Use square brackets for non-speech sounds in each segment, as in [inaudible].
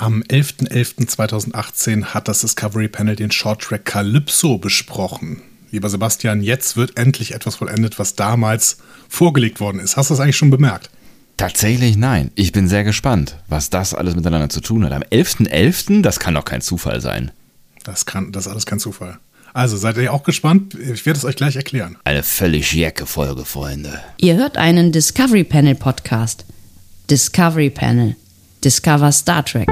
Am 11.11.2018 hat das Discovery Panel den Shorttrack Calypso besprochen. Lieber Sebastian, jetzt wird endlich etwas vollendet, was damals vorgelegt worden ist. Hast du das eigentlich schon bemerkt? Tatsächlich nein. Ich bin sehr gespannt, was das alles miteinander zu tun hat. Am 11.11., .11., das kann doch kein Zufall sein. Das kann, das ist alles kein Zufall. Also seid ihr auch gespannt? Ich werde es euch gleich erklären. Eine völlig jacke Folge, Freunde. Ihr hört einen Discovery Panel Podcast. Discovery Panel. Discover Star Trek.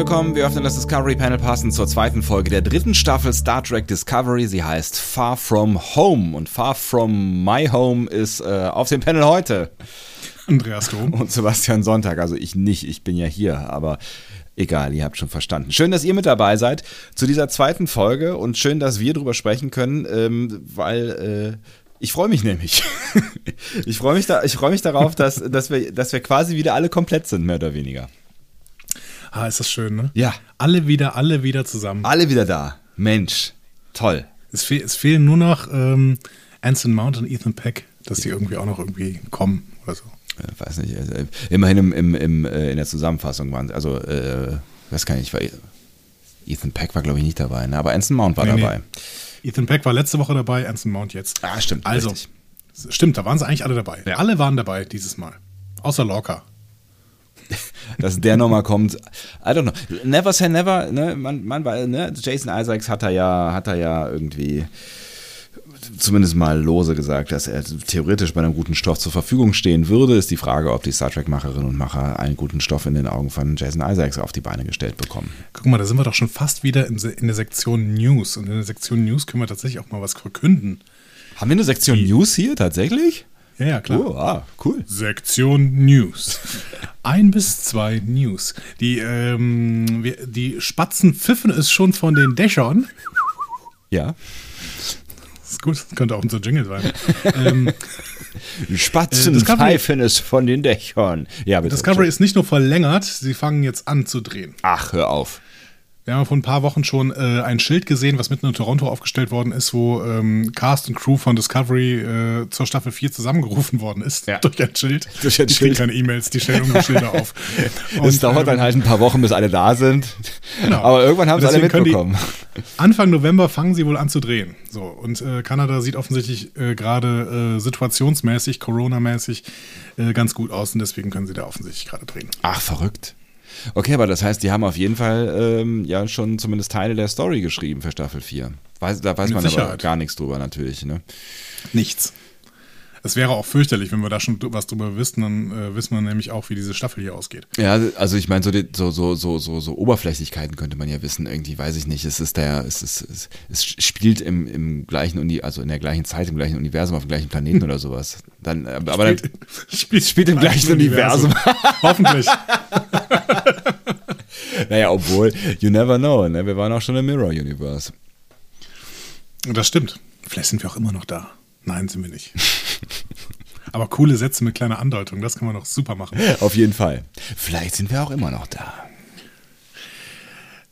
Willkommen, wir öffnen das Discovery Panel passend zur zweiten Folge der dritten Staffel Star Trek Discovery. Sie heißt Far From Home und Far From My Home ist äh, auf dem Panel heute. Andreas Dom. Und Sebastian Sonntag, also ich nicht, ich bin ja hier, aber egal, ihr habt schon verstanden. Schön, dass ihr mit dabei seid zu dieser zweiten Folge und schön, dass wir drüber sprechen können, ähm, weil... Äh, ich freue mich nämlich. [laughs] ich freue mich, da, freu mich darauf, dass, dass, wir, dass wir quasi wieder alle komplett sind, mehr oder weniger. Ah, ist das schön, ne? Ja. Alle wieder, alle wieder zusammen. Alle wieder da. Mensch, toll. Es, fehl, es fehlen nur noch ähm, Anson Mount und Ethan Peck, dass die irgendwie auch noch irgendwie kommen oder so. Ich weiß nicht, also, immerhin im, im, im, äh, in der Zusammenfassung waren also, äh, weiß gar nicht, war, Ethan Peck war glaube ich nicht dabei, ne? aber Anson Mount war nee, dabei. Nee. Ethan Peck war letzte Woche dabei, Anson Mount jetzt. Ah, stimmt. Also, richtig. stimmt, da waren sie eigentlich alle dabei. Ja. Alle waren dabei dieses Mal. Außer Lorca dass der nochmal kommt. I don't know. Never say never, ne? Man, man ne? Jason Isaacs hat er ja, hat er ja irgendwie zumindest mal lose gesagt, dass er theoretisch bei einem guten Stoff zur Verfügung stehen würde. Ist die Frage, ob die Star Trek-Macherinnen und Macher einen guten Stoff in den Augen von Jason Isaacs auf die Beine gestellt bekommen. Guck mal, da sind wir doch schon fast wieder in, in der Sektion News. Und in der Sektion News können wir tatsächlich auch mal was verkünden. Haben wir eine Sektion die, News hier tatsächlich? Ja, ja, klar. Oh, ah, cool. Sektion News. Ein bis zwei News. Die, ähm, wir, die Spatzen pfiffen es schon von den Dächern. Ja. Das ist gut, das könnte auch unser Jingle sein. ähm, Spatzen äh, pfeifen es von den Dächern. Ja, bitte. Discovery ist nicht nur verlängert, sie fangen jetzt an zu drehen. Ach, hör auf. Wir haben vor ein paar Wochen schon äh, ein Schild gesehen, was mitten in Toronto aufgestellt worden ist, wo ähm, Cast und Crew von Discovery äh, zur Staffel 4 zusammengerufen worden ist. Ja. Durch ein Schild. [laughs] Durch ein ich Schild. keine E-Mails, die stellen unsere Schilder auf. [laughs] Und, es dauert ähm, dann halt ein paar Wochen, bis alle da sind. Genau. Aber irgendwann haben sie alle mitbekommen. [laughs] Anfang November fangen sie wohl an zu drehen. So, und äh, Kanada sieht offensichtlich äh, gerade äh, situationsmäßig, Corona-mäßig äh, ganz gut aus und deswegen können sie da offensichtlich gerade drehen. Ach, verrückt. Okay, aber das heißt, die haben auf jeden Fall ähm, ja schon zumindest Teile der Story geschrieben für Staffel 4. Weiß, da weiß Mit man Sicherheit. aber gar nichts drüber natürlich. Ne? Nichts. Es wäre auch fürchterlich, wenn wir da schon was drüber wissen, dann äh, wissen wir nämlich auch, wie diese Staffel hier ausgeht. Ja, also ich meine, so, so, so, so, so, so Oberflächlichkeiten könnte man ja wissen, irgendwie, weiß ich nicht. Es ist der, es ist, es, es spielt im, im gleichen Uni, also in der gleichen Zeit, im gleichen Universum, auf dem gleichen Planeten oder sowas. Dann, äh, aber spielt, dann spielt, spielt im gleichen Universum. Universum. [laughs] [laughs] Hoffentlich. naja, obwohl, you never know, ne? Wir waren auch schon im Mirror Universe. Das stimmt. Vielleicht sind wir auch immer noch da. Nein, sind wir nicht. [laughs] Aber coole Sätze mit kleiner Andeutung, das kann man doch super machen. Auf jeden Fall. Vielleicht sind wir auch immer noch da.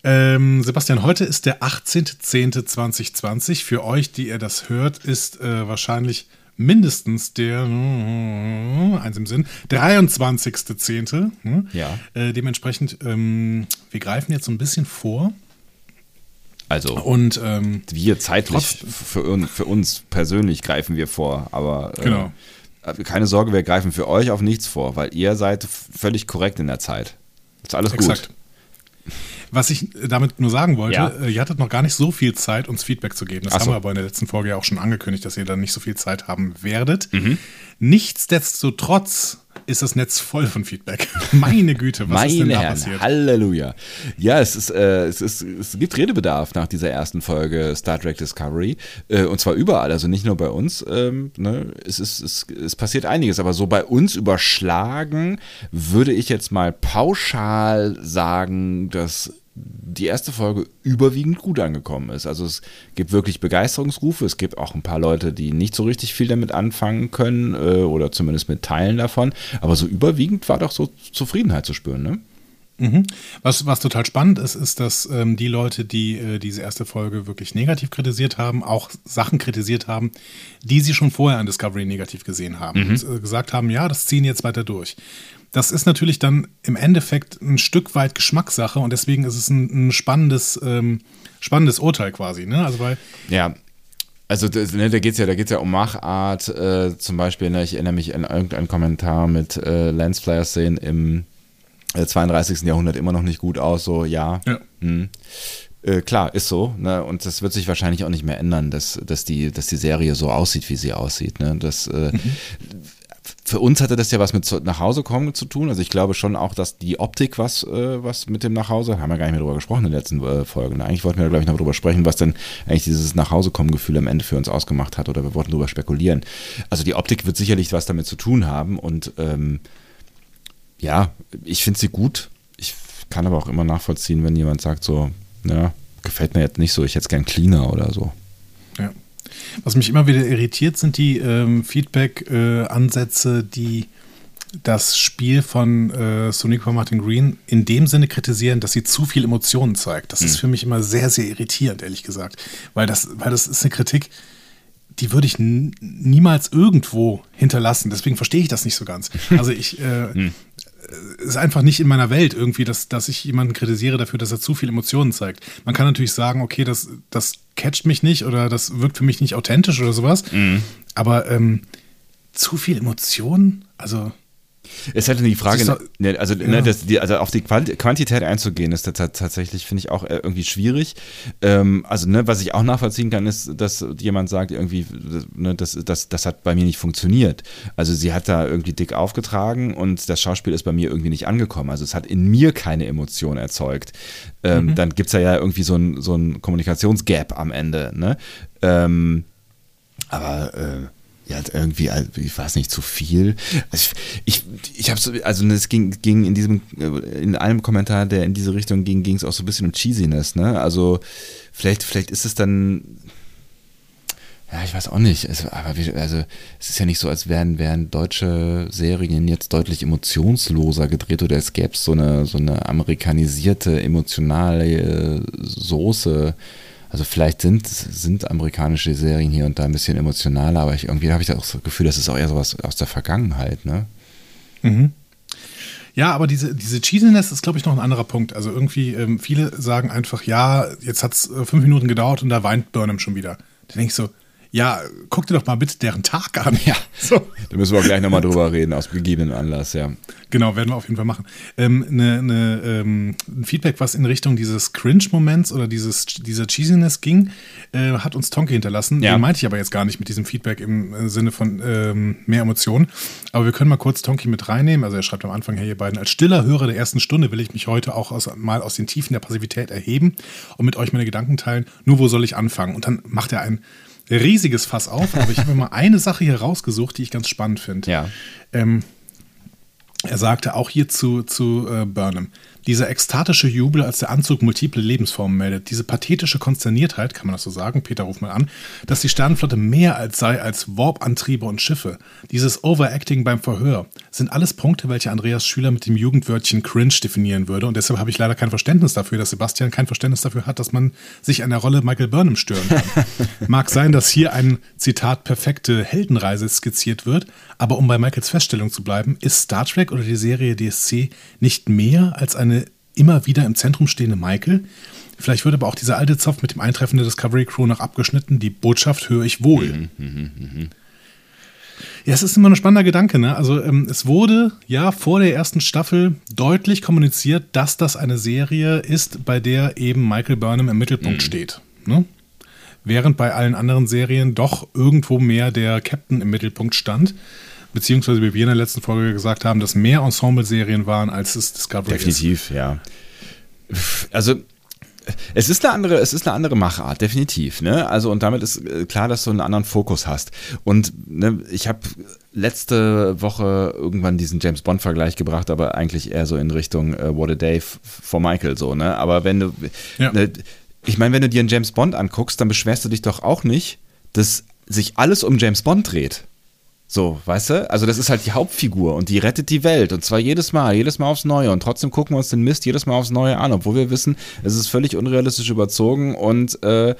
Ähm, Sebastian, heute ist der 18.10.2020. Für euch, die ihr das hört, ist äh, wahrscheinlich mindestens der, äh, eins im Sinn, 23.10. Hm? Ja. Äh, dementsprechend, ähm, wir greifen jetzt so ein bisschen vor. Also und ähm, wir zeitlich für, für, uns persönlich greifen wir vor, aber äh, genau. keine Sorge, wir greifen für euch auf nichts vor, weil ihr seid völlig korrekt in der Zeit. Ist alles Exakt. gut. Was ich damit nur sagen wollte, ja. Äh, ihr hattet noch gar nicht so viel Zeit, uns Feedback zu geben. Das so. haben wir aber in der letzten Folge ja auch schon angekündigt, dass ihr dann nicht so viel Zeit haben werdet. Mhm. Nichtsdestotrotz ist das Netz voll von Feedback. [laughs] Meine Güte, was Meine ist denn da Herren, passiert? Halleluja. Ja, es, ist, äh, es, ist, es gibt Redebedarf nach dieser ersten Folge Star Trek Discovery. Äh, und zwar überall, also nicht nur bei uns. Ähm, ne? es, ist, es, es passiert einiges, aber so bei uns überschlagen würde ich jetzt mal pauschal sagen, dass die erste Folge überwiegend gut angekommen ist. Also es gibt wirklich Begeisterungsrufe, es gibt auch ein paar Leute, die nicht so richtig viel damit anfangen können äh, oder zumindest mit Teilen davon, aber so überwiegend war doch so Zufriedenheit zu spüren, ne? Mhm. Was, was total spannend ist, ist, dass ähm, die Leute, die äh, diese erste Folge wirklich negativ kritisiert haben, auch Sachen kritisiert haben, die sie schon vorher an Discovery negativ gesehen haben. Mhm. Und äh, gesagt haben, ja, das ziehen jetzt weiter durch. Das ist natürlich dann im Endeffekt ein Stück weit Geschmackssache und deswegen ist es ein, ein spannendes, ähm, spannendes Urteil quasi. Ne? Also weil ja. Also das, ne, da geht es ja, ja um Machart, äh, zum Beispiel, ne, ich erinnere mich an irgendeinen Kommentar mit äh, Lensflare-Szenen im 32. Äh, Jahrhundert immer noch nicht gut aus, so ja. ja. Hm. Äh, klar, ist so. Ne? Und das wird sich wahrscheinlich auch nicht mehr ändern, dass, dass, die, dass die Serie so aussieht, wie sie aussieht. Ne? Das, äh, mhm. Für uns hatte das ja was mit nach Hause kommen zu tun. Also ich glaube schon auch, dass die Optik was, äh, was mit dem Nachhause, haben wir gar nicht mehr drüber gesprochen in den letzten äh, Folgen. Eigentlich wollten wir, glaube ich, noch drüber sprechen, was denn eigentlich dieses Nachhausekommen-Gefühl am Ende für uns ausgemacht hat oder wir wollten drüber spekulieren. Also die Optik wird sicherlich was damit zu tun haben und ähm, ja, ich finde sie gut. Ich kann aber auch immer nachvollziehen, wenn jemand sagt, so, ja, gefällt mir jetzt nicht so, ich hätte es gern cleaner oder so. Was mich immer wieder irritiert, sind die ähm, Feedback-Ansätze, äh, die das Spiel von äh, Sonico Martin Green in dem Sinne kritisieren, dass sie zu viel Emotionen zeigt. Das mhm. ist für mich immer sehr, sehr irritierend, ehrlich gesagt. Weil das, weil das ist eine Kritik, die würde ich niemals irgendwo hinterlassen. Deswegen verstehe ich das nicht so ganz. Also ich, äh, [laughs] hm ist einfach nicht in meiner Welt irgendwie, dass, dass ich jemanden kritisiere dafür, dass er zu viel Emotionen zeigt. Man kann natürlich sagen, okay, das, das catcht mich nicht oder das wirkt für mich nicht authentisch oder sowas. Mhm. Aber ähm, zu viel Emotionen, also es ist halt die Frage, doch, ne, also, ne, ja. ne, das, die, also auf die Quantität einzugehen, ist tatsächlich, finde ich, auch äh, irgendwie schwierig. Ähm, also, ne, was ich auch nachvollziehen kann, ist, dass jemand sagt, irgendwie, ne, das, das, das hat bei mir nicht funktioniert. Also, sie hat da irgendwie dick aufgetragen und das Schauspiel ist bei mir irgendwie nicht angekommen. Also, es hat in mir keine Emotion erzeugt. Ähm, mhm. Dann gibt es ja, irgendwie so ein, so ein Kommunikationsgap am Ende. Ne? Ähm, aber. Äh, ja, irgendwie, also, ich weiß nicht, zu viel. Also ich, ich, ich habe so, also es ging, ging in diesem, äh, in einem Kommentar, der in diese Richtung ging, ging es auch so ein bisschen um Cheesiness, ne? Also vielleicht, vielleicht ist es dann, ja, ich weiß auch nicht. Es, aber wie, also es ist ja nicht so, als wären, wären deutsche Serien jetzt deutlich emotionsloser gedreht oder es gäbe so eine, so eine amerikanisierte, emotionale Soße also vielleicht sind, sind amerikanische Serien hier und da ein bisschen emotionaler, aber ich, irgendwie habe ich das Gefühl, das ist auch eher sowas aus der Vergangenheit, ne? Mhm. Ja, aber diese, diese Cheesiness ist, glaube ich, noch ein anderer Punkt. Also irgendwie, ähm, viele sagen einfach, ja, jetzt hat es äh, fünf Minuten gedauert und da weint Burnham schon wieder. Da denke ich so, ja, guck dir doch mal bitte deren Tag an. Ja, [laughs] so. da müssen wir auch gleich nochmal drüber reden, aus gegebenen Anlass, ja. Genau, werden wir auf jeden Fall machen. Ähm, ne, ne, ähm, ein Feedback, was in Richtung dieses Cringe-Moments oder dieses, dieser Cheesiness ging, äh, hat uns Tonke hinterlassen. Ja. Den meinte ich aber jetzt gar nicht mit diesem Feedback im äh, Sinne von ähm, mehr Emotionen. Aber wir können mal kurz Tonke mit reinnehmen. Also er schreibt am Anfang, hey ihr beiden, als stiller Hörer der ersten Stunde will ich mich heute auch aus, mal aus den Tiefen der Passivität erheben und mit euch meine Gedanken teilen. Nur wo soll ich anfangen? Und dann macht er ein riesiges Fass auf, aber ich habe mir mal eine Sache hier rausgesucht, die ich ganz spannend finde. Ja. Ähm, er sagte auch hier zu, zu äh, Burnham, dieser ekstatische Jubel, als der Anzug multiple Lebensformen meldet, diese pathetische Konsterniertheit, kann man das so sagen, Peter ruft mal an, dass die Sternenflotte mehr als sei als Warp-Antriebe und Schiffe, dieses Overacting beim Verhör, sind alles Punkte, welche Andreas Schüler mit dem Jugendwörtchen cringe definieren würde. Und deshalb habe ich leider kein Verständnis dafür, dass Sebastian kein Verständnis dafür hat, dass man sich an der Rolle Michael Burnham stören kann. [laughs] Mag sein, dass hier ein, Zitat, perfekte Heldenreise skizziert wird, aber um bei Michaels Feststellung zu bleiben, ist Star Trek oder die Serie DSC nicht mehr als eine immer wieder im Zentrum stehende Michael. Vielleicht wird aber auch dieser alte Zopf mit dem Eintreffen der Discovery Crew noch abgeschnitten. Die Botschaft höre ich wohl. Mhm, mh, mh. Ja, es ist immer ein spannender Gedanke. Ne? Also ähm, es wurde ja vor der ersten Staffel deutlich kommuniziert, dass das eine Serie ist, bei der eben Michael Burnham im Mittelpunkt mhm. steht. Ne? Während bei allen anderen Serien doch irgendwo mehr der Captain im Mittelpunkt stand beziehungsweise wie wir in der letzten Folge gesagt haben, dass mehr Ensemble-Serien waren, als es Discovery Definitiv, ist. ja. Also es ist eine andere, es ist eine andere Machart, definitiv. Ne? Also und damit ist äh, klar, dass du einen anderen Fokus hast. Und ne, ich habe letzte Woche irgendwann diesen James Bond Vergleich gebracht, aber eigentlich eher so in Richtung äh, What a Day for Michael so. Ne? Aber wenn du, ja. ne, ich meine, wenn du dir einen James Bond anguckst, dann beschwerst du dich doch auch nicht, dass sich alles um James Bond dreht. So, weißt du? Also das ist halt die Hauptfigur und die rettet die Welt und zwar jedes Mal, jedes Mal aufs Neue und trotzdem gucken wir uns den Mist jedes Mal aufs Neue an, obwohl wir wissen, es ist völlig unrealistisch überzogen und äh,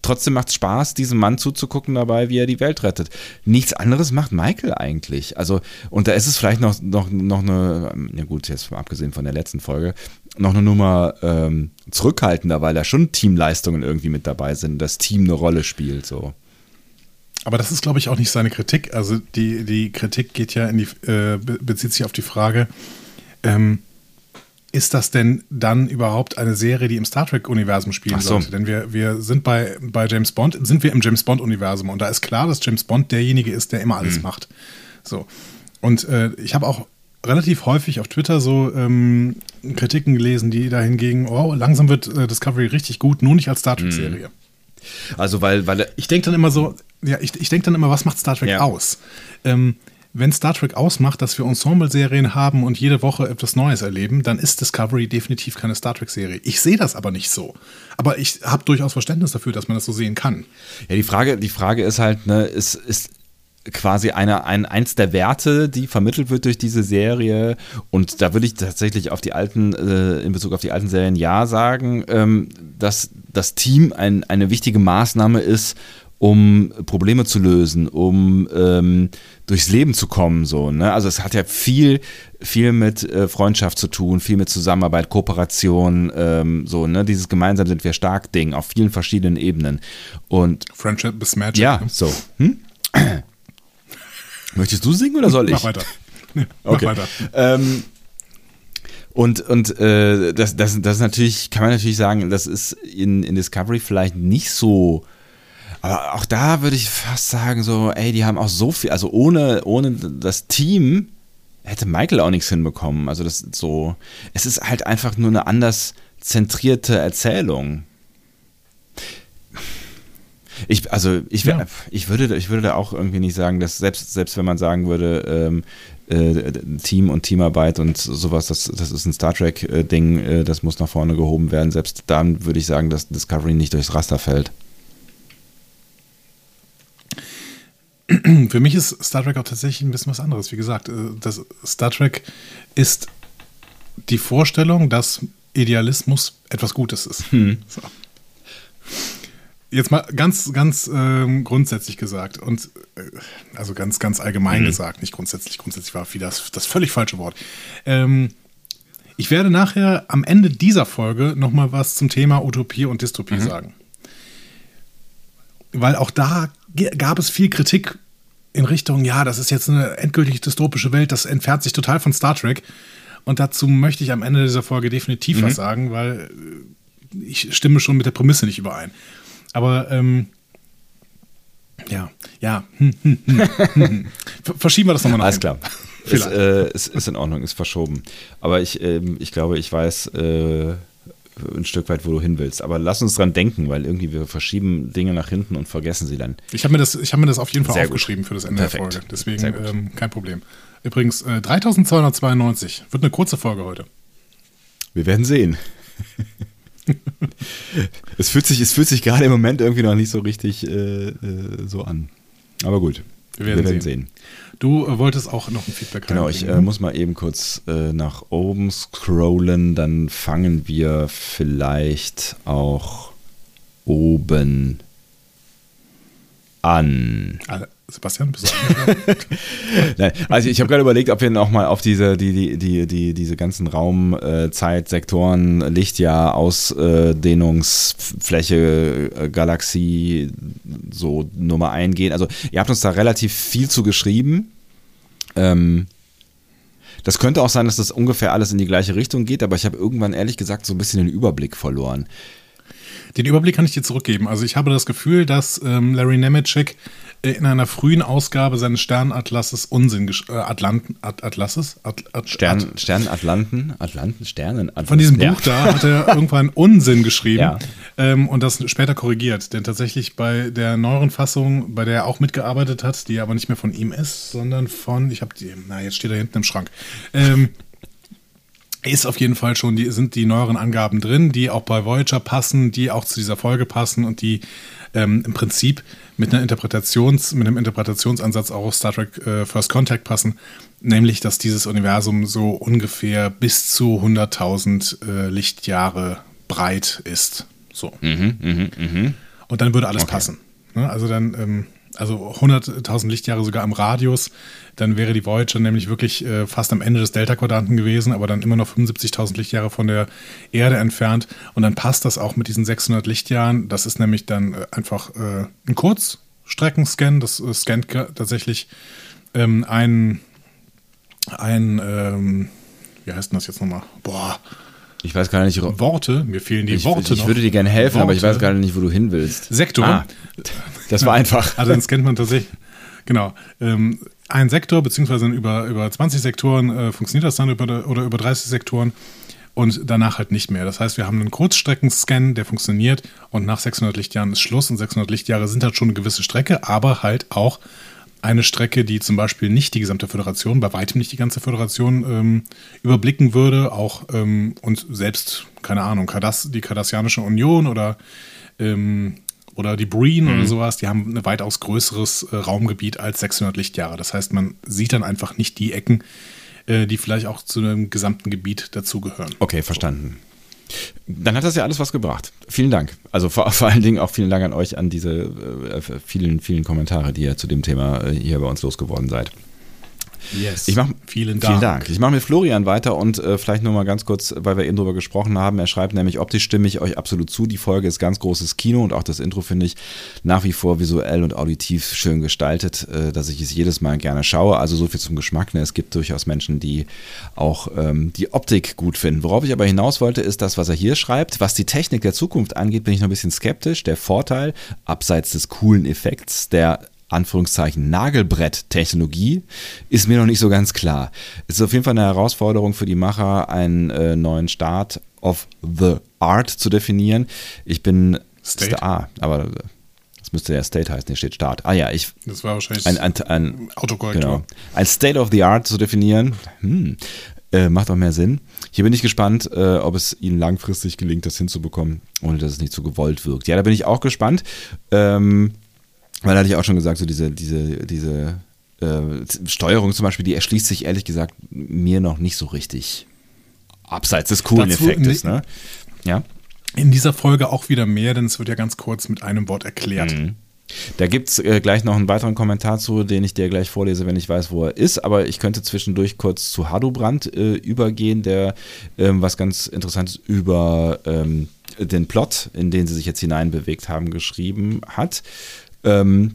trotzdem macht es Spaß, diesem Mann zuzugucken dabei, wie er die Welt rettet. Nichts anderes macht Michael eigentlich. Also, und da ist es vielleicht noch, noch, noch eine, ja gut, jetzt abgesehen von der letzten Folge, noch eine Nummer ähm, zurückhaltender, weil da schon Teamleistungen irgendwie mit dabei sind, das Team eine Rolle spielt. So. Aber das ist, glaube ich, auch nicht seine Kritik. Also die, die Kritik geht ja in die, äh, bezieht sich auf die Frage, ähm, ist das denn dann überhaupt eine Serie, die im Star Trek-Universum spielen so. sollte? Denn wir, wir sind bei, bei James Bond, sind wir im James Bond-Universum und da ist klar, dass James Bond derjenige ist, der immer alles mhm. macht. So. Und äh, ich habe auch relativ häufig auf Twitter so ähm, Kritiken gelesen, die dahin gingen, oh, langsam wird äh, Discovery richtig gut, nur nicht als Star Trek-Serie. Mhm. Also, weil, weil ich denke dann immer so, ja, ich, ich denke dann immer, was macht Star Trek ja. aus? Ähm, wenn Star Trek ausmacht, dass wir Ensemble-Serien haben und jede Woche etwas Neues erleben, dann ist Discovery definitiv keine Star Trek-Serie. Ich sehe das aber nicht so. Aber ich habe durchaus Verständnis dafür, dass man das so sehen kann. Ja, die Frage, die Frage ist halt, ne, ist, ist quasi eine, ein, eins der Werte, die vermittelt wird durch diese Serie. Und da würde ich tatsächlich auf die alten, äh, in Bezug auf die alten Serien ja sagen, ähm, dass das Team ein, eine wichtige Maßnahme ist, um Probleme zu lösen, um ähm, durchs Leben zu kommen. So, ne? Also es hat ja viel, viel mit äh, Freundschaft zu tun, viel mit Zusammenarbeit, Kooperation, ähm, so, ne? Dieses gemeinsam sind wir stark Ding auf vielen verschiedenen Ebenen. Und Friendship is Magic. Ja, ne? so. Hm? Möchtest du singen oder soll ich? [laughs] Mach weiter. Nee, okay. Mach weiter. Ähm, und, und äh, das, das, das ist natürlich, kann man natürlich sagen, das ist in, in Discovery vielleicht nicht so aber auch da würde ich fast sagen, so, ey, die haben auch so viel, also ohne, ohne das Team hätte Michael auch nichts hinbekommen. Also das ist so, es ist halt einfach nur eine anders zentrierte Erzählung. Ich, also ich, ja. ich, würde, ich würde da auch irgendwie nicht sagen, dass selbst, selbst wenn man sagen würde, ähm, äh, Team und Teamarbeit und sowas, das, das ist ein Star Trek-Ding, äh, das muss nach vorne gehoben werden, selbst dann würde ich sagen, dass Discovery nicht durchs Raster fällt. für mich ist Star Trek auch tatsächlich ein bisschen was anderes. Wie gesagt, äh, das Star Trek ist die Vorstellung, dass Idealismus etwas Gutes ist. Hm. So. Jetzt mal ganz, ganz ähm, grundsätzlich gesagt und äh, also ganz, ganz allgemein mhm. gesagt, nicht grundsätzlich. Grundsätzlich war wieder das, das völlig falsche Wort. Ähm, ich werde nachher am Ende dieser Folge nochmal was zum Thema Utopie und Dystopie mhm. sagen. Weil auch da gab es viel Kritik in Richtung, ja, das ist jetzt eine endgültig dystopische Welt, das entfernt sich total von Star Trek. Und dazu möchte ich am Ende dieser Folge definitiv mhm. was sagen, weil äh, ich stimme schon mit der Prämisse nicht überein. Aber ähm, ja, ja. Hm, hm, hm, Verschieben wir das nochmal nach. Alles klar. [laughs] Ist, äh, ist, ist, in Ordnung, ist verschoben. Aber ich, ähm, ich glaube, ich weiß, äh, ein Stück weit, wo du hin willst. Aber lass uns dran denken, weil irgendwie wir verschieben Dinge nach hinten und vergessen sie dann. Ich habe mir, das, hab mir das auf jeden Fall Sehr aufgeschrieben gut. für das Ende Perfekt. der Folge. Deswegen ähm, kein Problem. Übrigens, äh, 3292 wird eine kurze Folge heute. Wir werden sehen. [laughs] [laughs] es, fühlt sich, es fühlt sich gerade im Moment irgendwie noch nicht so richtig äh, äh, so an. Aber gut, wir werden, wir werden sehen. sehen. Du äh, wolltest auch noch ein Feedback Genau, ich äh, muss mal eben kurz äh, nach oben scrollen, dann fangen wir vielleicht auch oben an. Sebastian, bist du [laughs] Nein, also ich habe gerade überlegt, ob wir noch mal auf diese, die, die, die, die, diese ganzen Raumzeitsektoren, äh, Lichtjahr, Ausdehnungsfläche, äh, Galaxie, so Nummer eingehen. Also ihr habt uns da relativ viel zu geschrieben. Ähm, das könnte auch sein, dass das ungefähr alles in die gleiche Richtung geht, aber ich habe irgendwann ehrlich gesagt so ein bisschen den Überblick verloren. Den Überblick kann ich dir zurückgeben. Also ich habe das Gefühl, dass ähm, Larry Nemeczek in einer frühen Ausgabe seines Sternatlases Unsinn äh, Atlanten At Atlases At At Stern At Stern Atlanten Atlanten Sternen Atlanten. Von diesem Buch ja. da hat er irgendwann Unsinn geschrieben ja. ähm, und das später korrigiert, denn tatsächlich bei der neueren Fassung, bei der er auch mitgearbeitet hat, die aber nicht mehr von ihm ist, sondern von ich habe die na jetzt steht er hinten im Schrank. Ähm, ist auf jeden Fall schon, die sind die neueren Angaben drin, die auch bei Voyager passen, die auch zu dieser Folge passen und die ähm, im Prinzip mit einer Interpretations, mit einem Interpretationsansatz auch auf Star Trek äh, First Contact passen, nämlich dass dieses Universum so ungefähr bis zu 100.000 äh, Lichtjahre breit ist. So. Mhm, mh, mh. Und dann würde alles okay. passen. Ne? Also dann ähm, also 100.000 Lichtjahre sogar im Radius, dann wäre die Voyager nämlich wirklich äh, fast am Ende des Delta-Quadranten gewesen, aber dann immer noch 75.000 Lichtjahre von der Erde entfernt. Und dann passt das auch mit diesen 600 Lichtjahren. Das ist nämlich dann äh, einfach äh, ein Kurzstreckenscan. Das äh, scannt tatsächlich ähm, ein, ein ähm, wie heißt denn das jetzt nochmal? Boah. Ich weiß gar nicht. Worte, mir fehlen die ich, Worte. Ich, ich würde dir gerne helfen, Worte. aber ich weiß gar nicht, wo du hin willst. Sektor. Ah, das war einfach. [laughs] Also das kennt man tatsächlich. Genau. Ähm, ein Sektor, beziehungsweise über, über 20 Sektoren äh, funktioniert das dann über, oder über 30 Sektoren und danach halt nicht mehr. Das heißt, wir haben einen Kurzstreckenscan, der funktioniert und nach 600 Lichtjahren ist Schluss und 600 Lichtjahre sind halt schon eine gewisse Strecke, aber halt auch eine Strecke, die zum Beispiel nicht die gesamte Föderation, bei weitem nicht die ganze Föderation ähm, überblicken würde, auch ähm, und selbst, keine Ahnung, Kardas, die Kardassianische Union oder, ähm, oder die Breen mhm. oder sowas, die haben ein weitaus größeres äh, Raumgebiet als 600 Lichtjahre. Das heißt, man sieht dann einfach nicht die Ecken, äh, die vielleicht auch zu einem gesamten Gebiet dazugehören. Okay, verstanden. So. Dann hat das ja alles was gebracht. Vielen Dank. Also vor, [laughs] vor allen Dingen auch vielen Dank an euch an diese äh, vielen, vielen Kommentare, die ihr zu dem Thema äh, hier bei uns losgeworden seid. Yes. Ich mach, vielen Dank. Vielen Dank. Ich mache mit Florian weiter und äh, vielleicht nur mal ganz kurz, weil wir eben drüber gesprochen haben. Er schreibt nämlich, optisch stimme ich euch absolut zu. Die Folge ist ganz großes Kino und auch das Intro finde ich nach wie vor visuell und auditiv schön gestaltet, äh, dass ich es jedes Mal gerne schaue. Also so viel zum Geschmack. Ne? Es gibt durchaus Menschen, die auch ähm, die Optik gut finden. Worauf ich aber hinaus wollte, ist das, was er hier schreibt. Was die Technik der Zukunft angeht, bin ich noch ein bisschen skeptisch. Der Vorteil, abseits des coolen Effekts, der Anführungszeichen Nagelbrett-Technologie ist mir noch nicht so ganz klar. Es ist auf jeden Fall eine Herausforderung für die Macher, einen äh, neuen Start of the Art zu definieren. Ich bin State. Ah, aber das müsste ja State heißen, hier steht Start. Ah ja, ich. Das war wahrscheinlich ein, ein, ein Autokorrektur. Genau, ein State of the Art zu definieren, hm, äh, macht auch mehr Sinn. Hier bin ich gespannt, äh, ob es ihnen langfristig gelingt, das hinzubekommen, ohne dass es nicht zu so gewollt wirkt. Ja, da bin ich auch gespannt. Ähm, weil hatte ich auch schon gesagt, so diese, diese, diese äh, Steuerung zum Beispiel, die erschließt sich ehrlich gesagt mir noch nicht so richtig. Abseits des coolen Dazu Effektes, ne? Ja. In dieser Folge auch wieder mehr, denn es wird ja ganz kurz mit einem Wort erklärt. Mhm. Da gibt es äh, gleich noch einen weiteren Kommentar zu, den ich dir gleich vorlese, wenn ich weiß, wo er ist. Aber ich könnte zwischendurch kurz zu Hadobrand äh, übergehen, der ähm, was ganz Interessantes über ähm, den Plot, in den sie sich jetzt hineinbewegt haben, geschrieben hat. Ähm,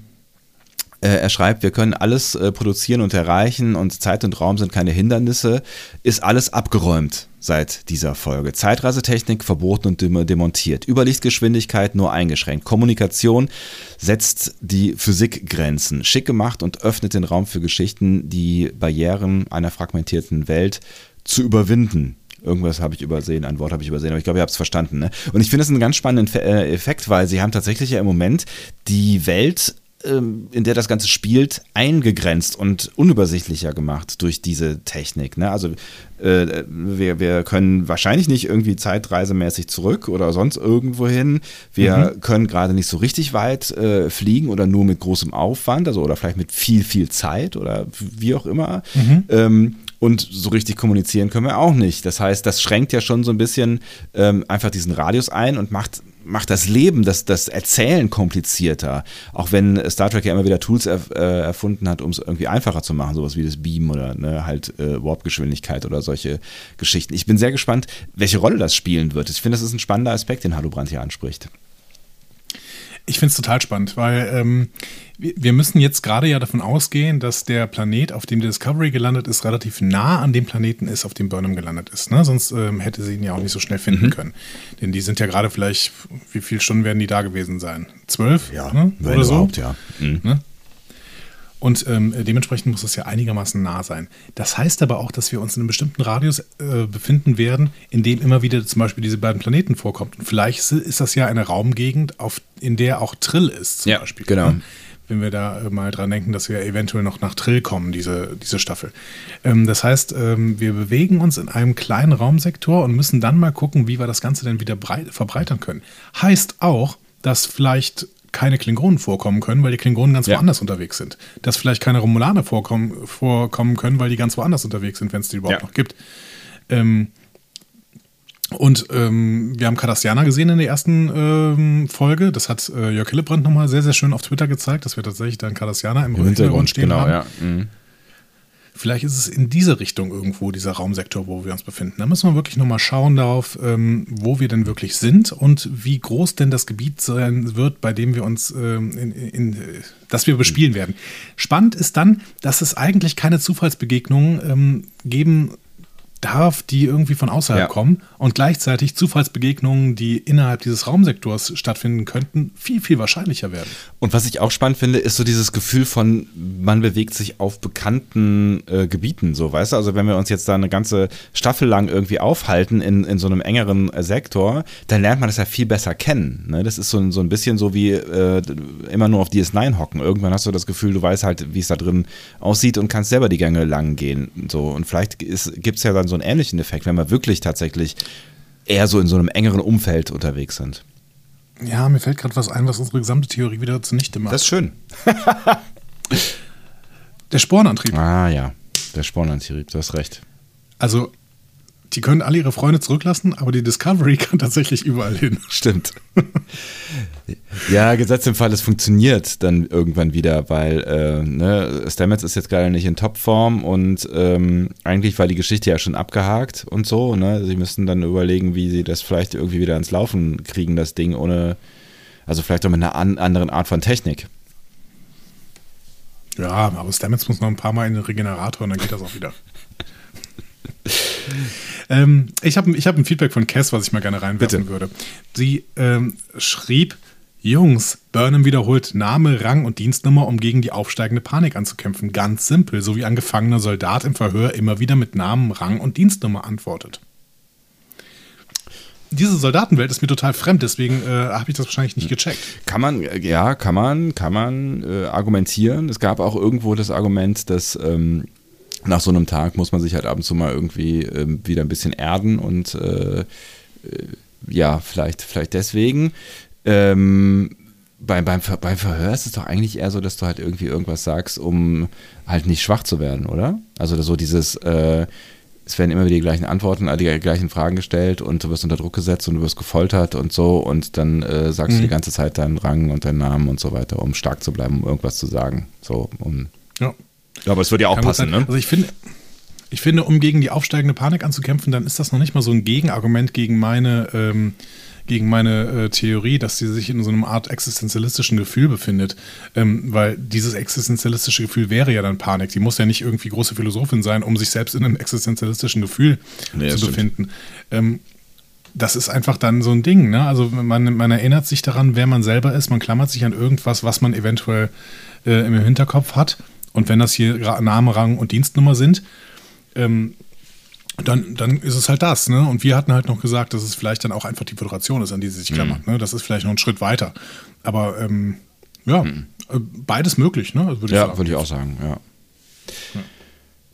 äh, er schreibt, wir können alles äh, produzieren und erreichen und Zeit und Raum sind keine Hindernisse, ist alles abgeräumt seit dieser Folge. Zeitreisetechnik verboten und demontiert. Überlichtgeschwindigkeit nur eingeschränkt. Kommunikation setzt die Physikgrenzen. Schick gemacht und öffnet den Raum für Geschichten, die Barrieren einer fragmentierten Welt zu überwinden. Irgendwas habe ich übersehen, ein Wort habe ich übersehen, aber ich glaube, ihr habt es verstanden. Ne? Und ich finde es einen ganz spannenden äh, Effekt, weil sie haben tatsächlich ja im Moment die Welt ähm, in der das Ganze spielt, eingegrenzt und unübersichtlicher gemacht durch diese Technik. Ne? Also äh, wir, wir können wahrscheinlich nicht irgendwie zeitreisemäßig zurück oder sonst irgendwo hin. Wir mhm. können gerade nicht so richtig weit äh, fliegen oder nur mit großem Aufwand, also oder vielleicht mit viel, viel Zeit oder wie auch immer. Mhm. Ähm, und so richtig kommunizieren können wir auch nicht. Das heißt, das schränkt ja schon so ein bisschen ähm, einfach diesen Radius ein und macht, macht das Leben, das, das Erzählen komplizierter. Auch wenn Star Trek ja immer wieder Tools er, äh, erfunden hat, um es irgendwie einfacher zu machen, sowas wie das Beam oder ne, halt äh, Warp-Geschwindigkeit oder solche Geschichten. Ich bin sehr gespannt, welche Rolle das spielen wird. Ich finde, das ist ein spannender Aspekt, den Hallo Brandt hier anspricht. Ich finde es total spannend, weil ähm, wir müssen jetzt gerade ja davon ausgehen, dass der Planet, auf dem die Discovery gelandet ist, relativ nah an dem Planeten ist, auf dem Burnham gelandet ist. Ne? Sonst ähm, hätte sie ihn ja auch nicht so schnell finden mhm. können. Denn die sind ja gerade vielleicht, wie viele Stunden werden die da gewesen sein? Zwölf? Ja, ne? oder so? ja. Mhm. Ne? Und ähm, dementsprechend muss es ja einigermaßen nah sein. Das heißt aber auch, dass wir uns in einem bestimmten Radius äh, befinden werden, in dem immer wieder zum Beispiel diese beiden Planeten vorkommt. Und vielleicht ist das ja eine Raumgegend, auf, in der auch Trill ist, zum ja, Beispiel. Genau. Ne? Wenn wir da äh, mal dran denken, dass wir eventuell noch nach Trill kommen, diese, diese Staffel. Ähm, das heißt, ähm, wir bewegen uns in einem kleinen Raumsektor und müssen dann mal gucken, wie wir das Ganze dann wieder breit, verbreitern können. Heißt auch, dass vielleicht keine Klingonen vorkommen können, weil die Klingonen ganz ja. woanders unterwegs sind. Dass vielleicht keine Romulaner vorkommen, vorkommen können, weil die ganz woanders unterwegs sind, wenn es die überhaupt ja. noch gibt. Ähm, und ähm, wir haben Cardassianer gesehen in der ersten ähm, Folge. Das hat äh, Jörg Hillebrand nochmal sehr, sehr schön auf Twitter gezeigt, dass wir tatsächlich da einen Cardassianer im, Im Hintergrund stehen genau, haben. Ja. Mhm. Vielleicht ist es in diese Richtung irgendwo, dieser Raumsektor, wo wir uns befinden. Da müssen wir wirklich nochmal schauen darauf, ähm, wo wir denn wirklich sind und wie groß denn das Gebiet sein wird, bei dem wir uns, ähm, in, in, das wir bespielen werden. Spannend ist dann, dass es eigentlich keine Zufallsbegegnungen ähm, geben darf, die irgendwie von außerhalb ja. kommen und gleichzeitig Zufallsbegegnungen, die innerhalb dieses Raumsektors stattfinden könnten, viel, viel wahrscheinlicher werden. Und was ich auch spannend finde, ist so dieses Gefühl von, man bewegt sich auf bekannten äh, Gebieten, so, weißt du? Also wenn wir uns jetzt da eine ganze Staffel lang irgendwie aufhalten in, in so einem engeren äh, Sektor, dann lernt man das ja viel besser kennen. Ne? Das ist so, so ein bisschen so wie äh, immer nur auf DS9 hocken. Irgendwann hast du das Gefühl, du weißt halt, wie es da drin aussieht und kannst selber die Gänge lang gehen. So. Und vielleicht gibt es ja dann so einen ähnlichen Effekt, wenn wir wirklich tatsächlich eher so in so einem engeren Umfeld unterwegs sind. Ja, mir fällt gerade was ein, was unsere gesamte Theorie wieder zunichte macht. Das ist schön. [laughs] der Spornantrieb. Ah ja, der Spornantrieb, du hast recht. Also die können alle ihre Freunde zurücklassen, aber die Discovery [laughs] kann tatsächlich überall hin. Stimmt. ja, Gesetz im Fall, es funktioniert dann irgendwann wieder, weil äh, ne, Stamets ist jetzt gerade nicht in Topform und ähm, eigentlich war die Geschichte ja schon abgehakt und so. Ne? Sie müssten dann überlegen, wie sie das vielleicht irgendwie wieder ins Laufen kriegen, das Ding, ohne, also vielleicht auch mit einer an, anderen Art von Technik. Ja, aber Stamets muss noch ein paar Mal in den Regenerator und dann geht das auch wieder. Ähm, ich habe ich hab ein Feedback von Cass, was ich mal gerne reinwerfen Bitte. würde. Sie ähm, schrieb, Jungs, Burnham wiederholt Name, Rang und Dienstnummer, um gegen die aufsteigende Panik anzukämpfen. Ganz simpel, so wie ein gefangener Soldat im Verhör immer wieder mit Namen, Rang und Dienstnummer antwortet. Diese Soldatenwelt ist mir total fremd, deswegen äh, habe ich das wahrscheinlich nicht gecheckt. Kann man, ja, kann man, kann man äh, argumentieren. Es gab auch irgendwo das Argument, dass ähm, nach so einem Tag muss man sich halt ab und zu mal irgendwie äh, wieder ein bisschen erden und äh, äh, ja, vielleicht, vielleicht deswegen. Ähm, beim, beim, beim Verhör ist es doch eigentlich eher so, dass du halt irgendwie irgendwas sagst, um halt nicht schwach zu werden, oder? Also so dieses, äh, es werden immer wieder die gleichen Antworten, äh, die gleichen Fragen gestellt und du wirst unter Druck gesetzt und du wirst gefoltert und so und dann äh, sagst mhm. du die ganze Zeit deinen Rang und deinen Namen und so weiter, um stark zu bleiben, um irgendwas zu sagen. So, um ja. Ja, aber es würde ja auch passen, ne? Also ich finde, ich finde, um gegen die aufsteigende Panik anzukämpfen, dann ist das noch nicht mal so ein Gegenargument gegen meine, ähm, gegen meine äh, Theorie, dass sie sich in so einer Art existenzialistischen Gefühl befindet. Ähm, weil dieses existenzialistische Gefühl wäre ja dann Panik. Sie muss ja nicht irgendwie große Philosophin sein, um sich selbst in einem existenzialistischen Gefühl nee, zu befinden. Ähm, das ist einfach dann so ein Ding. Ne? Also man, man erinnert sich daran, wer man selber ist. Man klammert sich an irgendwas, was man eventuell äh, im Hinterkopf hat und wenn das hier Name, Rang und Dienstnummer sind, ähm, dann, dann ist es halt das. Ne? Und wir hatten halt noch gesagt, dass es vielleicht dann auch einfach die Föderation ist, an die sie sich klammert. Mhm. Ne? Das ist vielleicht noch ein Schritt weiter. Aber ähm, ja, mhm. Beides möglich, ne? Also würd ja, würde ich auch sagen, ja. ja.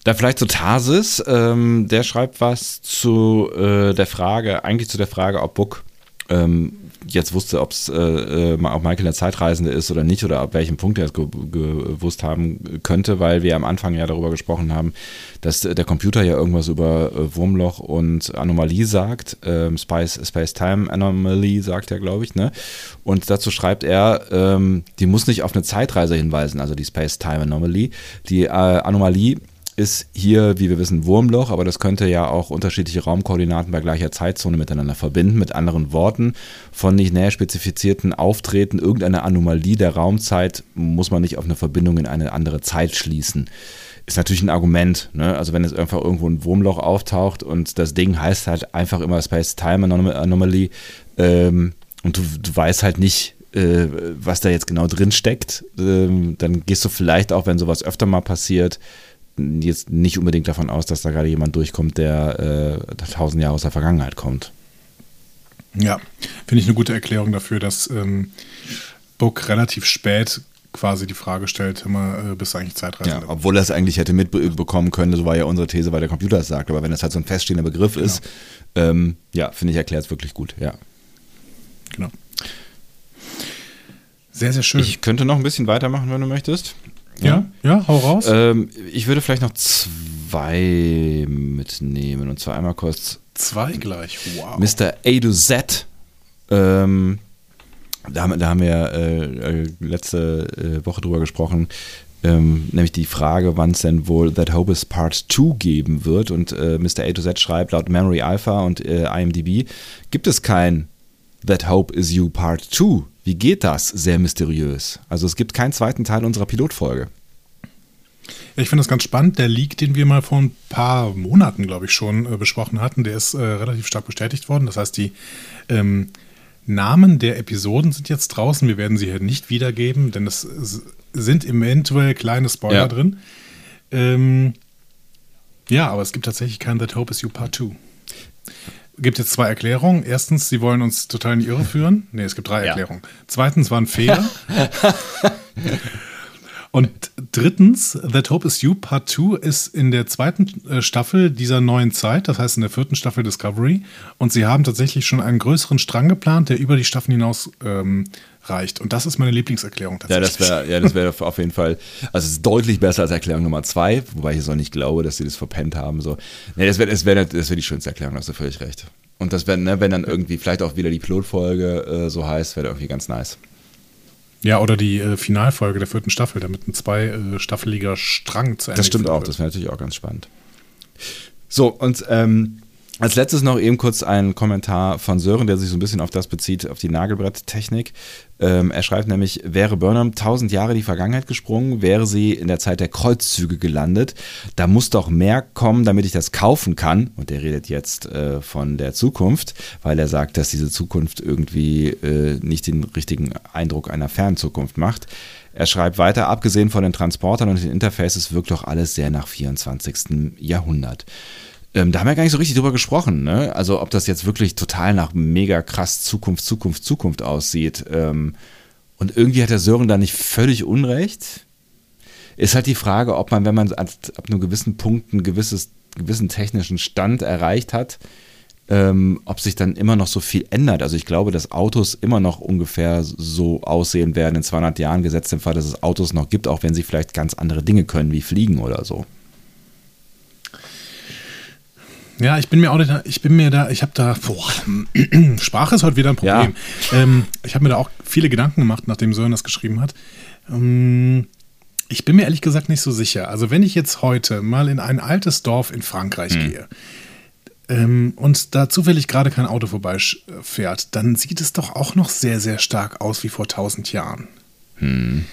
Da vielleicht zu Tarsis, ähm, der schreibt was zu äh, der Frage, eigentlich zu der Frage, ob Book ähm, jetzt wusste, ob es äh, äh, ob Michael der Zeitreisende ist oder nicht oder ab welchem Punkt er es ge gewusst haben könnte, weil wir am Anfang ja darüber gesprochen haben, dass der Computer ja irgendwas über äh, Wurmloch und Anomalie sagt. Ähm, Space, Space Time Anomaly sagt er, glaube ich. Ne? Und dazu schreibt er, ähm, die muss nicht auf eine Zeitreise hinweisen, also die Space Time Anomaly. Die äh, Anomalie ist hier, wie wir wissen, Wurmloch, aber das könnte ja auch unterschiedliche Raumkoordinaten bei gleicher Zeitzone miteinander verbinden. Mit anderen Worten, von nicht näher spezifizierten Auftreten irgendeiner Anomalie der Raumzeit muss man nicht auf eine Verbindung in eine andere Zeit schließen. Ist natürlich ein Argument, ne? Also wenn es einfach irgendwo ein Wurmloch auftaucht und das Ding heißt halt einfach immer Space-Time Anomaly ähm, und du, du weißt halt nicht, äh, was da jetzt genau drin steckt, ähm, dann gehst du vielleicht auch, wenn sowas öfter mal passiert, jetzt nicht unbedingt davon aus, dass da gerade jemand durchkommt, der äh, tausend Jahre aus der Vergangenheit kommt. Ja, finde ich eine gute Erklärung dafür, dass ähm, Book relativ spät quasi die Frage stellt, immer äh, bist du eigentlich Zeitreisender? Ja, obwohl er es eigentlich hätte mitbekommen können, so war ja unsere These, weil der Computer es sagt. Aber wenn das halt so ein feststehender Begriff genau. ist, ähm, ja, finde ich, erklärt es wirklich gut, ja. Genau. Sehr, sehr schön. Ich könnte noch ein bisschen weitermachen, wenn du möchtest. Ja, ja, ja hau raus. Ähm, ich würde vielleicht noch zwei mitnehmen. Und zwar einmal kurz. Zwei gleich, wow. Mr. A to Z. Ähm, da, haben, da haben wir äh, äh, letzte äh, Woche drüber gesprochen. Ähm, nämlich die Frage, wann es denn wohl That Hope is Part 2 geben wird. Und äh, Mr. A to Z schreibt, laut Memory Alpha und äh, IMDb gibt es kein That Hope is You Part 2 wie geht das? Sehr mysteriös. Also es gibt keinen zweiten Teil unserer Pilotfolge. ich finde das ganz spannend. Der Leak, den wir mal vor ein paar Monaten, glaube ich, schon äh, besprochen hatten, der ist äh, relativ stark bestätigt worden. Das heißt, die ähm, Namen der Episoden sind jetzt draußen. Wir werden sie hier nicht wiedergeben, denn es sind eventuell kleine Spoiler ja. drin. Ähm, ja, aber es gibt tatsächlich kein That Hope is You Part 2 gibt jetzt zwei Erklärungen. Erstens, sie wollen uns total in die Irre führen. Nee, es gibt drei [laughs] ja. Erklärungen. Zweitens war ein Fehler. [laughs] Und drittens, That Hope is You Part 2 ist in der zweiten äh, Staffel dieser neuen Zeit, das heißt in der vierten Staffel Discovery. Und sie haben tatsächlich schon einen größeren Strang geplant, der über die Staffeln hinaus ähm, reicht. Und das ist meine Lieblingserklärung tatsächlich. Ja, das wäre ja, das wär auf jeden Fall, also es ist deutlich besser als Erklärung Nummer zwei, wobei ich so nicht glaube, dass sie das verpennt haben. So. Nee, das wäre das wär, das wär die schönste Erklärung, hast du völlig recht. Und das wäre, ne, wenn dann irgendwie vielleicht auch wieder die Pilotfolge äh, so heißt, wäre irgendwie ganz nice. Ja, oder die äh, Finalfolge der vierten Staffel, damit ein zweistaffeliger äh, Strang zu Ende Das stimmt auch, wird. das wäre natürlich auch ganz spannend. So, und ähm, als letztes noch eben kurz ein Kommentar von Sören, der sich so ein bisschen auf das bezieht, auf die Nagelbretttechnik. Ähm, er schreibt nämlich, wäre Burnham tausend Jahre in die Vergangenheit gesprungen, wäre sie in der Zeit der Kreuzzüge gelandet. Da muss doch mehr kommen, damit ich das kaufen kann. Und er redet jetzt äh, von der Zukunft, weil er sagt, dass diese Zukunft irgendwie äh, nicht den richtigen Eindruck einer fernen Zukunft macht. Er schreibt weiter, abgesehen von den Transportern und den Interfaces wirkt doch alles sehr nach 24. Jahrhundert. Ähm, da haben wir gar nicht so richtig drüber gesprochen, ne? Also ob das jetzt wirklich total nach mega krass Zukunft, Zukunft, Zukunft aussieht. Ähm, und irgendwie hat der Sören da nicht völlig Unrecht. Ist halt die Frage, ob man, wenn man ab, ab einem gewissen Punkt einen gewisses, gewissen technischen Stand erreicht hat, ähm, ob sich dann immer noch so viel ändert. Also ich glaube, dass Autos immer noch ungefähr so aussehen werden in 200 Jahren, gesetzt im Fall, dass es Autos noch gibt, auch wenn sie vielleicht ganz andere Dinge können, wie fliegen oder so. Ja, ich bin mir auch nicht, ich bin mir da, ich habe da, boah, [clears throat] Sprache ist heute wieder ein Problem. Ja. Ähm, ich habe mir da auch viele Gedanken gemacht, nachdem Sören das geschrieben hat. Ähm, ich bin mir ehrlich gesagt nicht so sicher. Also wenn ich jetzt heute mal in ein altes Dorf in Frankreich hm. gehe ähm, und da zufällig gerade kein Auto vorbeifährt, dann sieht es doch auch noch sehr, sehr stark aus wie vor tausend Jahren. Hm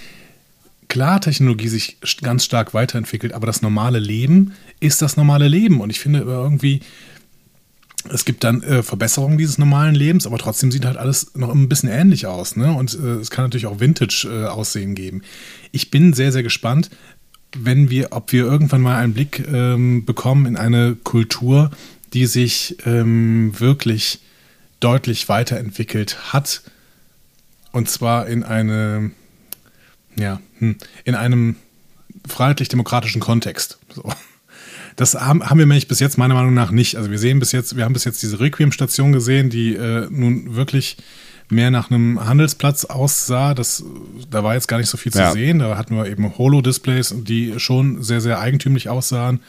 klar Technologie sich ganz stark weiterentwickelt, aber das normale Leben ist das normale Leben. Und ich finde irgendwie, es gibt dann äh, Verbesserungen dieses normalen Lebens, aber trotzdem sieht halt alles noch ein bisschen ähnlich aus. Ne? Und äh, es kann natürlich auch Vintage-Aussehen äh, geben. Ich bin sehr, sehr gespannt, wenn wir, ob wir irgendwann mal einen Blick ähm, bekommen in eine Kultur, die sich ähm, wirklich deutlich weiterentwickelt hat. Und zwar in eine ja, hm. in einem freiheitlich-demokratischen Kontext. So. Das haben, haben wir nämlich bis jetzt meiner Meinung nach nicht. Also wir sehen bis jetzt, wir haben bis jetzt diese Requiem-Station gesehen, die äh, nun wirklich mehr nach einem Handelsplatz aussah. Das, da war jetzt gar nicht so viel zu ja. sehen. Da hatten wir eben Holo-Displays, die schon sehr, sehr eigentümlich aussahen.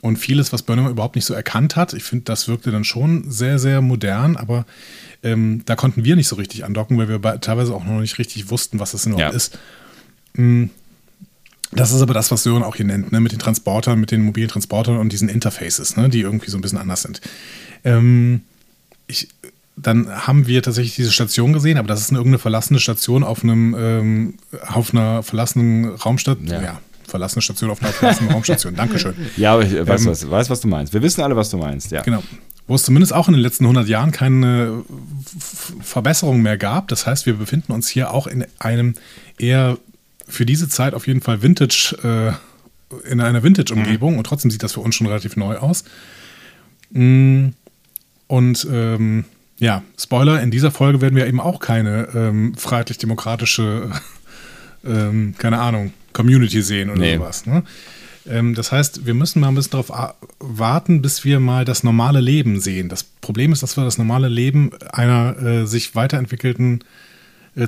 Und vieles, was Burnham überhaupt nicht so erkannt hat. Ich finde, das wirkte dann schon sehr, sehr modern, aber ähm, da konnten wir nicht so richtig andocken, weil wir teilweise auch noch nicht richtig wussten, was das denn überhaupt ja. ist. Mm. Das ist aber das, was Sören auch hier nennt, ne? mit den Transportern, mit den mobilen Transportern und diesen Interfaces, ne? die irgendwie so ein bisschen anders sind. Ähm, ich, dann haben wir tatsächlich diese Station gesehen, aber das ist eine irgendeine verlassene Station auf einem ähm, auf einer verlassenen Raumstation. Ja. ja. verlassene Station auf einer verlassenen Raumstation. [laughs] Dankeschön. Ja, aber ich weiß, ähm, was, weiß, was du meinst. Wir wissen alle, was du meinst. Ja. Genau. Wo es zumindest auch in den letzten 100 Jahren keine Verbesserung mehr gab. Das heißt, wir befinden uns hier auch in einem eher für diese Zeit auf jeden Fall Vintage, äh, in einer Vintage-Umgebung mhm. und trotzdem sieht das für uns schon relativ neu aus. Mm, und ähm, ja, Spoiler, in dieser Folge werden wir eben auch keine ähm, freiheitlich-demokratische, [laughs] ähm, keine Ahnung, Community sehen oder nee. sowas. Ne? Ähm, das heißt, wir müssen mal ein bisschen darauf warten, bis wir mal das normale Leben sehen. Das Problem ist, dass wir das normale Leben einer äh, sich weiterentwickelten äh,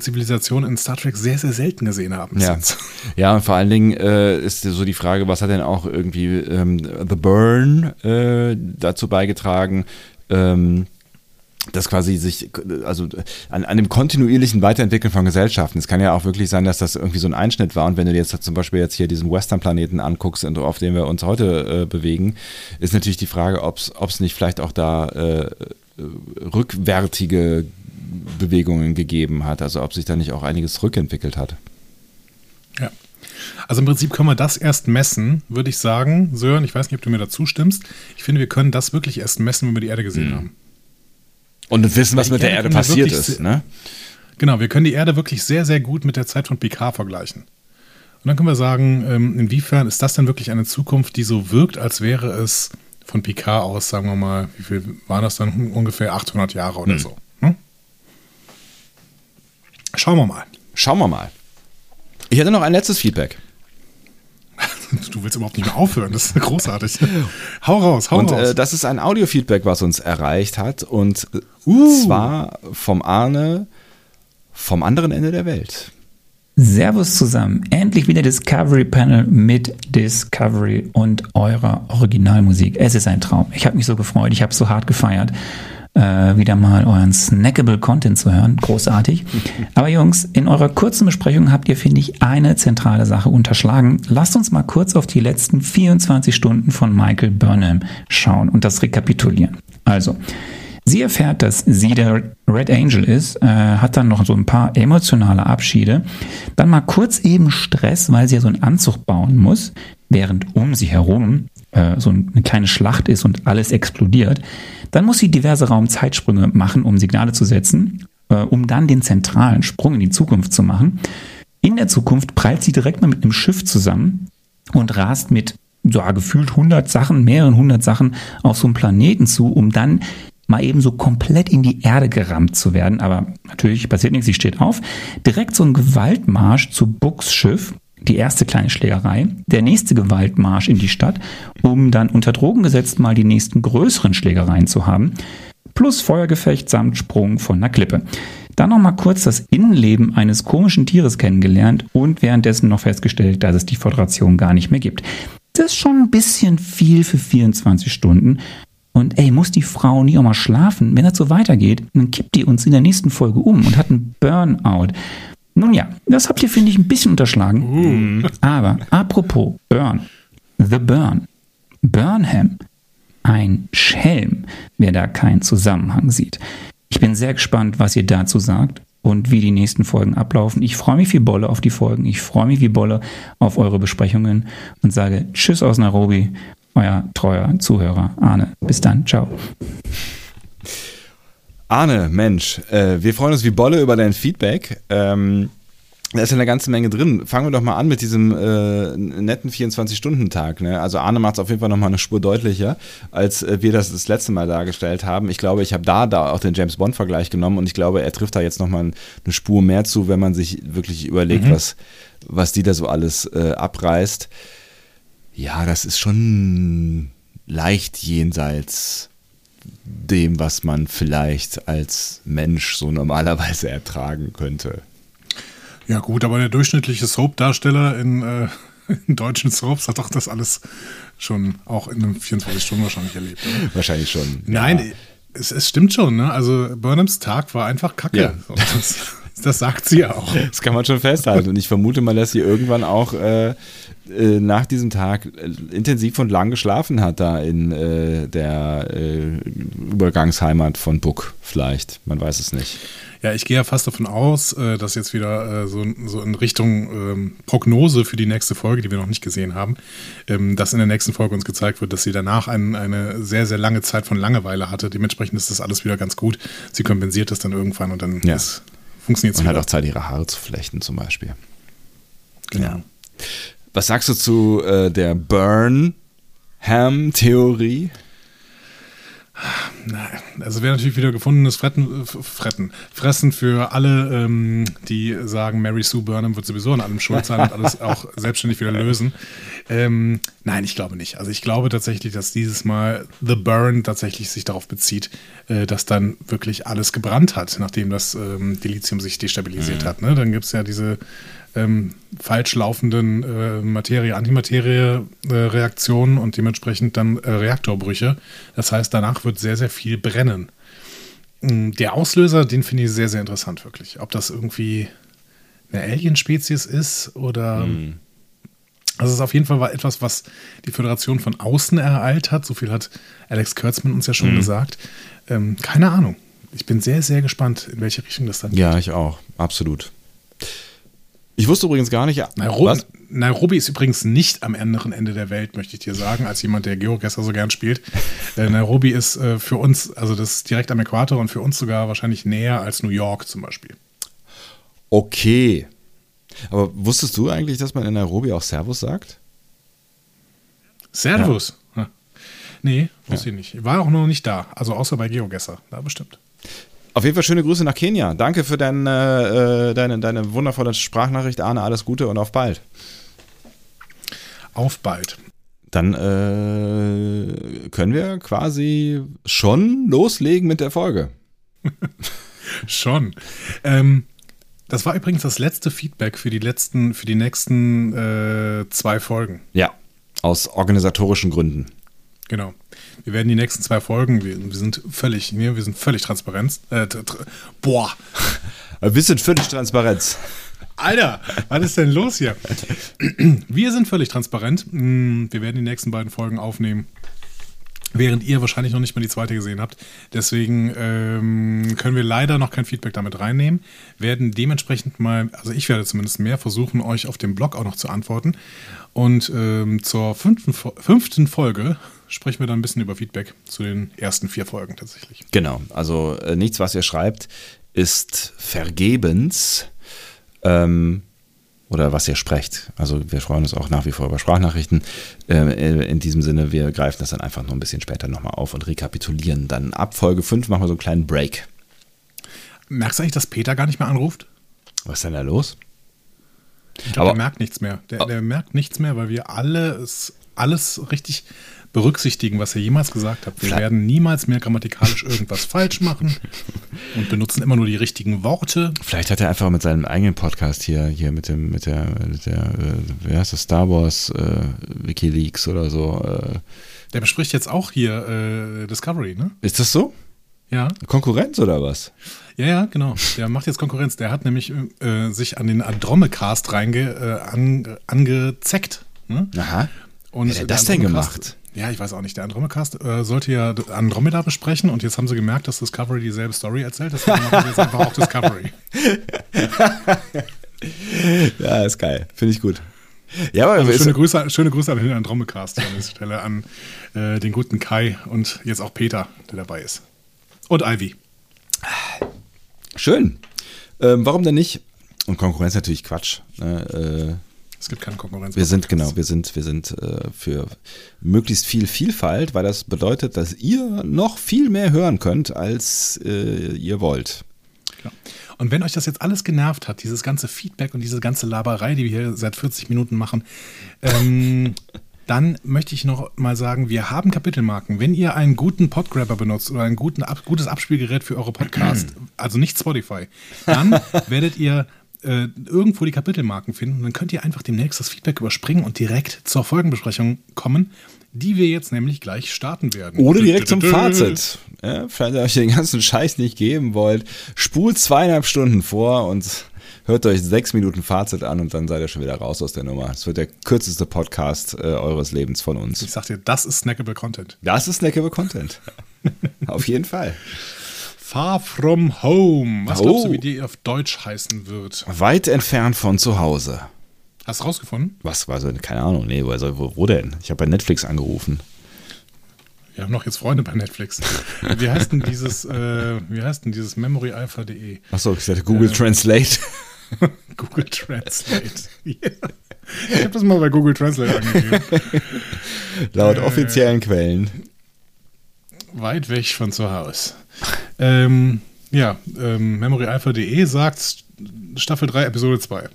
Zivilisation in Star Trek sehr, sehr selten gesehen haben. Ja, ja und vor allen Dingen äh, ist so die Frage, was hat denn auch irgendwie ähm, The Burn äh, dazu beigetragen, ähm, dass quasi sich, also an, an dem kontinuierlichen Weiterentwickeln von Gesellschaften. Es kann ja auch wirklich sein, dass das irgendwie so ein Einschnitt war. Und wenn du jetzt zum Beispiel jetzt hier diesen Western-Planeten anguckst, auf dem wir uns heute äh, bewegen, ist natürlich die Frage, ob es nicht vielleicht auch da äh, rückwärtige Bewegungen gegeben hat. Also ob sich da nicht auch einiges rückentwickelt hat. Ja. Also im Prinzip können wir das erst messen, würde ich sagen. Sören, ich weiß nicht, ob du mir dazu stimmst. Ich finde, wir können das wirklich erst messen, wenn wir die Erde gesehen mhm. haben. Und wissen, was mit der Erde passiert ist. Ne? Genau, wir können die Erde wirklich sehr, sehr gut mit der Zeit von Picard vergleichen. Und dann können wir sagen, ähm, inwiefern ist das denn wirklich eine Zukunft, die so wirkt, als wäre es von Picard aus, sagen wir mal, wie viel waren das dann? Ungefähr 800 Jahre oder hm. so. Schauen wir mal. Schauen wir mal. Ich hätte noch ein letztes Feedback. [laughs] Du willst überhaupt nicht mehr aufhören, das ist großartig. hau raus, hau und, raus. Äh, das ist ein Audiofeedback, was uns erreicht hat und äh, uh. zwar vom Arne vom anderen Ende der Welt. Servus zusammen. Endlich wieder Discovery Panel mit Discovery und eurer Originalmusik. Es ist ein Traum. Ich habe mich so gefreut. Ich habe so hart gefeiert äh, wieder mal euren snackable Content zu hören. Großartig. Aber Jungs, in eurer kurzen Besprechung habt ihr, finde ich, eine zentrale Sache unterschlagen. Lasst uns mal kurz auf die letzten 24 Stunden von Michael Burnham schauen und das rekapitulieren. Also, Sie erfährt, dass sie der Red Angel ist, äh, hat dann noch so ein paar emotionale Abschiede, dann mal kurz eben Stress, weil sie ja so einen Anzug bauen muss, während um sie herum äh, so eine kleine Schlacht ist und alles explodiert. Dann muss sie diverse Raumzeitsprünge machen, um Signale zu setzen, äh, um dann den zentralen Sprung in die Zukunft zu machen. In der Zukunft prallt sie direkt mal mit einem Schiff zusammen und rast mit so gefühlt 100 Sachen, mehreren hundert Sachen auf so einem Planeten zu, um dann mal eben so komplett in die Erde gerammt zu werden. Aber natürlich passiert nichts, sie steht auf. Direkt so ein Gewaltmarsch zu Bucks Schiff, die erste kleine Schlägerei, der nächste Gewaltmarsch in die Stadt, um dann unter Drogen gesetzt mal die nächsten größeren Schlägereien zu haben, plus Feuergefecht samt Sprung von einer Klippe. Dann noch mal kurz das Innenleben eines komischen Tieres kennengelernt und währenddessen noch festgestellt, dass es die Föderation gar nicht mehr gibt. Das ist schon ein bisschen viel für 24 Stunden. Und ey, muss die Frau nie auch mal schlafen? Wenn das so weitergeht, dann kippt die uns in der nächsten Folge um und hat einen Burnout. Nun ja, das habt ihr, finde ich, ein bisschen unterschlagen. Uh. Aber apropos Burn, The Burn, Burnham, ein Schelm, wer da keinen Zusammenhang sieht. Ich bin sehr gespannt, was ihr dazu sagt und wie die nächsten Folgen ablaufen. Ich freue mich wie Bolle auf die Folgen. Ich freue mich wie Bolle auf eure Besprechungen und sage Tschüss aus Nairobi, euer treuer Zuhörer Arne. Bis dann, ciao. Arne, Mensch, äh, wir freuen uns wie Bolle über dein Feedback. Ähm, da ist ja eine ganze Menge drin. Fangen wir doch mal an mit diesem äh, netten 24-Stunden-Tag. Ne? Also Arne macht es auf jeden Fall nochmal eine Spur deutlicher, als äh, wir das das letzte Mal dargestellt haben. Ich glaube, ich habe da, da auch den James Bond-Vergleich genommen und ich glaube, er trifft da jetzt nochmal eine Spur mehr zu, wenn man sich wirklich überlegt, mhm. was, was die da so alles äh, abreißt. Ja, das ist schon leicht jenseits dem, was man vielleicht als Mensch so normalerweise ertragen könnte. Ja gut, aber der durchschnittliche Soap-Darsteller in, äh, [laughs] in, deutschen Soaps hat doch das alles schon auch in einem 24 Stunden wahrscheinlich erlebt. Oder? Wahrscheinlich schon. Nein, ja. es, es, stimmt schon. Ne? Also Burnhams Tag war einfach kacke. Ja. [laughs] Das sagt sie auch. Das kann man schon festhalten. Und ich vermute mal, dass sie irgendwann auch äh, äh, nach diesem Tag äh, intensiv und lang geschlafen hat, da in äh, der äh, Übergangsheimat von Buck, vielleicht. Man weiß es nicht. Ja, ich gehe ja fast davon aus, äh, dass jetzt wieder so, so in Richtung ähm, Prognose für die nächste Folge, die wir noch nicht gesehen haben, ähm, dass in der nächsten Folge uns gezeigt wird, dass sie danach ein, eine sehr, sehr lange Zeit von Langeweile hatte. Dementsprechend ist das alles wieder ganz gut. Sie kompensiert das dann irgendwann und dann ja. Funktioniert es Und hat auch Zeit, ihre Haare zu flechten zum Beispiel. Genau. Ja. Was sagst du zu äh, der Burn-Ham-Theorie? Also wäre natürlich wieder gefundenes Fretten, Fretten, Fressen für alle, ähm, die sagen, Mary Sue Burnham wird sowieso an allem schuld sein und alles [laughs] auch selbstständig wieder lösen. Ähm, nein, ich glaube nicht. Also ich glaube tatsächlich, dass dieses Mal The Burn tatsächlich sich darauf bezieht, äh, dass dann wirklich alles gebrannt hat, nachdem das ähm, Dilithium sich destabilisiert mhm. hat. Ne? Dann gibt es ja diese ähm, falsch laufenden äh, Materie-Antimaterie-Reaktionen und dementsprechend dann äh, Reaktorbrüche. Das heißt, danach wird sehr, sehr viel brennen. Mm, der Auslöser, den finde ich sehr, sehr interessant, wirklich. Ob das irgendwie eine Alien-Spezies ist oder. Mhm. Also es ist auf jeden Fall etwas, was die Föderation von außen ereilt hat. So viel hat Alex Kurtzman uns ja schon mhm. gesagt. Ähm, keine Ahnung. Ich bin sehr, sehr gespannt, in welche Richtung das dann geht. Ja, ich auch. Absolut. Ich wusste übrigens gar nicht. Nairobi, was? Nairobi ist übrigens nicht am anderen Ende der Welt, möchte ich dir sagen, als jemand, der Geogesser so gern spielt. [laughs] Äh, Nairobi ist äh, für uns, also das ist direkt am Äquator und für uns sogar wahrscheinlich näher als New York zum Beispiel. Okay. Aber wusstest du eigentlich, dass man in Nairobi auch Servus sagt? Servus? Ja. Nee, wusste ja. ich nicht. Ich war auch noch nicht da. Also außer bei Geogesser. Da bestimmt. Auf jeden Fall schöne Grüße nach Kenia. Danke für dein, äh, deine, deine wundervolle Sprachnachricht, Arne. Alles Gute und auf bald. Auf bald. Dann äh, können wir quasi schon loslegen mit der Folge. [laughs] schon. Ähm, das war übrigens das letzte Feedback für die letzten, für die nächsten äh, zwei Folgen. Ja, aus organisatorischen Gründen. Genau. Wir werden die nächsten zwei Folgen, wir, wir sind völlig, wir, wir sind völlig transparent. Äh, boah. Wir sind völlig transparent. Alter, was ist denn los hier? Wir sind völlig transparent. Mm, wir werden die nächsten beiden Folgen aufnehmen, während ihr wahrscheinlich noch nicht mal die zweite gesehen habt. Deswegen ähm, können wir leider noch kein Feedback damit reinnehmen. Werden dementsprechend mal, also ich werde zumindest mehr versuchen, euch auf dem Blog auch noch zu antworten. Und ähm, zur fünften, fünften Folge sprechen wir dann ein bisschen über Feedback zu den ersten vier Folgen tatsächlich. Genau, also äh, nichts, was ihr schreibt, ist vergebens. Ähm, oder was ihr sprecht. Also wir freuen uns auch nach wie vor über Sprachnachrichten. Äh, in diesem Sinne, wir greifen das dann einfach noch ein bisschen später nochmal auf und rekapitulieren. Dann ab Folge 5 machen wir so einen kleinen Break. Merkst du eigentlich, dass Peter gar nicht mehr anruft? Was ist denn da los? Ich glaube, der merkt nichts mehr. Der, der merkt nichts mehr, weil wir alles, alles richtig berücksichtigen, was ihr jemals gesagt habt. Wir Vielleicht. werden niemals mehr grammatikalisch irgendwas [laughs] falsch machen und benutzen immer nur die richtigen Worte. Vielleicht hat er einfach mit seinem eigenen Podcast hier, hier mit dem, mit der, mit der, äh, wie heißt das, Star Wars äh, Wikileaks oder so. Äh. Der bespricht jetzt auch hier äh, Discovery, ne? Ist das so? Ja. Konkurrenz oder was? Ja, ja, genau. Der macht jetzt Konkurrenz. Der hat nämlich äh, sich an den Andromecast reinge, äh, an, angezeckt. Ne? Aha. Und Wer hat das denn gemacht? Ja, ich weiß auch nicht. Der Andromecast äh, sollte ja Andromeda besprechen und jetzt haben sie gemerkt, dass Discovery dieselbe Story erzählt. Deswegen machen sie jetzt einfach auch Discovery. [laughs] ja, ist geil. Finde ich gut. Ja, aber also schöne, Grüße, schöne Grüße an den Andromecast an dieser Stelle, an äh, den guten Kai und jetzt auch Peter, der dabei ist. Und Ivy. Schön. Ähm, warum denn nicht? Und Konkurrenz natürlich Quatsch. Ne? Äh, es gibt keine Konkurrenz. Wir sind, genau, wir sind, wir sind äh, für möglichst viel Vielfalt, weil das bedeutet, dass ihr noch viel mehr hören könnt, als äh, ihr wollt. Und wenn euch das jetzt alles genervt hat, dieses ganze Feedback und diese ganze Laberei, die wir hier seit 40 Minuten machen, ähm, [laughs] dann möchte ich noch mal sagen, wir haben Kapitelmarken. Wenn ihr einen guten Podgrabber benutzt oder ein guten, ab, gutes Abspielgerät für eure Podcast, [clears throat] also nicht Spotify, dann [laughs] werdet ihr äh, irgendwo die Kapitelmarken finden. Und dann könnt ihr einfach demnächst das Feedback überspringen und direkt zur Folgenbesprechung kommen. die wir jetzt nämlich gleich starten werden. Oder direkt zum Fazit. Ja, falls ihr euch den ganzen Scheiß nicht geben wollt, spult zweieinhalb Stunden vor und hört euch sechs Minuten Fazit an und dann seid ihr schon wieder raus aus der Nummer. Es wird der kürzeste Podcast äh, eures Lebens von uns. Ich sag dir, das ist snackable Content. Das ist snackable Content. [laughs] auf jeden Fall. Far from home. Was oh. glaubst du, wie die auf Deutsch heißen wird? Weit entfernt von zu Hause. Hast du rausgefunden? Was war so? Keine Ahnung. Nee, wo, wo, wo denn? Ich habe bei Netflix angerufen. Wir haben noch jetzt Freunde bei Netflix. Wie heißt denn dieses, äh, wie heißt denn dieses memoryalpha.de? Achso, ich sagte Google äh, Translate. [laughs] Google Translate. Yeah. Ich habe das mal bei Google Translate angegeben. Laut äh, offiziellen Quellen. Weit weg von zu Hause. Ähm, ja, ähm, memoryalpha.de sagt Staffel 3, Episode 2.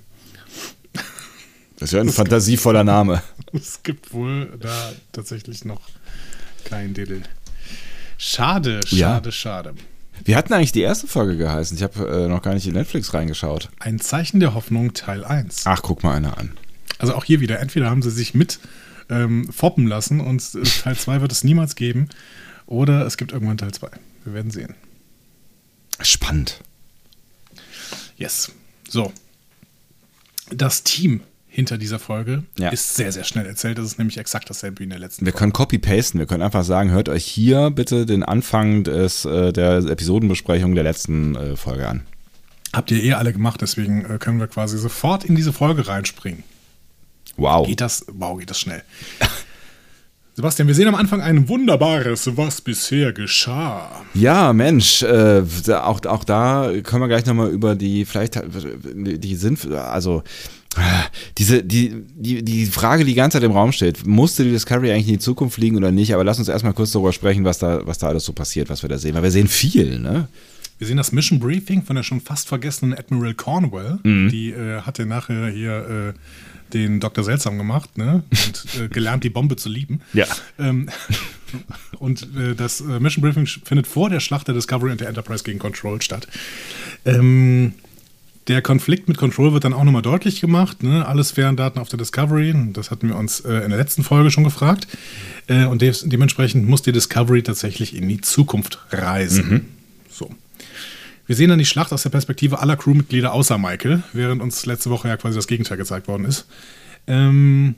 Das ist ja ein es fantasievoller gibt, Name. Es gibt wohl da tatsächlich noch kein Diddle. Schade, schade, ja. schade. Wie hat denn eigentlich die erste Folge geheißen? Ich habe äh, noch gar nicht in Netflix reingeschaut. Ein Zeichen der Hoffnung, Teil 1. Ach, guck mal einer an. Also auch hier wieder, entweder haben sie sich mit ähm, foppen lassen und äh, [laughs] Teil 2 wird es niemals geben, oder es gibt irgendwann Teil 2. Wir werden sehen. Spannend. Yes. So. Das Team hinter dieser Folge ja. ist sehr, sehr schnell erzählt. Das ist nämlich exakt dasselbe wie in der letzten Wir Folge. können copy-pasten. Wir können einfach sagen, hört euch hier bitte den Anfang des, äh, der Episodenbesprechung der letzten äh, Folge an. Habt ihr eh alle gemacht, deswegen äh, können wir quasi sofort in diese Folge reinspringen. Wow. Geht das, wow, geht das schnell. [laughs] Sebastian, wir sehen am Anfang ein wunderbares, was bisher geschah. Ja, Mensch, äh, auch, auch da können wir gleich nochmal über die, vielleicht, die sind, also diese, die, die, die Frage, die die ganze Zeit im Raum steht, musste die Discovery eigentlich in die Zukunft fliegen oder nicht? Aber lass uns erstmal kurz darüber sprechen, was da, was da alles so passiert, was wir da sehen. Weil wir sehen viel, ne? Wir sehen das Mission Briefing von der schon fast vergessenen Admiral Cornwell. Mhm. Die äh, hatte nachher hier äh, den Dr. Seltsam gemacht, ne? Und äh, gelernt, die Bombe zu lieben. Ja. Ähm, [laughs] und äh, das äh, Mission Briefing findet vor der Schlacht der Discovery und der Enterprise gegen Control statt. Ähm, der Konflikt mit Control wird dann auch nochmal deutlich gemacht. Ne? Alle Sphärendaten auf der Discovery, das hatten wir uns äh, in der letzten Folge schon gefragt. Äh, und de dementsprechend muss die Discovery tatsächlich in die Zukunft reisen. Mhm. So. Wir sehen dann die Schlacht aus der Perspektive aller Crewmitglieder außer Michael, während uns letzte Woche ja quasi das Gegenteil gezeigt worden ist. Ähm,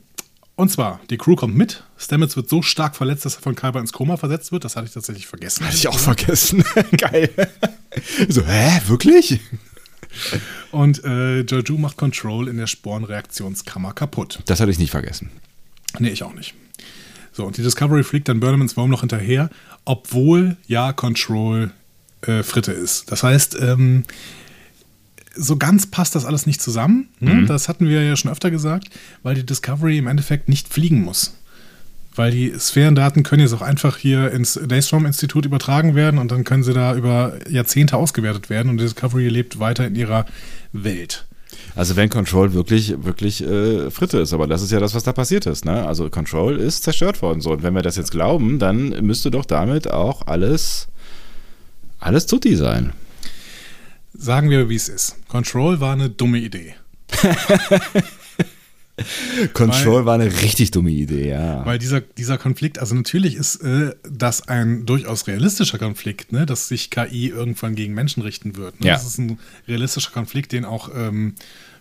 und zwar, die Crew kommt mit. Stamets wird so stark verletzt, dass er von Kyber ins Koma versetzt wird. Das hatte ich tatsächlich vergessen. Hatte ich auch vergessen. [laughs] Geil. so, hä, wirklich? Und äh, Joju macht Control in der Sporenreaktionskammer kaputt. Das hatte ich nicht vergessen. Nee, ich auch nicht. So, und die Discovery fliegt dann Burnham ins noch hinterher, obwohl ja Control äh, Fritte ist. Das heißt, ähm, so ganz passt das alles nicht zusammen. Ne? Mhm. Das hatten wir ja schon öfter gesagt, weil die Discovery im Endeffekt nicht fliegen muss weil die Sphärendaten können jetzt auch einfach hier ins Daystrom-Institut übertragen werden und dann können sie da über Jahrzehnte ausgewertet werden und Discovery lebt weiter in ihrer Welt. Also wenn Control wirklich, wirklich äh, Fritte ist, aber das ist ja das, was da passiert ist. Ne? Also Control ist zerstört worden. So. Und wenn wir das jetzt glauben, dann müsste doch damit auch alles, alles Tutti sein. Sagen wir, wie es ist. Control war eine dumme Idee. [laughs] [laughs] Control weil, war eine richtig dumme Idee, ja. Weil dieser, dieser Konflikt, also natürlich ist äh, das ein durchaus realistischer Konflikt, ne, dass sich KI irgendwann gegen Menschen richten wird. Ne? Ja. Das ist ein realistischer Konflikt, den auch, ähm,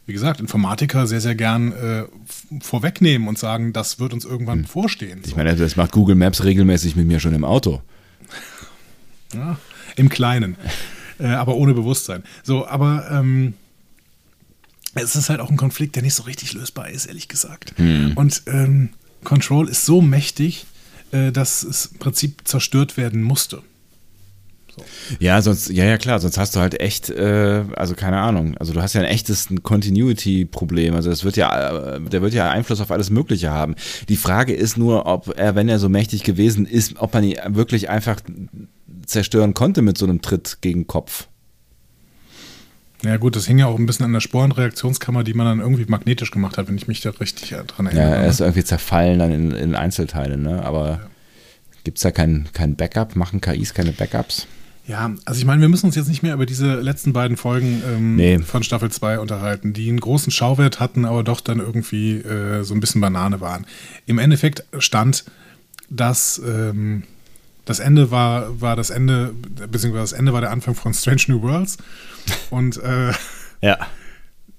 wie gesagt, Informatiker sehr, sehr gern äh, vorwegnehmen und sagen, das wird uns irgendwann hm. vorstehen. Ich meine, das macht Google Maps regelmäßig mit mir schon im Auto. Ja, im Kleinen. äh, aber ohne Bewusstsein. So, aber ähm, es ist halt auch ein Konflikt, der nicht so richtig lösbar ist, ehrlich gesagt. Hm. Und ähm, Control ist so mächtig, äh, dass es im Prinzip zerstört werden musste. So. Ja, sonst, ja, ja, klar, sonst hast du halt echt, äh, also keine Ahnung, also du hast ja ein echtes Continuity-Problem. Also das wird ja, äh, der wird ja Einfluss auf alles Mögliche haben. Die Frage ist nur, ob er, wenn er so mächtig gewesen ist, ob man ihn wirklich einfach zerstören konnte mit so einem Tritt gegen Kopf. Ja gut, das hing ja auch ein bisschen an der Sporenreaktionskammer, die man dann irgendwie magnetisch gemacht hat, wenn ich mich da richtig dran erinnere. Ja, er ist irgendwie zerfallen dann in, in Einzelteile, ne? Aber ja. gibt es da kein, kein Backup? Machen KIs keine Backups? Ja, also ich meine, wir müssen uns jetzt nicht mehr über diese letzten beiden Folgen ähm, nee. von Staffel 2 unterhalten, die einen großen Schauwert hatten, aber doch dann irgendwie äh, so ein bisschen Banane waren. Im Endeffekt stand, dass ähm, das Ende war, war das Ende, beziehungsweise das Ende war der Anfang von Strange New Worlds. Und äh, [laughs] ja.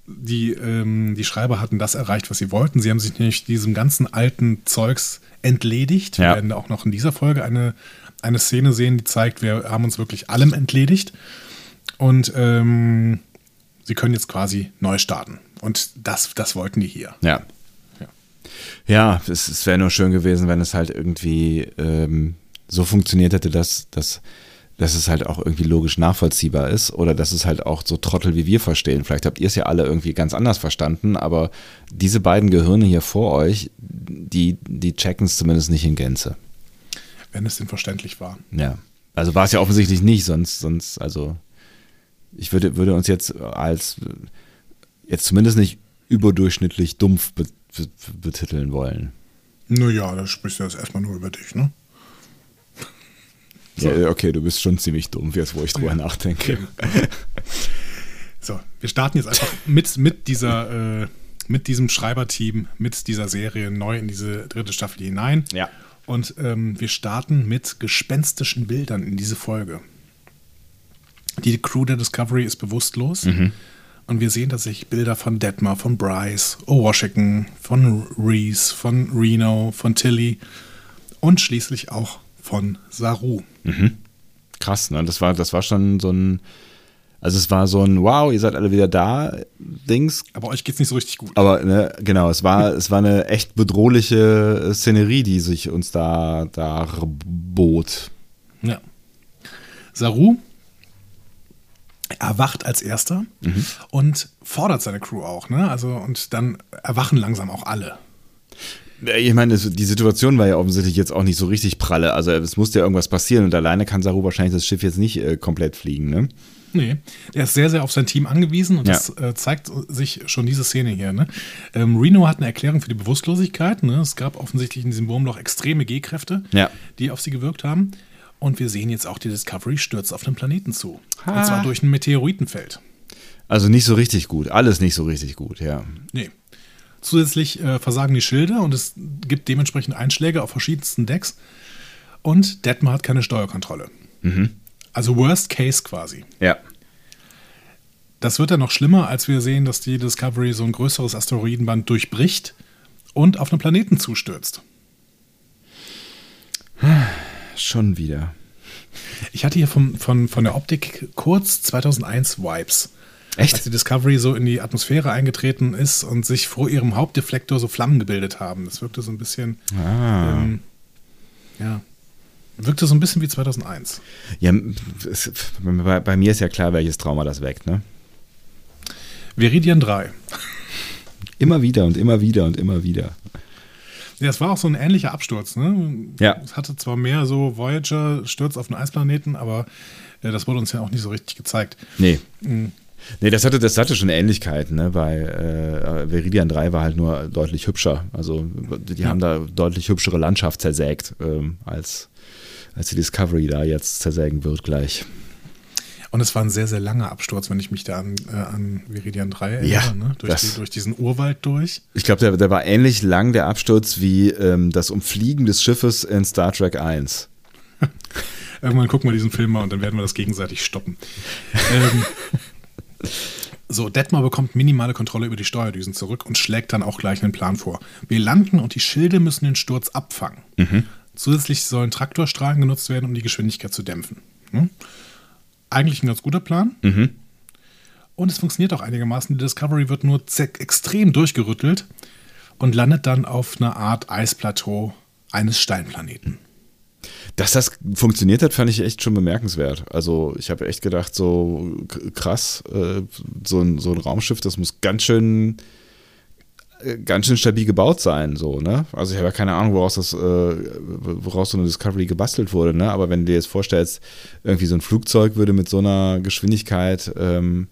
die, ähm, die Schreiber hatten das erreicht, was sie wollten. Sie haben sich nämlich diesem ganzen alten Zeugs entledigt. Wir Ja. werden auch noch in dieser Folge eine, eine Szene sehen, die zeigt, wir haben uns wirklich allem entledigt. Und ähm, sie können jetzt quasi neu starten. Und das, das wollten die hier. Ja. Ja. Ja, es, es wäre nur schön gewesen, wenn es halt irgendwie ähm, so funktioniert hätte, dass, dass, dass es halt auch irgendwie logisch nachvollziehbar ist oder dass es halt auch so Trottel wie wir verstehen. Vielleicht habt ihr es ja alle irgendwie ganz anders verstanden, aber diese beiden Gehirne hier vor euch, die, die checken es zumindest nicht in Gänze. Wenn es denn verständlich war. Ja. Also war es ja offensichtlich nicht, sonst, sonst, also ich würde, würde uns jetzt als jetzt zumindest nicht überdurchschnittlich dumpf be, be, betiteln wollen. Naja, da sprichst du jetzt erstmal nur über dich, ne? So. Ja, okay, du bist schon ziemlich dumm, jetzt wo ich drüber Ja. nachdenke. [laughs] So, wir starten jetzt einfach mit, mit dieser, äh, mit diesem Schreiberteam, mit dieser Serie neu in diese dritte Staffel hinein. Ja. Und ähm, wir starten mit gespenstischen Bildern in diese Folge. Die Crew der Discovery ist bewusstlos. Und wir sehen tatsächlich Bilder von Detmar, von Bryce, O'Washington, von Reese, von Reno, von Tilly und schließlich auch von Saru. Krass, ne? Das war, das war schon so ein, also es war so ein, wow, ihr seid alle wieder da, Dings. Aber euch geht's nicht so richtig gut. Aber ne, genau, es war, es war eine echt bedrohliche Szenerie, die sich uns da, da bot. Ja. Saru erwacht als erster und fordert seine Crew auch, ne? Also, und dann erwachen langsam auch alle. Ich meine, die Situation war ja offensichtlich jetzt auch nicht so richtig pralle. Also es musste ja irgendwas passieren und alleine kann Saru wahrscheinlich das Schiff jetzt nicht äh, komplett fliegen, ne? Nee, er ist sehr, sehr auf sein Team angewiesen und Ja. das äh, zeigt sich schon diese Szene hier. Ne? Ähm, Reno hat eine Erklärung für die Bewusstlosigkeit. Ne? Es gab offensichtlich in diesem Wurmloch extreme G-Kräfte, Ja. die auf sie gewirkt haben. Und wir sehen jetzt auch, die Discovery stürzt auf den Planeten zu. Ha. Und zwar durch ein Meteoritenfeld. Also nicht so richtig gut. Alles nicht so richtig gut, ja. Nee. Zusätzlich äh, versagen die Schilde und es gibt dementsprechend Einschläge auf verschiedensten Decks. Und Detmar hat keine Steuerkontrolle. Also Worst Case quasi. Ja. Das wird dann noch schlimmer, als wir sehen, dass die Discovery so ein größeres Asteroidenband durchbricht und auf einen Planeten zustürzt. [sighs] Schon wieder. Ich hatte hier vom, von, von der Optik kurz 2001 Vibes. Echt? Als die Discovery so in die Atmosphäre eingetreten ist und sich vor ihrem Hauptdeflektor so Flammen gebildet haben. Das wirkte so ein bisschen. Ah. Ähm, ja. Wirkte so ein bisschen wie 2001. Ja, es, bei, bei mir ist ja klar, welches Trauma das weckt, ne? Viridian 3. Immer wieder und immer wieder und immer wieder. Ja, es war auch so ein ähnlicher Absturz. Ne? Ja. Es hatte zwar mehr so Voyager, Sturz auf den Eisplaneten, aber äh, das wurde uns ja auch nicht so richtig gezeigt. Nee. Nee, das hatte, das hatte schon Ähnlichkeiten, ne? Bei äh, Viridian 3 war halt nur deutlich hübscher. Also die haben da deutlich hübschere Landschaft zersägt, ähm, als, als die Discovery da jetzt zersägen wird gleich. Und es war ein sehr, sehr langer Absturz, wenn ich mich da an, äh, an Viridian 3 erinnere. Ja, ne? durch, die, durch diesen Urwald durch. Ich glaube, der, der war ähnlich lang, der Absturz, wie ähm, das Umfliegen des Schiffes in Star Trek 1. [laughs] Irgendwann gucken wir diesen Film mal und dann werden wir das gegenseitig stoppen. [laughs] ähm, so, Detmar bekommt minimale Kontrolle über die Steuerdüsen zurück und schlägt dann auch gleich einen Plan vor. Wir landen und die Schilde müssen den Sturz abfangen. Zusätzlich sollen Traktorstrahlen genutzt werden, um die Geschwindigkeit zu dämpfen. Hm? Eigentlich ein ganz guter Plan. Und es funktioniert auch einigermaßen. Die Discovery wird nur extrem durchgerüttelt und landet dann auf einer Art Eisplateau eines Steinplaneten. Dass das funktioniert hat, fand ich echt schon bemerkenswert. Also ich habe echt gedacht, so krass, äh, so, ein, so ein Raumschiff, das muss ganz schön äh, ganz schön stabil gebaut sein, so, ne? Also ich habe ja keine Ahnung, woraus das, äh, woraus so eine Discovery gebastelt wurde, ne? Aber wenn du dir jetzt vorstellst, irgendwie so ein Flugzeug würde mit so einer Geschwindigkeit ähm,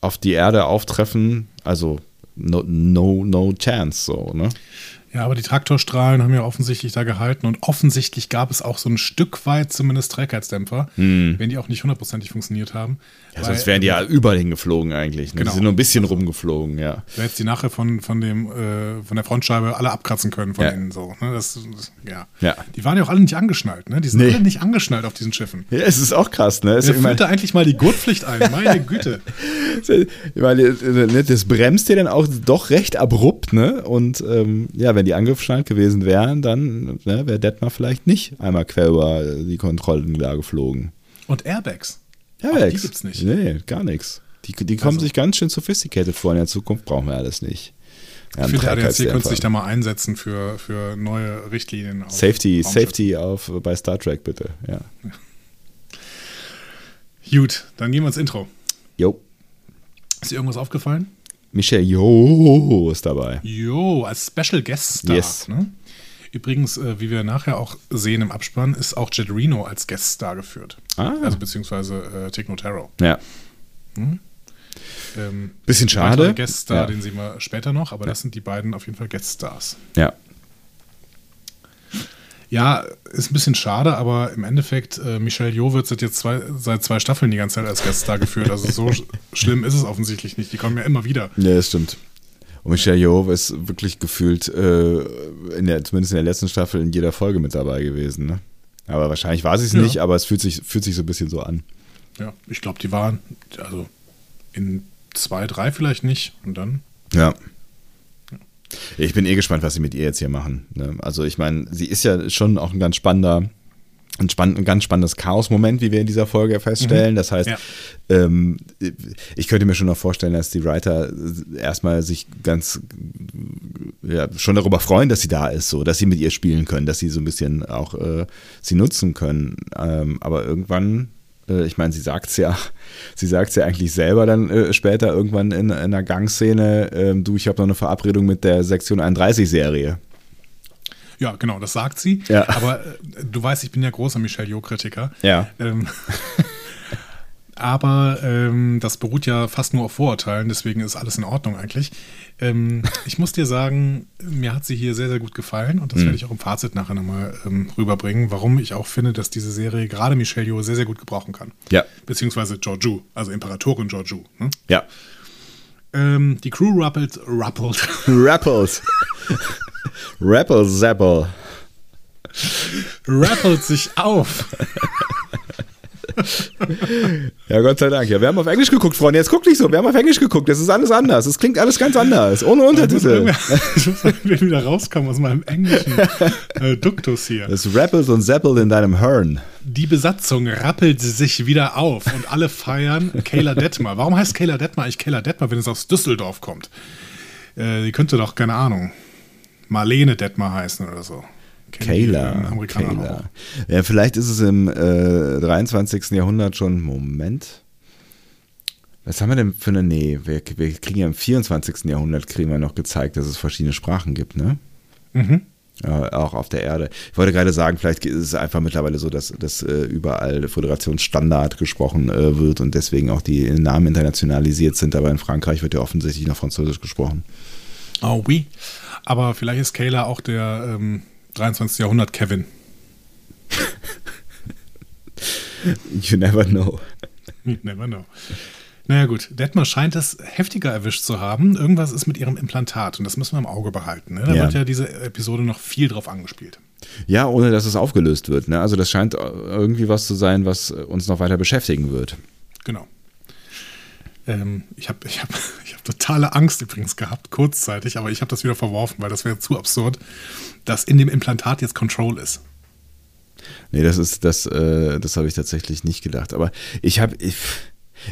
auf die Erde auftreffen, also no, no, no chance, so, ne? Ja, aber die Traktorstrahlen haben ja offensichtlich da gehalten und offensichtlich gab es auch so ein Stück weit zumindest Trägheitsdämpfer, hm. wenn die auch nicht hundertprozentig funktioniert haben. Ja, sonst wären die ja überall hingeflogen eigentlich. Ne? Genau. Die sind nur ein bisschen rumgeflogen, ja. Wer jetzt die nachher von, von, dem, äh, von der Frontscheibe alle abkratzen können von ja. innen so. Ne? Das, das, ja. ja. Die waren ja auch alle nicht angeschnallt, ne? Die sind nee. alle nicht angeschnallt auf diesen Schiffen. Ja, es ist auch krass, ne? Wer führt da eigentlich mal die Gurtpflicht ein? Meine [laughs] Güte. meine, äh, das bremst ja dann auch doch recht abrupt, ne? Und ähm, ja, wenn die angeschnallt gewesen wären, dann ne, wäre Detmar vielleicht nicht einmal quer über die Kontrollen da geflogen. Und Airbags. Airbags. Auch die gibt's nicht. Nee, gar nichts. Die, die kommen also. sich ganz schön sophisticated vor. In der Zukunft brauchen wir alles nicht. Ja, ich finde, der ADAC könnte sich da mal einsetzen für, für neue Richtlinien. Safety, Safety auf, bei Star Trek, bitte. Ja. Gut, dann gehen wir ins Intro. Jo. Ist dir irgendwas aufgefallen? Michelle Jo ist dabei. Jo, als Special Guest Star. Yes. Ne? Übrigens, äh, wie wir nachher auch sehen im Abspann, ist auch Jet Reno als Guest Star geführt. Ah. Also beziehungsweise äh, Tick Taro. Ja. Hm? Ähm, Bisschen schade. Guest Star, ja. den sehen wir später noch, aber ja. das sind die beiden auf jeden Fall Guest Stars. Ja. Ja, ist ein bisschen schade, aber im Endeffekt, äh, Michelle Jo wird seit jetzt zwei, seit zwei Staffeln die ganze Zeit als Gaststar geführt. Also so sch schlimm ist es offensichtlich nicht. Die kommen ja immer wieder. Ja, das stimmt. Und Michelle Yeoh ist wirklich gefühlt, äh, in der, zumindest in der letzten Staffel, in jeder Folge mit dabei gewesen. Ne? Aber wahrscheinlich war sie es ja. nicht, aber es fühlt sich, fühlt sich so ein bisschen so an. Ja, ich glaube, die waren, also in zwei, drei vielleicht nicht und dann. Ja. Ich bin eh gespannt, was sie mit ihr jetzt hier machen. Ne? Also ich meine, sie ist ja schon auch ein ganz spannender, ein, spann ein ganz spannendes Chaos-Moment, wie wir in dieser Folge feststellen. Mhm. Das heißt, ja. ähm, ich könnte mir schon noch vorstellen, dass die Writer erstmal sich ganz ja, schon darüber freuen, dass sie da ist, so, dass sie mit ihr spielen können, dass sie so ein bisschen auch äh, sie nutzen können. Ähm, aber irgendwann äh, ich meine, sie sagt es ja, sie sagt es ja eigentlich selber dann äh, später irgendwann in, in einer Gangszene, äh, du, ich habe noch eine Verabredung mit der Sektion 31-Serie. Ja, genau, das sagt sie. Ja. Aber äh, du weißt, ich bin ja großer Michelle Jo-Kritiker. Ja. Ähm, [laughs] aber ähm, das beruht ja fast nur auf Vorurteilen, deswegen ist alles in Ordnung eigentlich. Ähm, [laughs] ich muss dir sagen, mir hat sie hier sehr, sehr gut gefallen und das mhm. werde ich auch im Fazit nachher nochmal ähm, rüberbringen, warum ich auch finde, dass diese Serie gerade Michelle Yeoh sehr, sehr gut gebrauchen kann. Ja. Beziehungsweise Georgiou, also Imperatorin Georgiou. Ne? Ja. Ähm, die Crew rappelt, rappelt. [laughs] Rappelt. Rappel Zappel. Rappelt sich auf. [laughs] [laughs] ja, Gott sei Dank. Ja, wir haben auf Englisch geguckt, Freunde. Jetzt guck nicht so. Wir haben auf Englisch geguckt. Das ist alles anders. Es klingt alles ganz anders. Ohne Untertitel. Ich muss irgendwie wieder rauskommen aus meinem englischen äh, Duktus hier. Es rappelt und zappelt in deinem Hirn. Die Besatzung rappelt sich wieder auf und alle feiern Kayla Detmer. Warum heißt Kayla Detmer eigentlich Kayla Detmer, wenn es aus Düsseldorf kommt? Äh, die könnte doch, keine Ahnung, Marlene Detmer heißen oder so. Kayla. Kayla. Ja, vielleicht ist es im äh, 23. Jahrhundert schon. Moment. Was haben wir denn für eine. Nee, wir, wir, kriegen ja im 24. Jahrhundert kriegen wir noch gezeigt, dass es verschiedene Sprachen gibt, ne? Mhm. Ja, auch auf der Erde. Ich wollte gerade sagen, vielleicht ist es einfach mittlerweile so, dass, dass äh, überall Föderationsstandard gesprochen äh, wird und deswegen auch die Namen internationalisiert sind, aber in Frankreich wird ja offensichtlich noch Französisch gesprochen. Oh, oui. Aber vielleicht ist Kayla auch der ähm, 23. Jahrhundert Kevin. [laughs] you never know. You never know. Naja gut, Detmar scheint es heftiger erwischt zu haben. Irgendwas ist mit ihrem Implantat und das müssen wir im Auge behalten. Ne? Da ja. wird ja diese Episode noch viel drauf angespielt. Ja, ohne dass es aufgelöst wird. Ne? Also das scheint irgendwie was zu sein, was uns noch weiter beschäftigen wird. Genau. Ähm, ich habe ich hab, [laughs] ich hab totale Angst übrigens gehabt, kurzzeitig, aber ich habe das wieder verworfen, weil das wäre zu absurd, dass in dem Implantat jetzt Control ist. Nee, das ist, das, äh, das habe ich tatsächlich nicht gedacht. Aber ich habe, ich,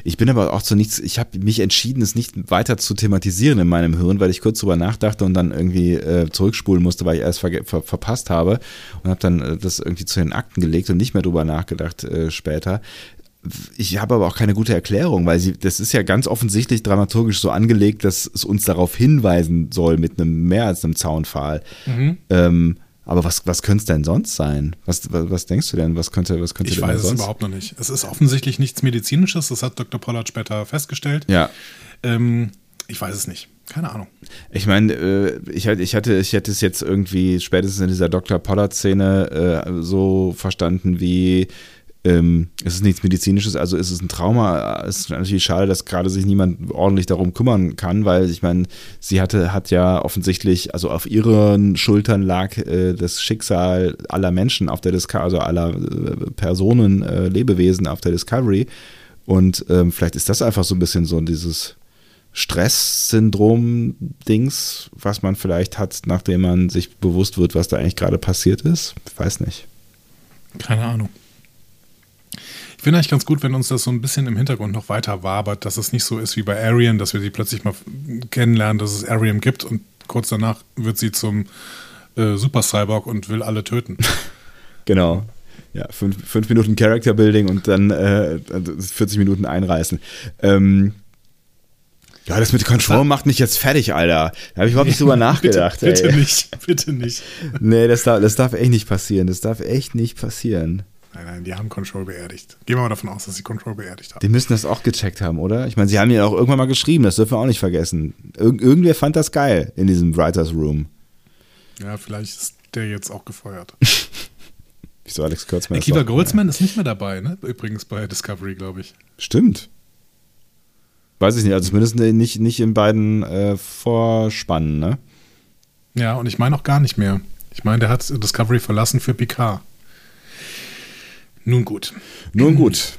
ich bin aber auch zu nichts, ich habe mich entschieden, es nicht weiter zu thematisieren in meinem Hirn, weil ich kurz drüber nachdachte und dann irgendwie äh, zurückspulen musste, weil ich erst ver ver verpasst habe und habe dann äh, das irgendwie zu den Akten gelegt und nicht mehr drüber nachgedacht äh, später ich habe aber auch keine gute Erklärung, weil sie, das ist ja ganz offensichtlich dramaturgisch so angelegt, dass es uns darauf hinweisen soll mit einem mehr als einem Zaunpfahl. Mhm. Ähm, aber was, was könnte es denn sonst sein? Was, was, was, denkst du denn? Was könnte, was könnte ich denn weiß sonst? es überhaupt noch nicht. Es ist offensichtlich nichts Medizinisches, das hat Dr. Pollard später festgestellt. Ja. Ähm, ich weiß es nicht. Keine Ahnung. Ich meine, äh, ich, ich, hatte, ich hätte es jetzt irgendwie spätestens in dieser Dr. Pollard-Szene äh, so verstanden wie, ähm, es ist nichts Medizinisches, also ist es ein Trauma. Es ist natürlich schade, dass gerade sich niemand ordentlich darum kümmern kann, weil ich meine, sie hatte, hat ja offensichtlich, also auf ihren Schultern lag äh, das Schicksal aller Menschen auf der Discovery, also aller äh, Personen, äh, Lebewesen auf der Discovery. Und ähm, vielleicht ist das einfach so ein bisschen so dieses Stresssyndrom-Dings, was man vielleicht hat, nachdem man sich bewusst wird, was da eigentlich gerade passiert ist. Ich weiß nicht. Keine Ahnung. Ich finde eigentlich ganz gut, wenn uns das so ein bisschen im Hintergrund noch weiter wabert, dass es nicht so ist wie bei Arian, dass wir sie plötzlich mal kennenlernen, dass es Arian gibt und kurz danach wird sie zum äh, Super Cyborg und will alle töten. [laughs] genau. Ja, fünf, fünf Minuten Character Building und dann äh, 40 Minuten einreißen. Ähm, ja, das mit Control macht mich jetzt fertig, Alter. Da habe ich überhaupt nicht drüber [laughs] nachgedacht. bitte, bitte nicht, bitte nicht. Nee, das darf, das darf echt nicht passieren. Das darf echt nicht passieren. Nein, nein, die haben Control beerdigt. Gehen wir mal davon aus, dass sie Control beerdigt haben. Die müssen das auch gecheckt haben, oder? Ich meine, sie haben ja auch irgendwann mal geschrieben, das dürfen wir auch nicht vergessen. Ir irgendwer fand das geil in diesem Writers Room. Ja, vielleicht ist der jetzt auch gefeuert. [laughs] Wieso Alex Kurtzman? Akiva Goldsman ja. ist nicht mehr dabei, ne? Übrigens bei Discovery, glaube ich. Stimmt. Weiß ich nicht, also zumindest nicht, nicht in beiden äh, Vorspannen, ne? Ja, und ich meine auch gar nicht mehr. Ich meine, der hat Discovery verlassen für Picard. Nun gut. Nun gut.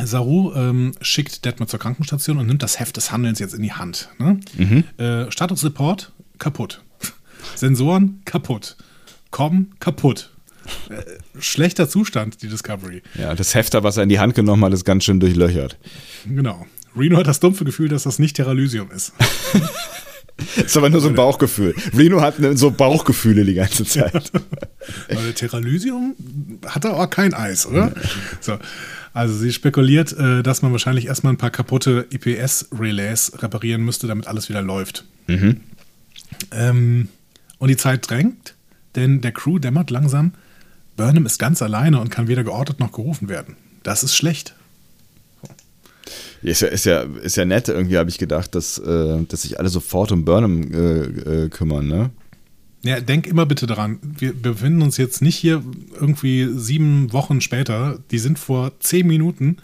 Saru ähm, schickt Detmer zur Krankenstation und nimmt das Heft des Handelns jetzt in die Hand. Ne? Mhm. Äh, Statusreport kaputt. Sensoren kaputt. Com kaputt. Äh, schlechter Zustand, die Discovery. Ja, das Hefter, was er in die Hand genommen hat, ist ganz schön durchlöchert. Genau. Reno hat das dumpfe Gefühl, dass das nicht Terralysium ist. [laughs] ist aber nur so ein Bauchgefühl. Reno hat so Bauchgefühle die ganze Zeit. Weil Terralysium hat er auch kein Eis, oder? So. Also sie spekuliert, äh, dass man wahrscheinlich erstmal ein paar kaputte IPS-Relais reparieren müsste, damit alles wieder läuft. Mhm. Ähm, und die Zeit drängt, denn der Crew dämmert langsam. Burnham ist ganz alleine und kann weder geortet noch gerufen werden. Das ist schlecht. Ist ja, ist ja, ist ja nett, irgendwie habe ich gedacht, dass, äh, dass sich alle sofort um Burnham äh, äh, kümmern, ne? Ja, denk immer bitte daran, wir befinden uns jetzt nicht hier irgendwie sieben Wochen später, die sind vor zehn Minuten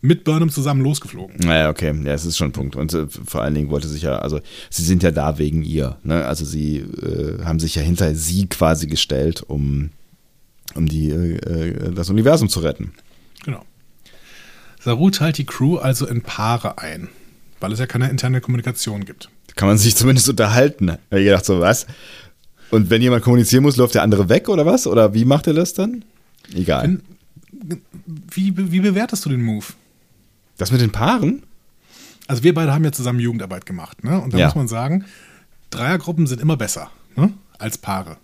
mit Burnham zusammen losgeflogen. Naja, okay, ja, es ist schon ein Punkt. Und äh, vor allen Dingen wollte sich ja, also sie sind ja da wegen ihr, ne? Also sie äh, haben sich ja hinter sie quasi gestellt, um, um die, äh, das Universum zu retten. Genau. Saru teilt die Crew also in Paare ein, weil es ja keine interne Kommunikation gibt. Kann man sich [laughs] zumindest unterhalten. Da habe ich gedacht, so was? Und wenn jemand kommunizieren muss, läuft der andere weg oder was? Oder wie macht er das dann? Egal. Wenn, wie, wie bewertest du den Move? Das mit den Paaren? Also wir beide haben ja zusammen Jugendarbeit gemacht, ne? Und da ja. muss man sagen, Dreiergruppen sind immer besser, ne? Als Paare.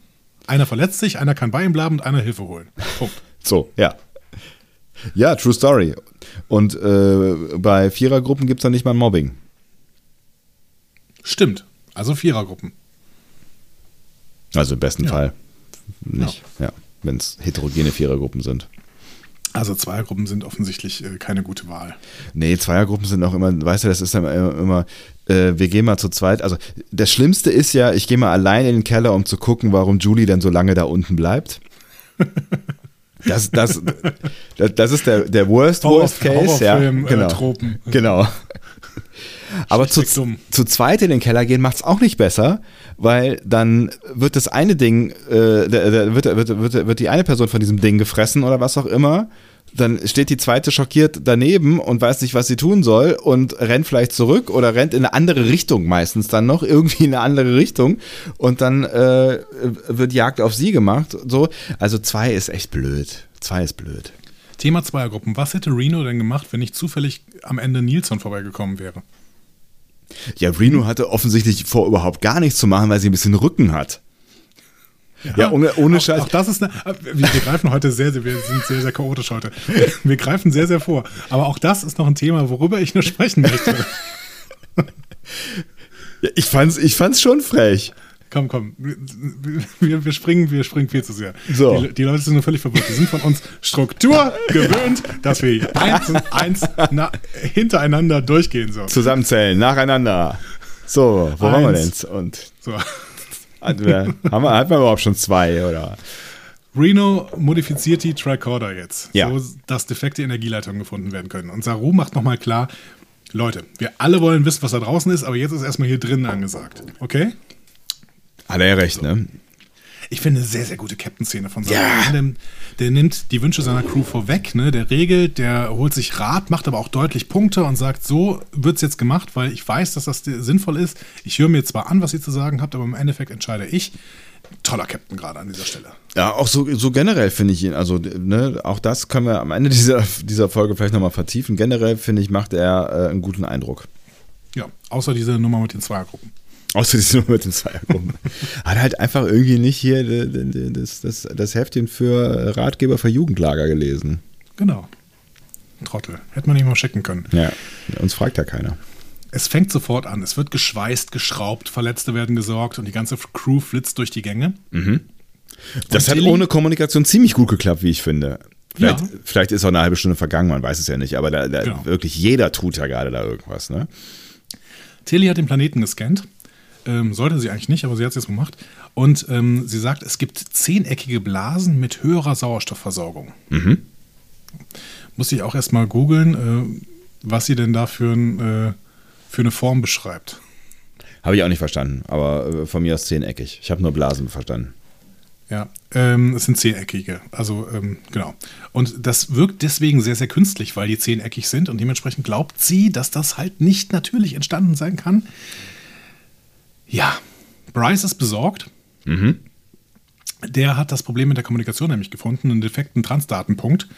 Einer verletzt sich, einer kann bei ihm bleiben und einer Hilfe holen. Punkt. [laughs] So, ja. Ja, True Story. Und äh, bei Vierergruppen gibt es dann nicht mal Mobbing. Stimmt. Also Vierergruppen. Also im besten ja. Fall nicht. Ja, ja. wenn es heterogene Vierergruppen sind. Also Zweiergruppen sind offensichtlich äh, keine gute Wahl. Nee, Zweiergruppen sind auch immer, weißt du, das ist dann immer, äh, wir gehen mal zu zweit. Also das Schlimmste ist ja, ich gehe mal allein in den Keller, um zu gucken, warum Julie denn so lange da unten bleibt. [laughs] Das, das, das, das ist der, der Worst, Worst Case. Ja, äh, genau. Tropen. Genau. Aber zu, zu zweit in den Keller gehen macht es auch nicht besser, weil dann wird das eine Ding, äh, wird, wird, wird, wird die eine Person von diesem Ding gefressen oder was auch immer. Dann steht die zweite schockiert daneben und weiß nicht, was sie tun soll und rennt vielleicht zurück oder rennt in eine andere Richtung meistens dann noch, [laughs] irgendwie in eine andere Richtung und dann äh, wird Jagd auf sie gemacht. So. Also zwei ist echt blöd. Zwei ist blöd. Thema Zweiergruppen. Was hätte Reno denn gemacht, wenn nicht zufällig am Ende Nilsson vorbeigekommen wäre? Ja, Reno hatte offensichtlich vor, überhaupt gar nichts zu machen, weil sie ein bisschen Rücken hat. Ja, ohne, ohne auch, Scheiß. Auch das ist eine, wir, wir greifen heute sehr, sehr, wir sind sehr, sehr chaotisch heute. Wir greifen sehr, sehr vor. Aber auch das ist noch ein Thema, worüber ich nur sprechen möchte. Ja, ich fand's, ich fand's schon frech. Komm, komm. Wir, wir, springen, wir springen viel zu sehr. So. Die, die Leute sind nur völlig verwirrt. Die sind von uns Struktur gewöhnt, dass wir eins und eins na, hintereinander durchgehen sollen. Zusammenzählen, nacheinander. So, wo waren wir denn? Und so. Haben wir, hat man überhaupt schon zwei, oder? Reno modifiziert die Tricorder jetzt, ja. so dass defekte Energieleitungen gefunden werden können. Und Saru macht nochmal klar, Leute, wir alle wollen wissen, was da draußen ist, aber jetzt ist erstmal hier drinnen angesagt. Okay? Hat er ja recht, ne? Ich finde eine sehr, sehr gute Captain-Szene von Saru. Ja. Der, der, nimmt die Wünsche seiner Crew vorweg, ne? Der regelt, der holt sich Rat, macht aber auch deutlich Punkte und sagt, so wird es jetzt gemacht, weil ich weiß, dass das sinnvoll ist. Ich höre mir zwar an, was ihr zu sagen habt, aber im Endeffekt entscheide ich toller Captain gerade an dieser Stelle. Ja, auch so, so generell finde ich ihn, also ne, auch das können wir am Ende dieser, dieser Folge vielleicht nochmal vertiefen. Generell finde ich, macht er äh, einen guten Eindruck. Ja, außer diese Nummer mit den Zweiergruppen. Außer [laughs] diese Nummer mit den Zweiergruppen. Hat halt einfach irgendwie nicht hier das, das, das Heftchen für Ratgeber für Jugendlager gelesen. Genau. Trottel. Hätte man nicht mal schicken können. Ja, uns fragt ja keiner. Es fängt sofort an. Es wird geschweißt, geschraubt, Verletzte werden gesorgt und die ganze Crew flitzt durch die Gänge. Mhm. Das hat ohne Kommunikation ziemlich gut geklappt, wie ich finde. Vielleicht, ja. vielleicht, ist auch eine halbe Stunde vergangen, man weiß es ja nicht, aber da, da genau. wirklich jeder tut ja gerade da irgendwas. Ne? Tilly hat den Planeten gescannt. Ähm, sollte sie eigentlich nicht, aber sie hat es jetzt gemacht. Und ähm, sie sagt, es gibt zehneckige Blasen mit höherer Sauerstoffversorgung. Mhm. Muss ich auch erstmal googeln, äh, was sie denn da für ein. Äh, für eine Form beschreibt. Habe ich auch nicht verstanden, aber äh, von mir aus zehneckig. Ich habe nur Blasen verstanden. Ja, ähm, es sind zehneckige. Also, ähm, genau. Und das wirkt deswegen sehr, sehr künstlich, weil die zehneckig sind und dementsprechend glaubt sie, dass das halt nicht natürlich entstanden sein kann. Ja, Bryce ist besorgt. Mhm. Der hat das Problem mit der Kommunikation nämlich gefunden, einen defekten Transdatenpunkt.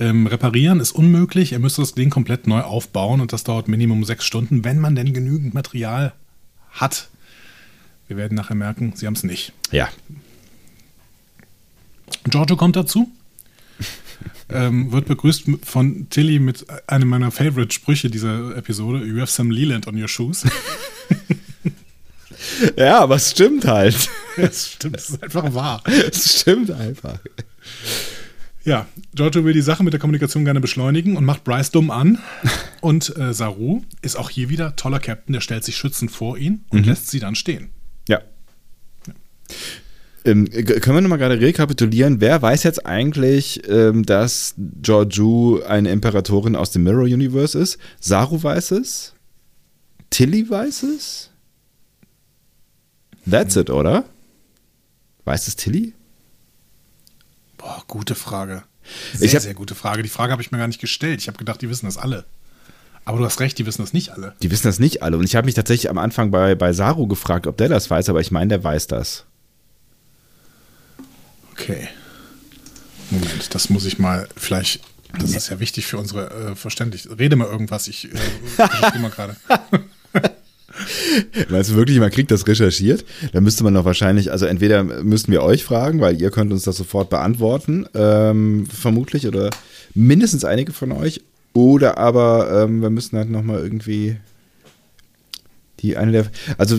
Ähm, reparieren ist unmöglich. Er müsste das Ding komplett neu aufbauen und das dauert Minimum sechs Stunden, wenn man denn genügend Material hat. Wir werden nachher merken, sie haben es nicht. Ja. Giorgio kommt dazu. [laughs] ähm, wird begrüßt von Tilly mit einem meiner Favorite-Sprüche dieser Episode: You have some Leland on your shoes. [laughs] ja, aber es stimmt halt. [laughs] Es stimmt, es ist einfach wahr. Es stimmt einfach. Ja, Giorgio will die Sache mit der Kommunikation gerne beschleunigen und macht Bryce dumm an. Und äh, Saru ist auch hier wieder toller Captain, der stellt sich schützend vor ihn und mhm. lässt sie dann stehen. Ja. ja. Ähm, können wir nochmal gerade rekapitulieren? Wer weiß jetzt eigentlich, ähm, dass Giorgio eine Imperatorin aus dem Mirror Universe ist? Saru weiß es? Tilly weiß es? That's it, oder? Weiß es Tilly? Boah, gute Frage. Sehr, hab, sehr gute Frage. Die Frage habe ich mir gar nicht gestellt. Ich habe gedacht, die wissen das alle. Aber du hast recht, die wissen das nicht alle. Die wissen das nicht alle. Und ich habe mich tatsächlich am Anfang bei, bei Saru gefragt, ob der das weiß, aber ich meine, der weiß das. Okay. Moment, das muss ich mal vielleicht. Das ist ja wichtig für unsere äh, Verständlich. Rede mal irgendwas, ich äh, [laughs] mal gerade. [laughs] Meinst du wirklich, man kriegt das recherchiert? Da müsste man doch wahrscheinlich, also entweder müssten wir euch fragen, weil ihr könnt uns das sofort beantworten, ähm, vermutlich, oder mindestens einige von euch. Oder aber ähm, wir müssen halt nochmal irgendwie die eine der, also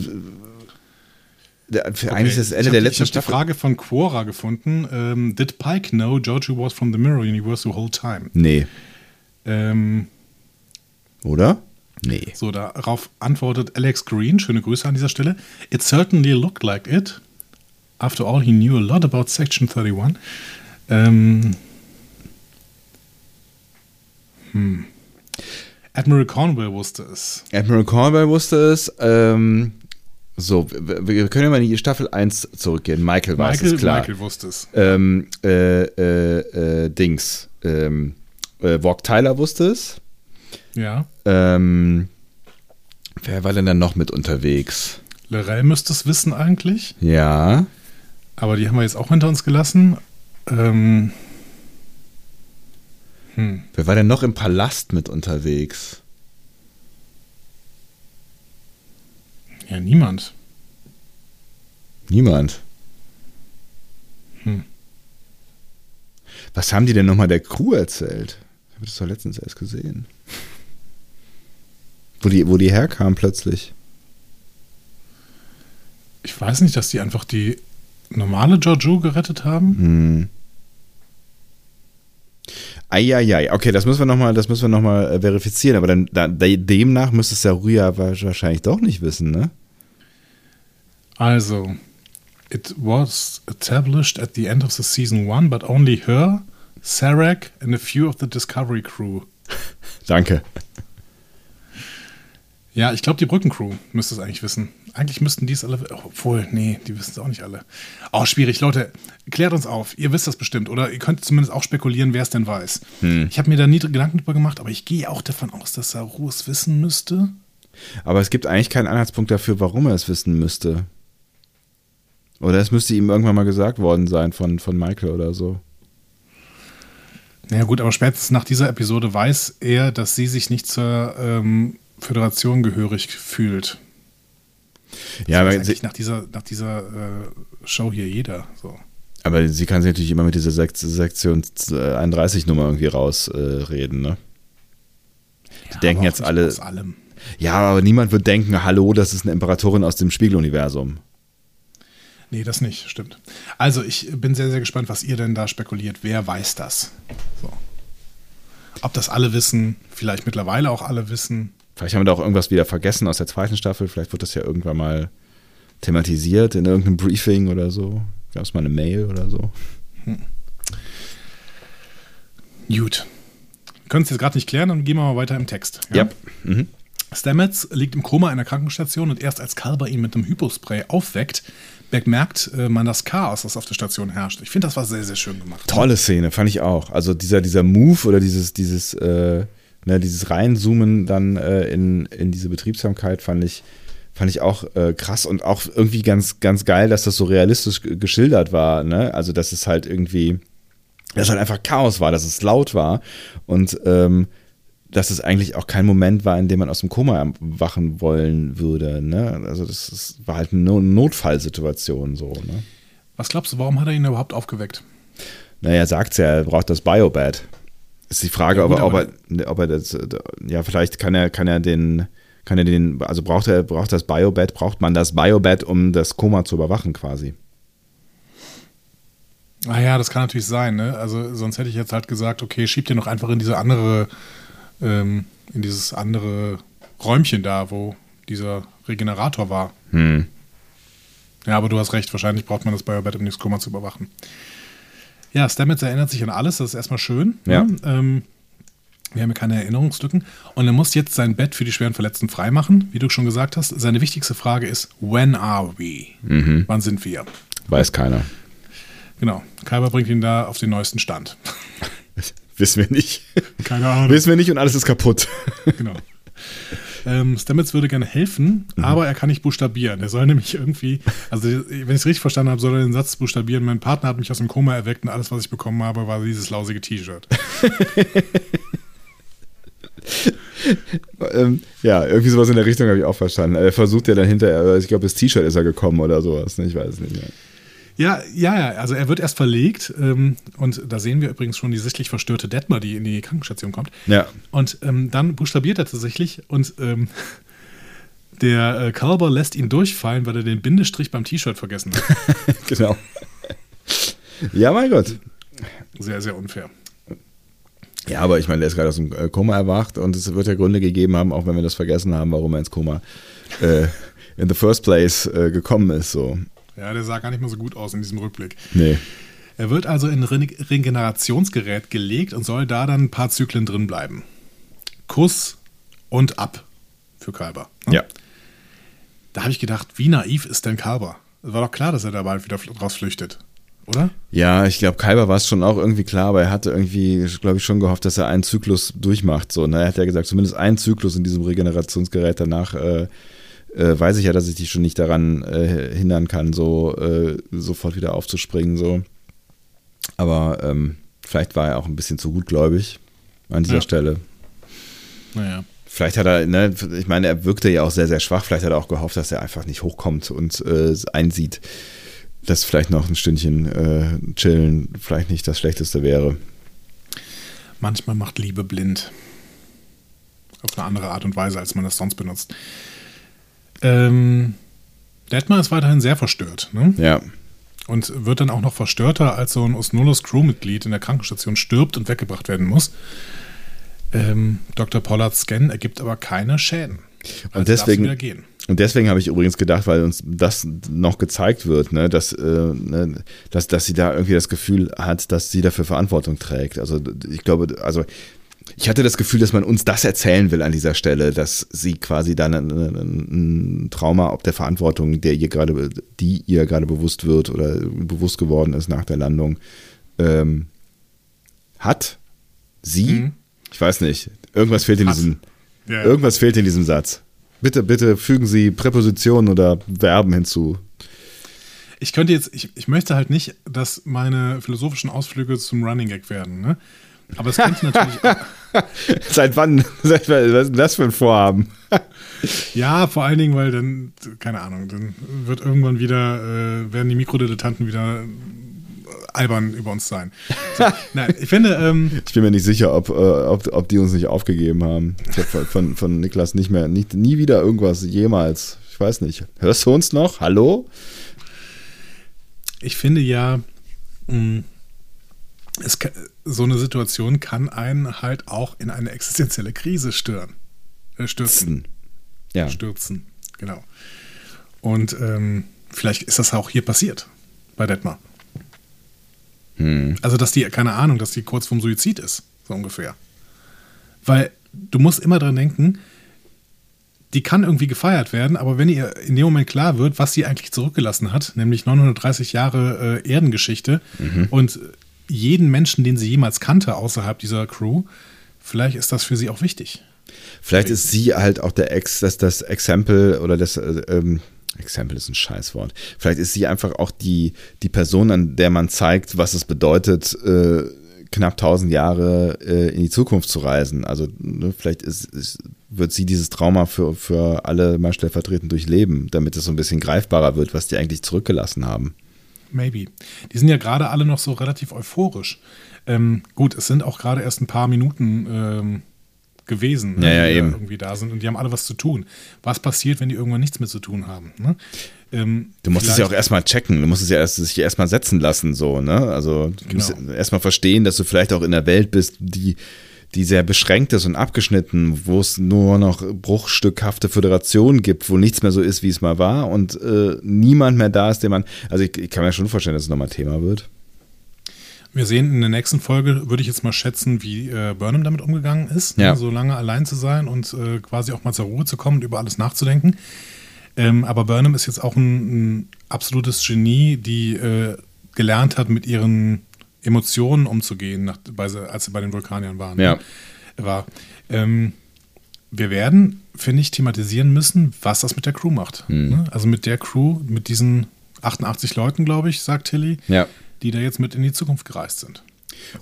der, okay. eigentlich ist das Ende der letzten Ich habe die Frage von Quora gefunden. Ähm, Did Pike know Giorgio was from the Mirror Universe the whole time? Nee. Ähm, Oder? Nee. So, darauf antwortet Alex Green, schöne Grüße an dieser Stelle. It certainly looked like it. After all, he knew a lot about Section 31. Ähm, hm. Admiral Cornwell wusste es. Admiral Cornwell wusste es. Ähm, so, wir können ja mal in die Staffel 1 zurückgehen. Michael weiß Michael, es, klar. Michael wusste es. Ähm, äh, äh, äh, Dings. Ähm, äh, Walk Tyler wusste es. Ja. Ähm, wer war denn dann noch mit unterwegs? Lorel müsste es wissen eigentlich. Ja. Aber die haben wir jetzt auch hinter uns gelassen. Ähm, hm. Wer war denn noch im Palast mit unterwegs? Ja, niemand. Niemand. Hm. Was haben die denn nochmal der Crew erzählt? Ich habe das doch letztens erst gesehen. Wo die, wo die herkamen plötzlich. Ich weiß nicht, dass die einfach die normale Giorgio gerettet haben. Hm. Eieiei, okay, das müssen wir nochmal, noch äh, verifizieren, aber dann da, demnach müsste es ja Rüya wahrscheinlich doch nicht wissen, ne? Also, it was established at the end of the season one, but only her, Sarek and a few of the Discovery Crew. [laughs] Danke. Ja, ich glaube, die Brückencrew müsste es eigentlich wissen. Eigentlich müssten die es alle, obwohl, nee, die wissen es auch nicht alle. Oh, schwierig. Leute, klärt uns auf. Ihr wisst das bestimmt. Oder ihr könnt zumindest auch spekulieren, wer es denn weiß. Hm. Ich habe mir da nie Gedanken drüber gemacht, aber ich gehe auch davon aus, dass Saru es wissen müsste. Aber es gibt eigentlich keinen Anhaltspunkt dafür, warum er es wissen müsste. Oder es müsste ihm irgendwann mal gesagt worden sein von, von Michael oder so. Ja gut, aber spätestens nach dieser Episode weiß er, dass sie sich nicht zur ähm, Föderation gehörig fühlt. Das ja, aber eigentlich nach dieser, nach dieser äh, Show hier jeder. So. Aber sie kann sich natürlich immer mit dieser Sek Sektion 31-Nummer äh, irgendwie rausreden, äh, ne? Die ja, denken jetzt alle. Aus allem. Ja, aber niemand wird denken, hallo, das ist eine Imperatorin aus dem Spiegeluniversum. Nee, das nicht, stimmt. Also, ich bin sehr, sehr gespannt, was ihr denn da spekuliert. Wer weiß das? So. Ob das alle wissen, vielleicht mittlerweile auch alle wissen. Vielleicht haben wir da auch irgendwas wieder vergessen aus der zweiten Staffel. Vielleicht wird das ja irgendwann mal thematisiert in irgendeinem Briefing oder so. Gab es mal eine Mail oder so. Hm. Gut. Wir können es jetzt gerade nicht klären, dann gehen wir mal weiter im Text. Ja. Yep. Mhm. Stamets liegt im Koma in der Krankenstation und erst als Kalber ihn mit einem Hypospray aufweckt, bemerkt äh, man das Chaos, das auf der Station herrscht. Ich finde, das war sehr, sehr schön gemacht. Tolle Szene, fand ich auch. Also dieser, dieser Move oder dieses, dieses äh, ne, dieses Reinzoomen dann äh, in, in diese Betriebsamkeit fand ich, fand ich auch äh, krass und auch irgendwie ganz, ganz geil, dass das so realistisch geschildert war. Ne? Also, dass es halt irgendwie, dass halt einfach Chaos war, dass es laut war und ähm, dass es eigentlich auch kein Moment war, in dem man aus dem Koma wachen wollen würde. Ne? Also, das, das war halt eine Notfallsituation so. Ne? Was glaubst du, warum hat er ihn überhaupt aufgeweckt? Naja, er sagt ja, er braucht das Biobad. Ist die Frage, ja, gut, ob, er, ob, er, ob er das, ja, vielleicht kann er, kann er den, kann er den, also braucht er, braucht das Biobed, braucht man das Biobed, um das Koma zu überwachen quasi? Ah ja, das kann natürlich sein, ne? Also sonst hätte ich jetzt halt gesagt, okay, schieb dir noch einfach in diese andere, ähm, in dieses andere Räumchen da, wo dieser Regenerator war. Hm. Ja, aber du hast recht, wahrscheinlich braucht man das Biobed, um das Koma zu überwachen. Ja, Stamets erinnert sich an alles, das ist erstmal schön. Ne? Ja. Ne? Ähm, wir haben ja keine Erinnerungslücken. Und er muss jetzt sein Bett für die schweren Verletzten freimachen, wie du schon gesagt hast. Seine wichtigste Frage ist: When are we? Mhm. Wann sind wir? Weiß keiner. Genau. Kalber bringt ihn da auf den neuesten Stand. [laughs] Wissen wir nicht. Keine Ahnung. Wissen wir nicht und alles ist kaputt. genau. Ähm, Stamets würde gerne helfen, mhm. aber er kann nicht buchstabieren. Er soll nämlich irgendwie, also wenn ich es richtig verstanden habe, soll er den Satz buchstabieren. Mein Partner hat mich aus dem Koma erweckt und alles, was ich bekommen habe, war dieses lausige T-Shirt. [laughs] ähm, ja, irgendwie sowas in der Richtung habe ich auch verstanden. Er versucht ja dann hinterher, ich glaube, das T-Shirt ist er gekommen oder sowas. Ne? Ich weiß es nicht mehr. Ja, ja, ja. Also er wird erst verlegt ähm, und da sehen wir übrigens schon die sichtlich verstörte Detmar, die in die Krankenstation kommt. Ja. Und ähm, dann buchstabiert er tatsächlich und ähm, [laughs] der äh, Kalber lässt ihn durchfallen, weil er den Bindestrich beim T-Shirt vergessen hat. [laughs] genau. Ja, mein Gott. Sehr, sehr unfair. Ja, aber ich meine, der ist gerade aus dem äh, Koma erwacht und es wird ja Gründe gegeben haben, auch wenn wir das vergessen haben, warum er ins Koma äh, in the first place äh, gekommen ist. So. Ja, der sah gar nicht mehr so gut aus in diesem Rückblick. Nee. Er wird also in ein Regenerationsgerät gelegt und soll da dann ein paar Zyklen drin bleiben. Kuss und ab für Kalber. Ne? Ja. Da habe ich gedacht, wie naiv ist denn Kalber? Es war doch klar, dass er da bald wieder rausflüchtet, oder? Ja, ich glaube, Kalber war es schon auch irgendwie klar, aber er hatte irgendwie, glaube ich, schon gehofft, dass er einen Zyklus durchmacht. So, ne? Er hat ja gesagt, zumindest einen Zyklus in diesem Regenerationsgerät danach äh, äh, weiß ich ja, dass ich dich schon nicht daran äh, hindern kann, so äh, sofort wieder aufzuspringen. So. Aber ähm, vielleicht war er auch ein bisschen zu gutgläubig an dieser ja. Stelle. Naja. Vielleicht hat er, ne, ich meine, er wirkte ja auch sehr, sehr schwach. Vielleicht hat er auch gehofft, dass er einfach nicht hochkommt und äh, einsieht, dass vielleicht noch ein Stündchen äh, chillen vielleicht nicht das Schlechteste wäre. Manchmal macht Liebe blind. Auf eine andere Art und Weise, als man das sonst benutzt. Ähm, Detmar ist weiterhin sehr verstört. Ne? Ja. und wird dann auch noch verstörter, als so ein Osnolos Crewmitglied in der Krankenstation stirbt und weggebracht werden muss. Ähm, Dr. Pollards Scan ergibt aber keine Schäden. Also und deswegen, und deswegen habe ich übrigens gedacht, weil uns das noch gezeigt wird, ne, dass, äh, ne, dass, dass sie da irgendwie das Gefühl hat, dass sie dafür Verantwortung trägt. Also ich glaube, also ich hatte das Gefühl, dass man uns das erzählen will an dieser Stelle, dass sie quasi dann ein, Trauma ob der Verantwortung, der ihr gerade, die ihr gerade bewusst wird oder bewusst geworden ist nach der Landung, ähm, hat. Sie? Mhm. Ich weiß nicht. Irgendwas fehlt in diesem. Ja. Irgendwas fehlt in diesem Satz. Bitte, bitte fügen Sie Präpositionen oder Verben hinzu. Ich könnte jetzt, ich, ich möchte halt nicht, dass meine philosophischen Ausflüge zum Running Gag werden, ne? Aber es könnte natürlich. [laughs] Seit wann? Seit, was ist das für ein Vorhaben? [laughs] ja, vor allen Dingen, weil dann, keine Ahnung, dann wird irgendwann wieder, äh, werden die Mikrodilettanten wieder albern über uns sein. So, [laughs] nein, ich finde. Ähm, ich bin mir nicht sicher, ob, äh, ob, ob die uns nicht aufgegeben haben. Ich habe von, von Niklas nicht mehr, nicht, nie wieder irgendwas jemals. Ich weiß nicht. Hörst du uns noch? Hallo? Ich finde ja, mh, mm, es, so eine Situation kann einen halt auch in eine existenzielle Krise stören. Äh, stürzen. Ja. Stürzen, genau. Und ähm, vielleicht ist das auch hier passiert bei Detmar. Hm. Also, dass die, keine Ahnung, dass die kurz vorm Suizid ist, so ungefähr. Weil du musst immer dran denken, die kann irgendwie gefeiert werden, aber wenn ihr in dem Moment klar wird, was sie eigentlich zurückgelassen hat, nämlich 930 Jahre äh, Erdengeschichte mhm. und jeden Menschen, den sie jemals kannte außerhalb dieser Crew, vielleicht ist das für sie auch wichtig. Vielleicht ist sie halt auch der Ex, das, das Exempel oder das äh, ähm, Exempel ist ein Scheißwort. Vielleicht ist sie einfach auch die, die Person, an der man zeigt, was es bedeutet, äh, knapp 1000 Jahre äh, in die Zukunft zu reisen. Also ne, vielleicht ist, ist, wird sie dieses Trauma für, für alle mal stellvertretend durchleben, damit es so ein bisschen greifbarer wird, was die eigentlich zurückgelassen haben. Maybe. Die sind ja gerade alle noch so relativ euphorisch. Ähm, gut, es sind auch gerade erst ein paar Minuten ähm, gewesen, ne, ja, ja, die eben. irgendwie da sind und die haben alle was zu tun. Was passiert, wenn die irgendwann nichts mehr zu tun haben? Ne? Ähm, du musst es ja auch erstmal checken, du musst es ja erst, sich erstmal setzen lassen, so, ne? Also du genau. musst erstmal verstehen, dass du vielleicht auch in der Welt bist, die die sehr beschränkt ist und abgeschnitten, wo es nur noch bruchstückhafte Föderationen gibt, wo nichts mehr so ist, wie es mal war und äh, niemand mehr da ist, den man. Also ich, ich kann mir schon vorstellen, dass es nochmal Thema wird. Wir sehen in der nächsten Folge, würde ich jetzt mal schätzen, wie äh, Burnham damit umgegangen ist, ja. ne, so lange allein zu sein und äh, quasi auch mal zur Ruhe zu kommen und über alles nachzudenken. Ähm, aber Burnham ist jetzt auch ein, ein absolutes Genie, die äh, gelernt hat, mit ihren Emotionen umzugehen, nach, bei, als sie bei den Vulkaniern waren. Ja. War. Ähm, wir werden, finde ich, thematisieren müssen, was das mit der Crew macht. Mhm. Ne? Also mit der Crew, mit diesen 88 Leuten, glaube ich, sagt Tilly, ja. die da jetzt mit in die Zukunft gereist sind.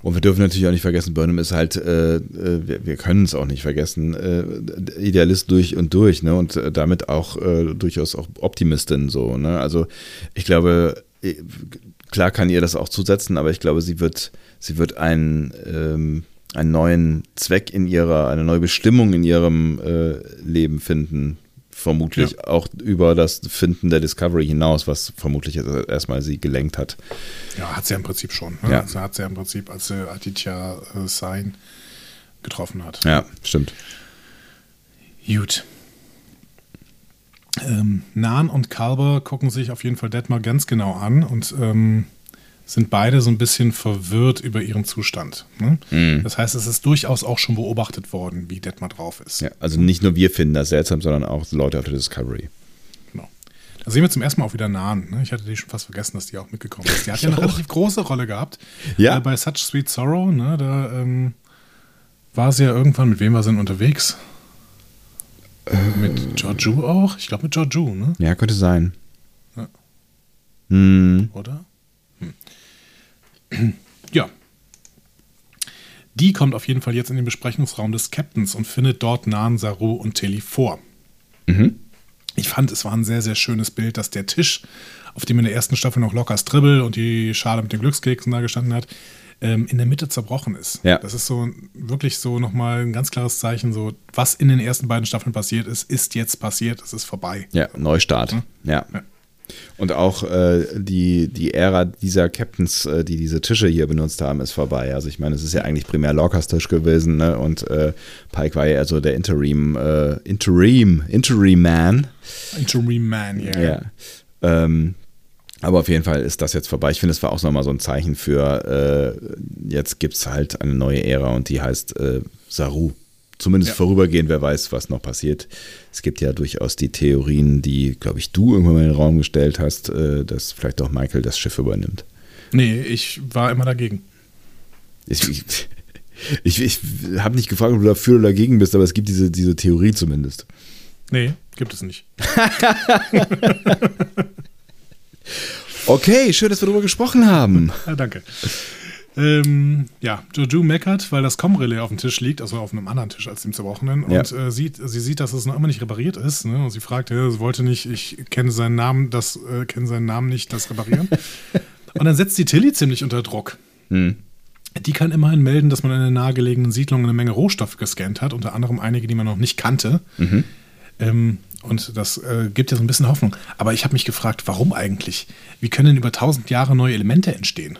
Und wir dürfen natürlich auch nicht vergessen, Burnham ist halt, äh, äh wir, wir können es auch nicht vergessen, äh, Idealist durch und durch, ne? Und äh, damit auch äh, durchaus auch Optimistin so, ne? Also ich glaube, äh, klar kann ihr das auch zusetzen, aber ich glaube, sie wird, sie wird einen, ähm, einen neuen Zweck in ihrer, eine neue Bestimmung in ihrem äh, Leben finden. Vermutlich ja. auch über das Finden der Discovery hinaus, was vermutlich erstmal sie gelenkt hat. Ja, hat sie ja im Prinzip schon. Ne? Ja. Also hat sie ja im Prinzip, als sie Aditya äh, Sein getroffen hat. Ja, stimmt. Gut. Ähm, Nan und Kalber gucken sich auf jeden Fall Detmar ganz genau an und ähm, sind beide so ein bisschen verwirrt über ihren Zustand. Ne? Mhm. Das heißt, es ist durchaus auch schon beobachtet worden, wie Detmar drauf ist. Ja, also nicht nur wir finden das seltsam, sondern auch Leute auf der Discovery. Genau. Da sehen wir zum ersten Mal auch wieder Nan. Ne? Ich hatte die schon fast vergessen, dass die auch mitgekommen ist. Die hat [laughs] ja eine relativ große Rolle gehabt. Ja. Äh, bei Such Sweet Sorrow, ne? da ähm, war sie ja irgendwann, mit wem war sie denn unterwegs? Mit Georgiou auch? Ich glaube mit Georgiou, ne? Ja, könnte sein. Ja. Hm. Oder? Hm. [clears throat] Ja. Die kommt auf jeden Fall jetzt in den Besprechungsraum des Captains und findet dort Nan, Saru und Tilly vor. Mhm. Ich fand, es war ein sehr, sehr schönes Bild, dass der Tisch, auf dem in der ersten Staffel noch locker Stribble und die Schale mit den Glückskeksen da gestanden hat, ähm, in der Mitte zerbrochen ist. Ja. Das ist so wirklich so nochmal ein ganz klares Zeichen, so was in den ersten beiden Staffeln passiert ist, ist jetzt passiert, es ist vorbei. Ja, Neustart. Hm? Ja. ja. Und auch äh, die, die Ära dieser Captains, äh, die diese Tische hier benutzt haben, ist vorbei. Also ich meine, es ist ja eigentlich primär Lorcas Tisch gewesen ne? und äh, Pike war ja also der Interim, äh, Interim, Interim Man. Interim Man, ja. Yeah. Ja. Ähm, aber auf jeden Fall ist das jetzt vorbei. Ich finde, es war auch nochmal so ein Zeichen für, äh, jetzt gibt es halt eine neue Ära und die heißt äh, Saru zumindest ja. vorübergehend, wer weiß, was noch passiert. Es gibt ja durchaus die Theorien, die, glaube ich, du irgendwann mal in den Raum gestellt hast, äh, dass vielleicht auch Michael das Schiff übernimmt. Nee, ich war immer dagegen. Ich, ich, ich, ich habe nicht gefragt, ob du dafür oder dagegen bist, aber es gibt diese, diese Theorie zumindest. Nee, gibt es nicht. [laughs] okay, schön, dass wir darüber gesprochen haben. [laughs] Ja, danke. Ähm, ja, Joju meckert, weil das Com-Relais auf dem Tisch liegt, also auf einem anderen Tisch als dem zerbrochenen. Ja. Und äh, sieht, sie sieht, dass es noch immer nicht repariert ist. Ne? Und sie fragt, ja, sie wollte nicht, ich kenne seinen Namen, das äh, kenne seinen Namen nicht, das reparieren. [laughs] und dann setzt die Tilly ziemlich unter Druck. Hm. Die kann immerhin melden, dass man in einer nahegelegenen Siedlung eine Menge Rohstoffe gescannt hat, unter anderem einige, die man noch nicht kannte. Mhm. Ähm, und das äh, gibt ja so ein bisschen Hoffnung. Aber ich habe mich gefragt, warum eigentlich? Wie können denn über tausend Jahre neue Elemente entstehen?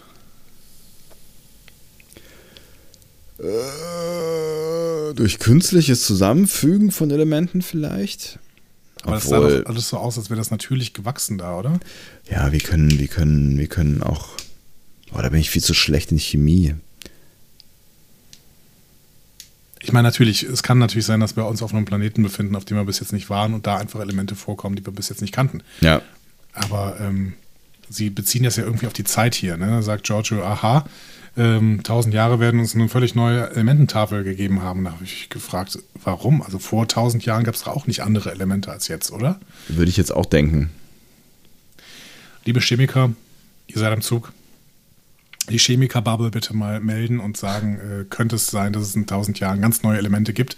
Äh, durch künstliches Zusammenfügen von Elementen vielleicht. Aber es sah doch alles so aus, als wäre das natürlich gewachsen da, oder? Ja, wir können, wir können, wir können auch. Oh, da bin ich viel zu schlecht in Chemie. Ich meine, natürlich, es kann natürlich sein, dass wir uns auf einem Planeten befinden, auf dem wir bis jetzt nicht waren und da einfach Elemente vorkommen, die wir bis jetzt nicht kannten. Ja. Aber ähm, sie beziehen das ja irgendwie auf die Zeit hier. Ne? Da sagt Giorgio, aha, ähm, tausend Jahre werden uns eine völlig neue Elemententafel gegeben haben. Da habe ich gefragt, warum? Also vor tausend Jahren gab es auch nicht andere Elemente als jetzt, oder? Würde ich jetzt auch denken. Liebe Chemiker, ihr seid am Zug. Die Chemiker-Bubble bitte mal melden und sagen, äh, könnte es sein, dass es in tausend Jahren ganz neue Elemente gibt,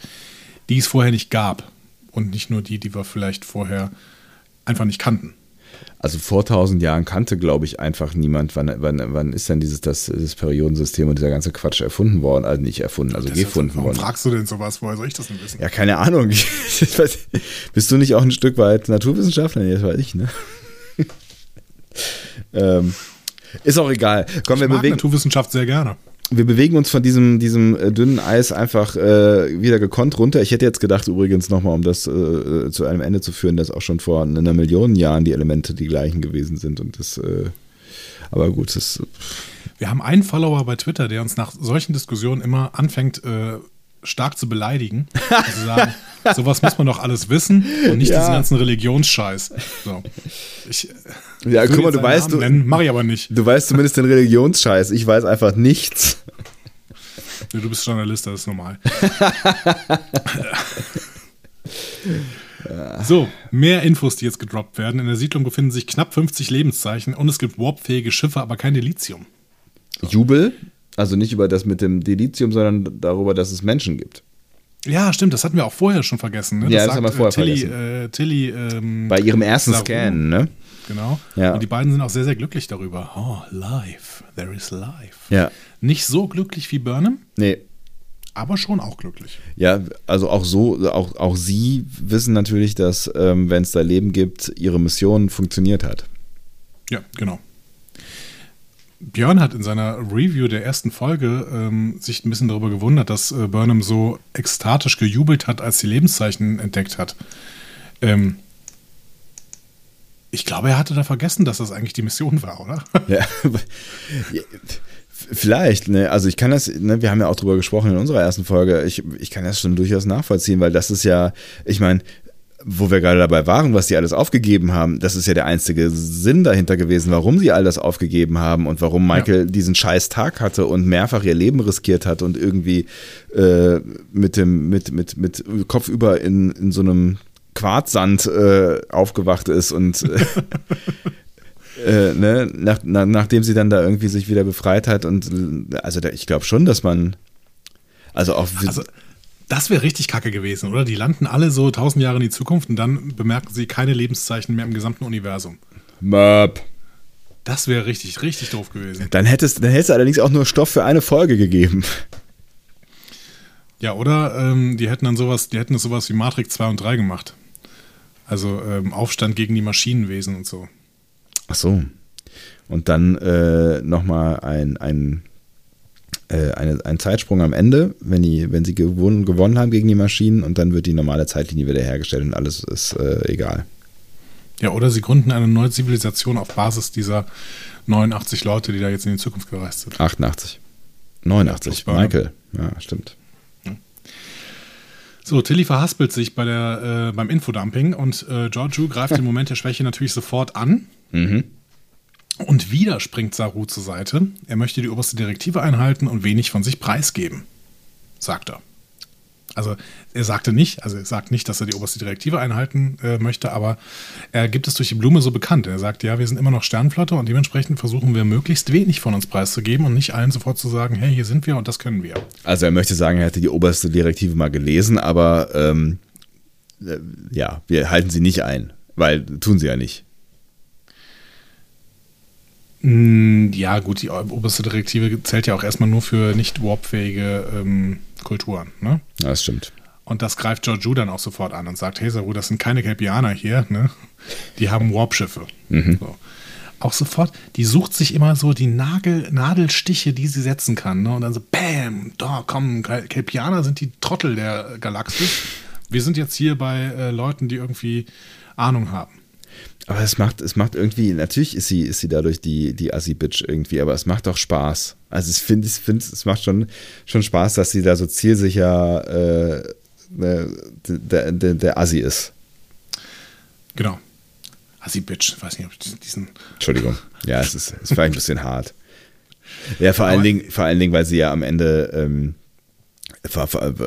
die es vorher nicht gab. Und nicht nur die, die wir vielleicht vorher einfach nicht kannten. Also vor tausend Jahren kannte, glaube ich, einfach niemand, wann, wann, wann ist denn dieses das, das Periodensystem und dieser ganze Quatsch erfunden worden? Also nicht erfunden, also das gefunden ist, warum worden. Warum fragst du denn sowas? Woher soll ich das denn wissen? Ja, keine Ahnung. Bist du nicht auch ein Stück weit Naturwissenschaftler? Nee, das weiß ich, ne? [laughs] ähm, ist auch egal. Komm, ich wir mag bewegen. Naturwissenschaft sehr gerne wir bewegen uns von diesem, diesem äh, dünnen Eis einfach äh, wieder gekonnt runter. Ich hätte jetzt gedacht, übrigens nochmal, um das äh, zu einem Ende zu führen, dass auch schon vor einer Million Jahren die Elemente die gleichen gewesen sind. Und das, äh, aber gut, das. Wir haben einen Follower bei Twitter, der uns nach solchen Diskussionen immer anfängt, äh, stark zu beleidigen. zu sagen, [laughs] sowas muss man doch alles wissen und nicht ja. diesen ganzen Religionsscheiß. So. Ich, ja, guck mal, du weißt, du, nennen, mach ich aber nicht. Du weißt zumindest den Religionsscheiß. Ich weiß einfach nichts. Ja, du bist Journalist, das ist normal. [laughs] So, mehr Infos, die jetzt gedroppt werden. In der Siedlung befinden sich knapp 50 Lebenszeichen und es gibt warpfähige Schiffe, aber kein Delizium. So. Jubel? Also nicht über das mit dem Delizium, sondern darüber, dass es Menschen gibt. Ja, stimmt, das hatten wir auch vorher schon vergessen. Ne? Das ja, das haben wir vorher Tilly, vergessen. Äh, Tilly, ähm, Bei ihrem ersten Saru, Scan, ne? Genau. Ja. Und die beiden sind auch sehr, sehr glücklich darüber. Oh, life, there is life. Ja. Nicht so glücklich wie Burnham. Nee. Aber schon auch glücklich. Ja, also auch so, auch, auch sie wissen natürlich, dass, ähm, wenn es da Leben gibt, ihre Mission funktioniert hat. Ja, genau. Björn hat in seiner Review der ersten Folge ähm, sich ein bisschen darüber gewundert, dass äh, Burnham so ekstatisch gejubelt hat, als sie Lebenszeichen entdeckt hat. Ähm, ich glaube, er hatte da vergessen, dass das eigentlich die Mission war, oder? [laughs] Ja. Vielleicht, ne? Also ich kann das, ne, wir haben ja auch drüber gesprochen in unserer ersten Folge, ich, ich kann das schon durchaus nachvollziehen, weil das ist ja, ich meine, wo wir gerade dabei waren, was die alles aufgegeben haben, das ist ja der einzige Sinn dahinter gewesen, warum sie all das aufgegeben haben und warum Michael ja. diesen scheiß Tag hatte und mehrfach ihr Leben riskiert hat und irgendwie äh, mit dem, mit, mit, mit Kopf über in, in so einem Quarzsand äh, aufgewacht ist und äh, [laughs] äh, ne, nach, nach, nachdem sie dann da irgendwie sich wieder befreit hat und also da, ich glaube schon, dass man also auch also, das wäre richtig kacke gewesen, oder? Die landen alle so tausend Jahre in die Zukunft und dann bemerken sie keine Lebenszeichen mehr im gesamten Universum. Möp. Das wäre richtig, richtig doof gewesen. Dann hättest, dann hättest du allerdings auch nur Stoff für eine Folge gegeben. Ja, oder ähm, die hätten dann sowas, die hätten sowas wie Matrix 2 und 3 gemacht. Also ähm, Aufstand gegen die Maschinenwesen und so. Ach so. Und dann äh, nochmal ein, ein, äh, eine, ein Zeitsprung am Ende, wenn, die, wenn sie gewonnen, gewonnen haben gegen die Maschinen und dann wird die normale Zeitlinie wiederhergestellt und alles ist äh, egal. Ja, oder sie gründen eine neue Zivilisation auf Basis dieser 89 Leute, die da jetzt in die Zukunft gereist sind. 88. 89, ja, Michael. Ja, stimmt. So, Tilly verhaspelt sich bei der, äh, beim Infodumping und äh, Giorgio greift [laughs] im Moment der Schwäche natürlich sofort an. Mhm. Und wieder springt Saru zur Seite. Er möchte die oberste Direktive einhalten und wenig von sich preisgeben, sagt er. Also er sagte nicht, also er sagt nicht, dass er die oberste Direktive einhalten äh, möchte, aber er gibt es durch die Blume so bekannt. Er sagt, ja, wir sind immer noch Sternflotte und dementsprechend versuchen wir möglichst wenig von uns preiszugeben und nicht allen sofort zu sagen, hey, hier sind wir und das können wir. Also er möchte sagen, er hätte die oberste Direktive mal gelesen, aber ähm, äh, ja, wir halten sie nicht ein, weil tun sie ja nicht. Hm, ja, gut, die oberste Direktive zählt ja auch erstmal nur für nicht warpfähige ähm, Kulturen. Ne? Ja, das stimmt. Und das greift Georgiou dann auch sofort an und sagt, hey Saru, das sind keine Kelpianer hier, ne? Die haben Warpschiffe. Mhm. So. Auch sofort, die sucht sich immer so die Nagel, Nadelstiche, die sie setzen kann. Ne? Und dann so, bam, da kommen, Kelpianer sind die Trottel der Galaxis. Wir sind jetzt hier bei äh, Leuten, die irgendwie Ahnung haben. Aber es macht, es macht irgendwie, natürlich ist sie, ist sie dadurch die, die Assi-Bitch irgendwie, aber es macht auch Spaß. Also ich finde, ich finde, es macht schon, schon Spaß, dass sie da so zielsicher äh, ne, der, der, der Assi ist. Genau. Assi-Bitch, weiß nicht, ob ich diesen. Entschuldigung. [laughs] Ja, es ist, es war ein bisschen hart. Ja, vor allen, Dingen, vor allen Dingen, weil sie ja am Ende, ähm,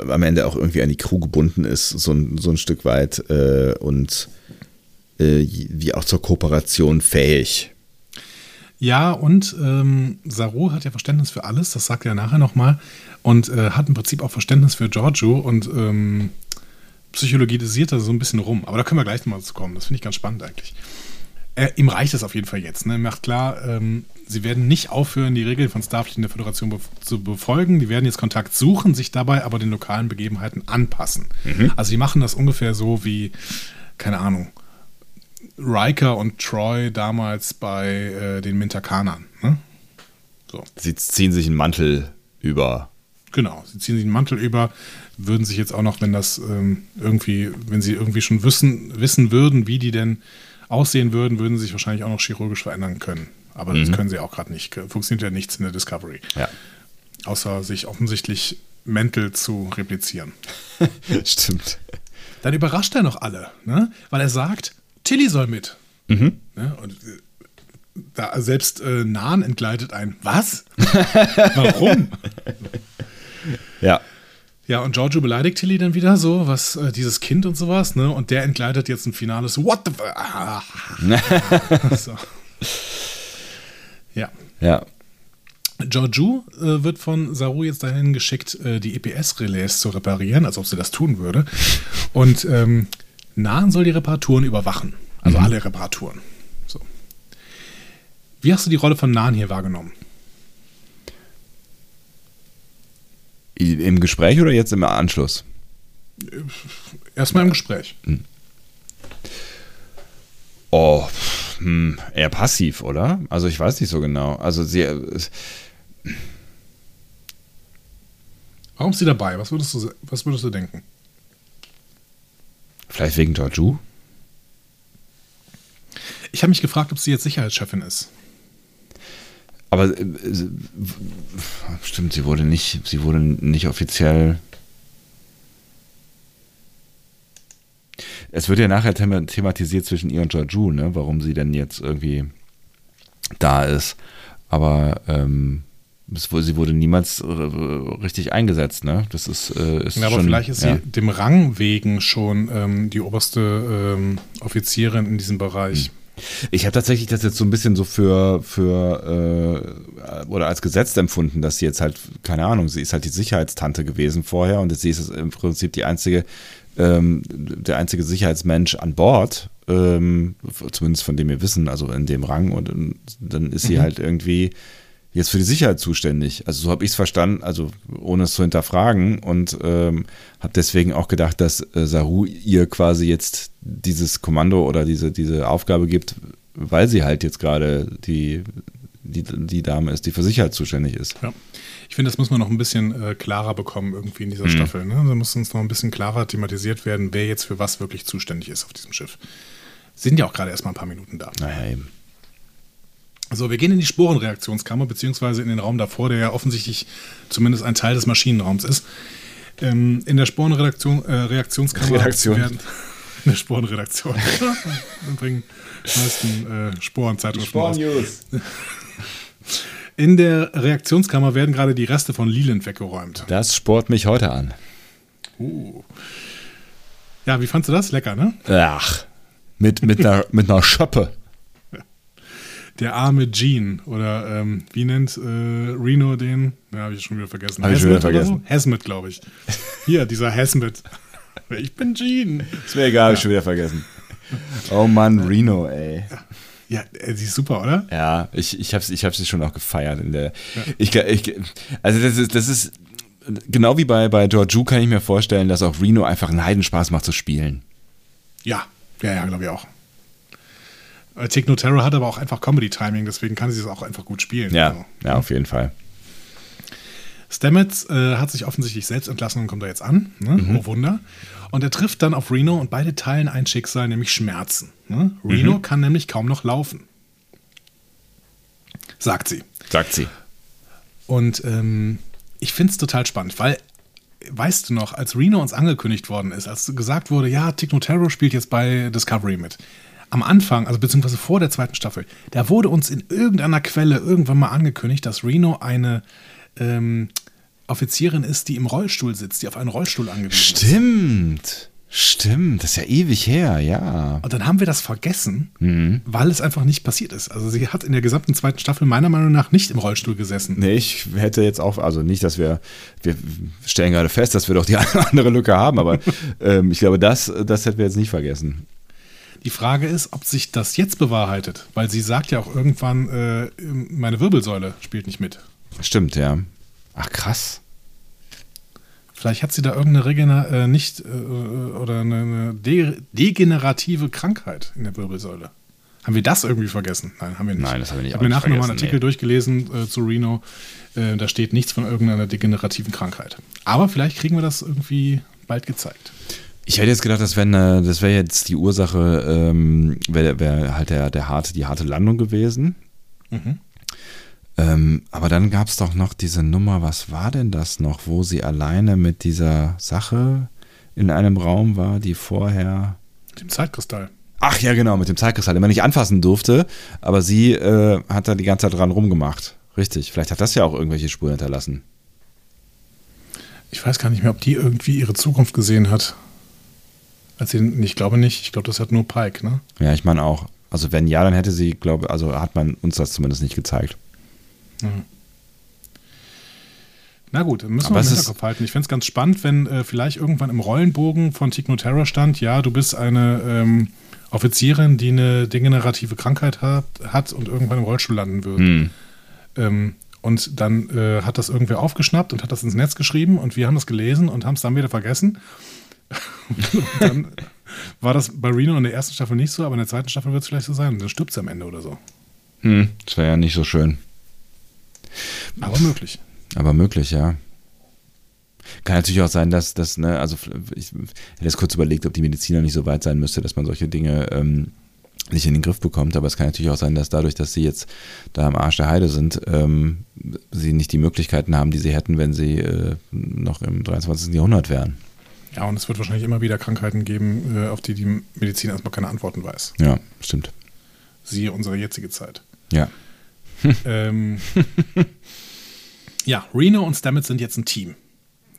am Ende auch irgendwie an die Crew gebunden ist, so ein, so ein Stück weit äh, und äh, wie auch zur Kooperation fähig. Ja, und ähm, Saru hat ja Verständnis für alles, das sagt er nachher nochmal, und äh, hat im Prinzip auch Verständnis für Giorgio und ähm, psychologisiert da so ein bisschen rum. Aber da können wir gleich nochmal zu kommen, das finde ich ganz spannend eigentlich. Äh, ihm reicht es auf jeden Fall jetzt. Ne? Er macht klar, ähm, sie werden nicht aufhören, die Regeln von Starfleet in der Föderation be zu befolgen. Die werden jetzt Kontakt suchen, sich dabei aber den lokalen Begebenheiten anpassen. Mhm. Also, die machen das ungefähr so wie, keine Ahnung, Riker und Troy damals bei äh, den Mintakanern. Ne? So. Sie ziehen sich einen Mantel über. Genau, sie ziehen sich einen Mantel über, würden sich jetzt auch noch, wenn das ähm, irgendwie, wenn sie irgendwie schon wissen, wissen würden, wie die denn aussehen würden, würden sie sich wahrscheinlich auch noch chirurgisch verändern können. Aber mhm. das können sie auch gerade nicht. Funktioniert ja nichts in der Discovery. Ja. Außer sich offensichtlich Mäntel zu replizieren. [laughs] Stimmt. Dann überrascht er noch alle, ne? weil er sagt, Tilly soll mit. Mhm. Ja, und äh, da selbst äh, Nahen entgleitet ein, was? [laughs] Warum? ja. Ja, und Giorgio beleidigt Tilly dann wieder so, was äh, dieses Kind und sowas, ne? Und der entgleitet jetzt ein finales What the ah. [laughs] so. Ja. Ja. Giorgio äh, wird von Saru jetzt dahin geschickt, äh, die EPS-Relais zu reparieren, als ob sie das tun würde. Und ähm, Nahen soll die Reparaturen überwachen. Also mhm. alle Reparaturen. So. Wie hast du die Rolle von Nahen hier wahrgenommen? Im Gespräch oder jetzt im Anschluss? Erstmal im Gespräch. Hm. Oh, hm, eher passiv, oder? Also ich weiß nicht so genau. Also sie. Warum ist sie dabei? Was würdest du, was würdest du denken? Vielleicht wegen Georgiou? Ich habe mich gefragt, ob sie jetzt Sicherheitschefin ist. Aber äh, stimmt, sie wurde nicht, sie wurde nicht offiziell. Es wird ja nachher thematisiert zwischen ihr und Georgiou, ne, warum sie denn jetzt irgendwie da ist. Aber ähm, sie wurde niemals richtig eingesetzt, ne? Das ist, äh, ist ja, aber schon, vielleicht ist ja. sie dem Rang wegen schon ähm, die oberste ähm, Offizierin in diesem Bereich. Hm. Ich habe tatsächlich das jetzt so ein bisschen so für, für äh, oder als Gesetz empfunden, dass sie jetzt halt, keine Ahnung, sie ist halt die Sicherheitstante gewesen vorher und jetzt sie ist im Prinzip die einzige, ähm, der einzige Sicherheitsmensch an Bord, ähm, zumindest von dem wir wissen, also in dem Rang und, und dann ist sie mhm. halt irgendwie jetzt für die Sicherheit zuständig. Also so habe ich es verstanden, also ohne es zu hinterfragen und ähm, habe deswegen auch gedacht, dass äh, Saru ihr quasi jetzt dieses Kommando oder diese, diese Aufgabe gibt, weil sie halt jetzt gerade die, die, die Dame ist, die für Sicherheit zuständig ist. Ja. Ich finde, das muss man noch ein bisschen äh, klarer bekommen irgendwie in dieser mhm. Staffel. Ne? Da muss uns noch ein bisschen klarer thematisiert werden, wer jetzt für was wirklich zuständig ist auf diesem Schiff. Sind ja auch gerade erst mal ein paar Minuten da. Naja, eben. So, wir gehen in die Sporenreaktionskammer, beziehungsweise in den Raum davor, der ja offensichtlich zumindest ein Teil des Maschinenraums ist. Ähm, in der Sporenreaktionskammer äh, werden. [laughs] In der Sporenredaktion. [laughs] wir bringen neuesten äh, Sporenzeitungen Sporen News. [laughs] In der Reaktionskammer werden gerade die Reste von Leland weggeräumt. Das sport mich heute an. Uh. Ja, wie fandst du das? Lecker, ne? Ach, mit, mit, einer, mit einer Schöppe. Der arme Gene oder ähm, wie nennt äh, Reno den? Ja, habe ich schon wieder vergessen. Habe ich schon wieder vergessen. So? Hesmet, glaube ich. Hier, dieser Hesmet. [laughs] Ich bin Gene. Ist mir egal, ja. habe ich schon wieder vergessen. Oh Mann, Reno, ey. Ja, äh, die ist super, oder? Ja, ich, ich habe ich hab sie schon auch gefeiert. In der, ja. ich, ich, also das ist, das ist genau wie bei, bei Georgiou kann ich mir vorstellen, dass auch Reno einfach einen Heidenspaß macht zu spielen. Ja, ja, ja, glaube ich auch. Äh, Techno Terror hat aber auch einfach Comedy-Timing, deswegen kann sie es auch einfach gut spielen. Ja, also. ja, auf jeden Fall. Stamets äh, hat sich offensichtlich selbst entlassen und kommt da jetzt an. Ne? Mhm. Oh Wunder. Und er trifft dann auf Reno und beide teilen ein Schicksal, nämlich Schmerzen. Ne? Reno mhm. kann nämlich kaum noch laufen. Sagt sie. Sagt sie. Und ähm, ich finde es total spannend, weil, weißt du noch, als Reno uns angekündigt worden ist, als gesagt wurde, ja, Techno Terror spielt jetzt bei Discovery mit. Am Anfang, also beziehungsweise vor der zweiten Staffel, da wurde uns in irgendeiner Quelle irgendwann mal angekündigt, dass Reno eine ähm, Offizierin ist, die im Rollstuhl sitzt, die auf einen Rollstuhl angewiesen Stimmt. ist. Stimmt. Stimmt, das ist ja ewig her, ja. Und dann haben wir das vergessen, mhm. weil es einfach nicht passiert ist. Also sie hat in der gesamten zweiten Staffel meiner Meinung nach nicht im Rollstuhl gesessen. Nee, ich hätte jetzt auch, also nicht, dass wir, wir stellen gerade fest, dass wir doch die [laughs] eine andere Lücke haben, aber [laughs] ähm, ich glaube, das, das hätten wir jetzt nicht vergessen. Die Frage ist, ob sich das jetzt bewahrheitet, weil sie sagt ja auch irgendwann, äh, meine Wirbelsäule spielt nicht mit. Stimmt, ja. Ach krass. Vielleicht hat sie da irgendeine Regener äh, nicht äh, oder eine, eine de degenerative Krankheit in der Wirbelsäule. Haben wir das irgendwie vergessen? Nein, haben wir nicht. Nein, das haben wir nicht. Ich habe mir nachher nochmal einen Artikel nee. durchgelesen äh, zu Reno. Äh, da steht nichts von irgendeiner degenerativen Krankheit. Aber vielleicht kriegen wir das irgendwie bald gezeigt. Ich hätte jetzt gedacht, das wäre das wäre jetzt die Ursache, ähm, wäre wär halt der, der harte, die harte Landung gewesen. Mhm. Ähm, aber dann gab es doch noch diese Nummer, was war denn das noch, wo sie alleine mit dieser Sache in einem Raum war, die vorher. Mit dem Zeitkristall. Ach ja, genau, mit dem Zeitkristall, den man nicht anfassen durfte, aber sie äh, hat da die ganze Zeit dran rumgemacht. Richtig, vielleicht hat das ja auch irgendwelche Spuren hinterlassen. Ich weiß gar nicht mehr, ob die irgendwie ihre Zukunft gesehen hat. Sie, ich glaube nicht, ich glaube, das hat nur Pike, ne? Ja, ich meine auch. Also wenn ja, dann hätte sie, glaube also hat man uns das zumindest nicht gezeigt. Mhm. Na gut, müssen Aber wir im Hinterkopf halten. Ich fände es ganz spannend, wenn äh, vielleicht irgendwann im Rollenbogen von Tigno Terror stand, ja, du bist eine ähm, Offizierin, die eine degenerative Krankheit hat, hat und irgendwann im Rollstuhl landen wird. Mhm. Ähm, und dann äh, hat das irgendwer aufgeschnappt und hat das ins Netz geschrieben und wir haben das gelesen und haben es dann wieder vergessen. Dann war das bei Reno in der ersten Staffel nicht so, aber in der zweiten Staffel wird es vielleicht so sein. Dann stirbt sie am Ende oder so. Hm, das wäre ja nicht so schön. Aber möglich. Aber möglich, ja. Kann natürlich auch sein, dass das, ne, also ich hätte jetzt kurz überlegt, ob die Mediziner nicht so weit sein müsste, dass man solche Dinge ähm, nicht in den Griff bekommt, aber es kann natürlich auch sein, dass dadurch, dass sie jetzt da am Arsch der Heide sind, ähm, sie nicht die Möglichkeiten haben, die sie hätten, wenn sie äh, noch im 23. Jahrhundert wären. Ja, und es wird wahrscheinlich immer wieder Krankheiten geben, äh, auf die die Medizin erstmal keine Antworten weiß. Ja, stimmt. Siehe unsere jetzige Zeit. Ja ähm, ja, Reno und Stamets sind jetzt ein Team.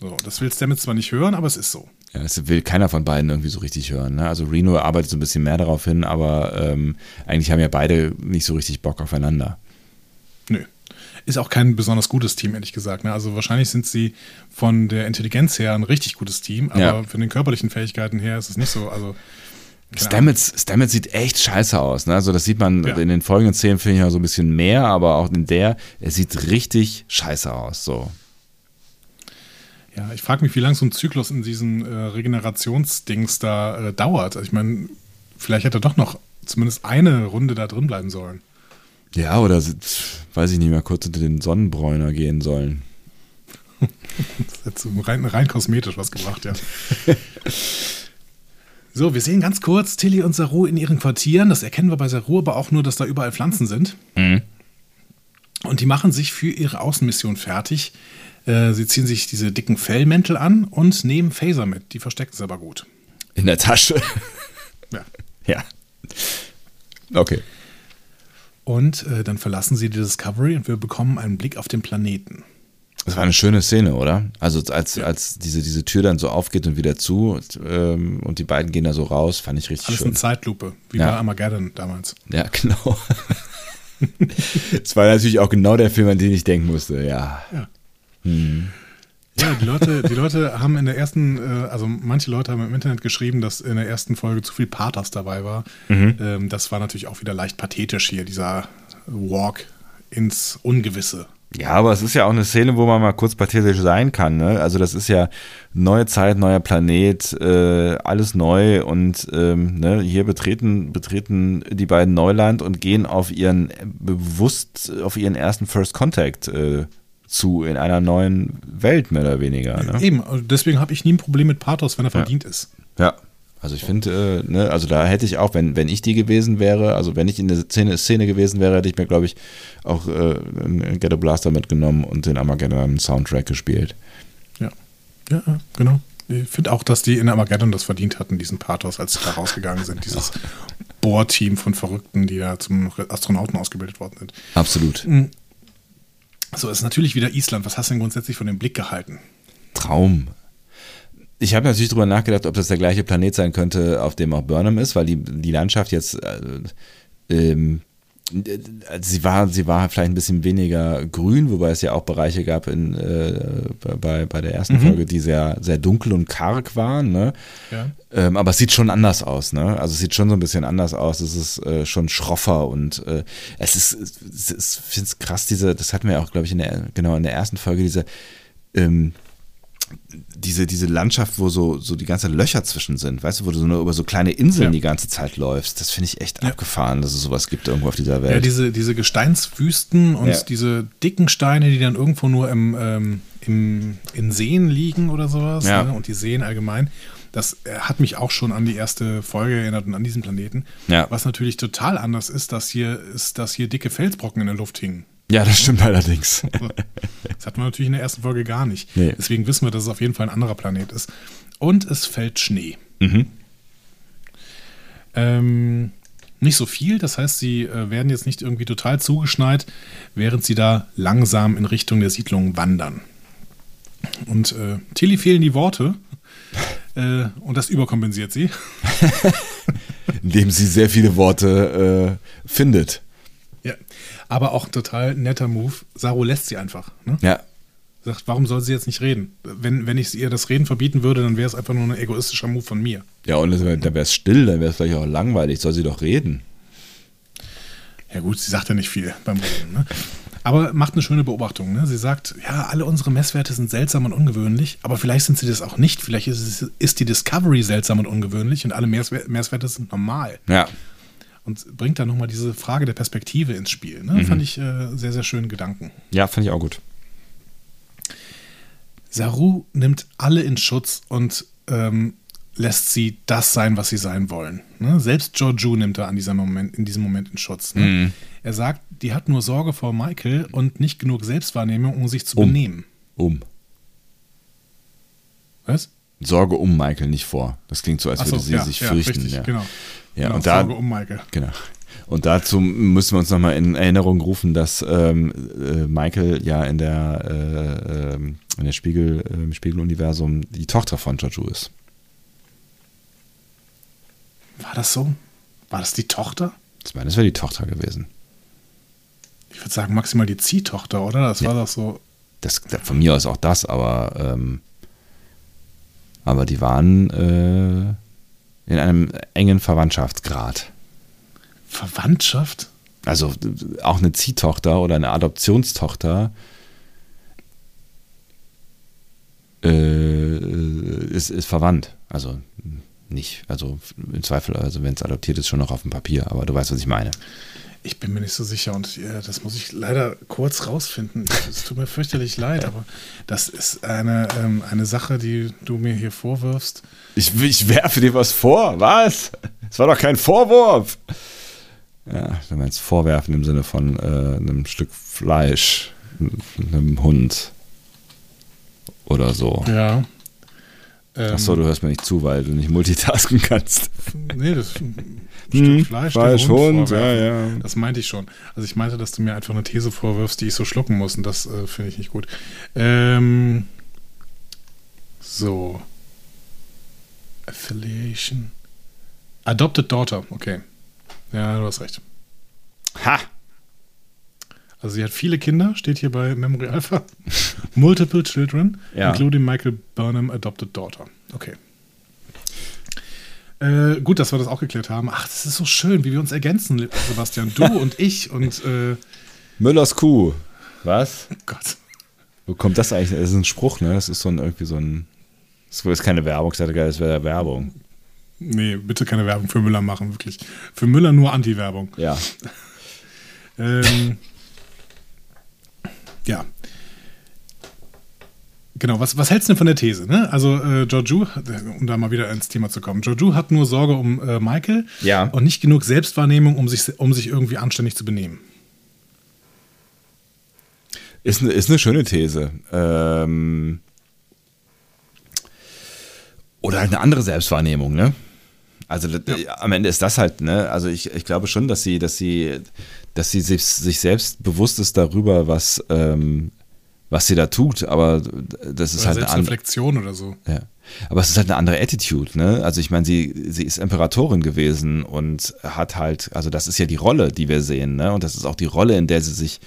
So, das will Stamets zwar nicht hören, aber es ist so. Ja, das will keiner von beiden irgendwie so richtig hören. Ne? Also Reno arbeitet so ein bisschen mehr darauf hin, aber ähm, eigentlich haben ja beide nicht so richtig Bock aufeinander. Nö. Ist auch kein besonders gutes Team, ehrlich gesagt. Ne? Also wahrscheinlich sind sie von der Intelligenz her ein richtig gutes Team, aber ja. von den körperlichen Fähigkeiten her ist es nicht so. Also Stamets, Stamets sieht echt scheiße aus. Ne? Also das sieht man ja. in den folgenden Szenen, finde ich, ja so ein bisschen mehr, aber auch in der, er sieht richtig scheiße aus. So. Ja, ich frage mich, wie lange so ein Zyklus in diesen äh, Regenerationsdings da äh, dauert. Also ich meine, vielleicht hat er doch noch zumindest eine Runde da drin bleiben sollen. Ja, oder weiß ich nicht mehr, kurz unter den Sonnenbräuner gehen sollen. [laughs] das hat rein, rein kosmetisch was gebracht, ja. [laughs] so, wir sehen ganz kurz Tilly und Saru in ihren Quartieren. Das erkennen wir bei Saru aber auch nur, dass da überall Pflanzen sind. Mhm. Und die machen sich für ihre Außenmission fertig. Äh, sie ziehen sich diese dicken Fellmäntel an und nehmen Phaser mit. Die verstecken sie aber gut. In der Tasche. Ja. [laughs] Ja. Okay. Und äh, dann verlassen sie die Discovery und wir bekommen einen Blick auf den Planeten. Das war eine schöne Szene, oder? Also als, ja. als diese, diese Tür dann so aufgeht und wieder zu ähm, und die beiden gehen da so raus, fand ich richtig Alles schön. Alles eine Zeitlupe, wie ja. bei Armageddon damals. Ja, [laughs] genau. Es war natürlich auch genau der Film, an den ich denken musste, ja. Ja. Hm. Ja, die Leute, die Leute haben in der ersten, äh, also manche Leute haben im Internet geschrieben, dass in der ersten Folge zu viel Pathos dabei war. Mhm. Ähm, das war natürlich auch wieder leicht pathetisch hier, dieser Walk ins Ungewisse. Ja, aber es ist ja auch eine Szene, wo man mal kurz pathetisch sein kann. Ne? Also das ist ja neue Zeit, neuer Planet, äh, alles neu und ähm, ne, hier betreten, betreten die beiden Neuland und gehen auf ihren bewusst auf ihren ersten First Contact äh, zu in einer neuen Welt mehr oder weniger. Ne? Eben, deswegen habe ich nie ein Problem mit Pathos, wenn er verdient ja. ist. Ja, also ich finde, äh, ne, also da hätte ich auch, wenn, wenn ich die gewesen wäre, also wenn ich in der Szene, Szene gewesen wäre, hätte ich mir, glaube ich, auch äh, einen Ghetto Blaster mitgenommen und den Armageddon Soundtrack gespielt. Ja, ja, genau. Ich finde auch, dass die in Armageddon das verdient hatten, diesen Pathos, als sie da rausgegangen sind. Dieses [laughs] Bohrteam von Verrückten, die da zum Astronauten ausgebildet worden sind. Absolut. So, ist natürlich wieder Island. Was hast du denn grundsätzlich von dem Blick gehalten? Traum ich habe natürlich drüber nachgedacht, ob das der gleiche Planet sein könnte, auf dem auch Burnham ist, weil die, die Landschaft jetzt äh, ähm, sie war, sie war vielleicht ein bisschen weniger grün, wobei es ja auch Bereiche gab in, äh, bei, bei der ersten mhm. Folge, die sehr, sehr dunkel und karg waren. Ne? Ja. Ähm, aber es sieht schon anders aus. Ne? Also es sieht schon so ein bisschen anders aus. Es ist äh, schon schroffer und äh, es ist, es ist ich finde es krass, diese, das hatten wir auch, glaube ich, in der, genau in der ersten Folge, diese ähm, diese, diese Landschaft, wo so, so die ganzen Löcher zwischen sind, weißt du, wo du so nur über so kleine Inseln ja. die ganze Zeit läufst, das finde ich echt ja. abgefahren, dass es sowas gibt irgendwo auf dieser Welt. Ja, diese, diese Gesteinswüsten und ja. diese dicken Steine, die dann irgendwo nur im, ähm, im, in Seen liegen oder sowas ja. ne? und die Seen allgemein. Das äh, hat mich auch schon an die erste Folge erinnert und an diesen Planeten. Ja. Was natürlich total anders ist, dass hier, ist, dass hier dicke Felsbrocken in der Luft hingen. Ja, das stimmt allerdings. Das hat man natürlich in der ersten Folge gar nicht. Nee. Deswegen wissen wir, dass es auf jeden Fall ein anderer Planet ist. Und es fällt Schnee. Mhm. Ähm, nicht so viel, das heißt, sie äh, werden jetzt nicht irgendwie total zugeschneit, während sie da langsam in Richtung der Siedlung wandern. Und äh, Tilly fehlen die Worte [laughs] äh, und das überkompensiert sie. [laughs] Indem sie sehr viele Worte äh, findet. Aber auch ein total netter Move. Saru lässt sie einfach. Ne? Ja. Sagt, warum soll sie jetzt nicht reden? Wenn, wenn ich ihr das Reden verbieten würde, dann wäre es einfach nur ein egoistischer Move von mir. Ja, und dann wäre es still, dann wäre es vielleicht auch langweilig. Soll sie doch reden? Ja, gut, sie sagt ja nicht viel beim Reden. Ne? Aber macht eine schöne Beobachtung. Ne? Sie sagt, ja, alle unsere Messwerte sind seltsam und ungewöhnlich, aber vielleicht sind sie das auch nicht. Vielleicht ist, es, ist die Discovery seltsam und ungewöhnlich und alle Messwerte sind normal. Ja und bringt dann nochmal diese Frage der Perspektive ins Spiel. Ne? Mhm. Fand ich äh, sehr, sehr schönen Gedanken. Ja, fand ich auch gut. Saru nimmt alle in Schutz und ähm, lässt sie das sein, was sie sein wollen. Ne? Selbst Georgiou nimmt er an dieser Moment, in diesem Moment in Schutz. Ne? Mhm. Er sagt, die hat nur Sorge vor Michael und nicht genug Selbstwahrnehmung, um sich zu um. benehmen. Um. Was? Sorge um Michael, nicht vor. Das klingt so, als würde so, sie ja, sich ja, fürchten. Richtig, ja. genau. Ja, genau, und da, Sorge um Michael. Genau. Und dazu müssen wir uns nochmal in Erinnerung rufen, dass ähm, äh, Michael ja in der, äh, ähm, in der Spiegel, äh, im Spiegeluniversum die Tochter von Jojo ist. War das so? War das die Tochter? Ich meine, das wäre die Tochter gewesen. Ich würde sagen, maximal die Ziehtochter, oder? Das ja. war doch so. Das, von mir aus auch das, aber, ähm, aber die waren äh, in einem engen Verwandtschaftsgrad. Verwandtschaft? Also auch eine Ziehtochter oder eine Adoptionstochter äh, ist, ist verwandt. Also nicht. Also im Zweifel, also wenn es adoptiert ist, schon noch auf dem Papier, aber du weißt, was ich meine. Ich bin mir nicht so sicher und ja, das muss ich leider kurz rausfinden. Es tut mir fürchterlich leid, aber das ist eine, ähm, eine Sache, die du mir hier vorwirfst. Ich, ich werfe dir was vor, was? Es war doch kein Vorwurf. Ja, du meinst vorwerfen im Sinne von äh, einem Stück Fleisch, einem Hund oder so. Ja. Ähm, Achso, du hörst mir nicht zu, weil du nicht multitasken kannst. Nee, das ein [laughs] hm, Stück Fleisch, Fleisch Hund, Hund ja, ja. Das meinte ich schon. Also ich meinte, dass du mir einfach eine These vorwirfst, die ich so schlucken muss und das äh, finde ich nicht gut. Ähm, so. Affiliation. Adopted Daughter, okay. Ja, du hast recht. Ha! Also sie hat viele Kinder, steht hier bei Memory Alpha. [laughs] Multiple children, ja. including Michael Burnham adopted daughter. Okay. Äh, gut, dass wir das auch geklärt haben. Ach, das ist so schön, wie wir uns ergänzen, Sebastian. Du [laughs] und ich und äh Müllers Kuh. Was? Gott. Wo kommt das eigentlich? Das ist ein Spruch, ne? Das ist so ein irgendwie so ein. Das ist keine Werbung, ich dachte das wäre Werbung. Nee, bitte keine Werbung für Müller machen, wirklich. Für Müller nur Anti-Werbung. Ja. [laughs] ähm, ja. Genau, was, was hältst du denn von der These? Ne? Also, äh, Georgiou, um da mal wieder ins Thema zu kommen, Georgiou hat nur Sorge um äh, Michael ja. und nicht genug Selbstwahrnehmung, um sich, um sich irgendwie anständig zu benehmen. Ist eine, ist eine schöne These. Ähm oder halt eine andere Selbstwahrnehmung, ne? Also ja. am Ende ist das halt, ne? Also ich, ich glaube schon, dass sie, dass sie, dass sie sich, sich selbst bewusst ist darüber, was, ähm, was sie da tut, aber das ist oder halt eine Reflexion oder so. Ja. Aber es ist halt eine andere Attitude, ne? Also ich meine, sie, sie ist Imperatorin gewesen und hat halt, also das ist ja die Rolle, die wir sehen, ne? Und das ist auch die Rolle, in der sie sich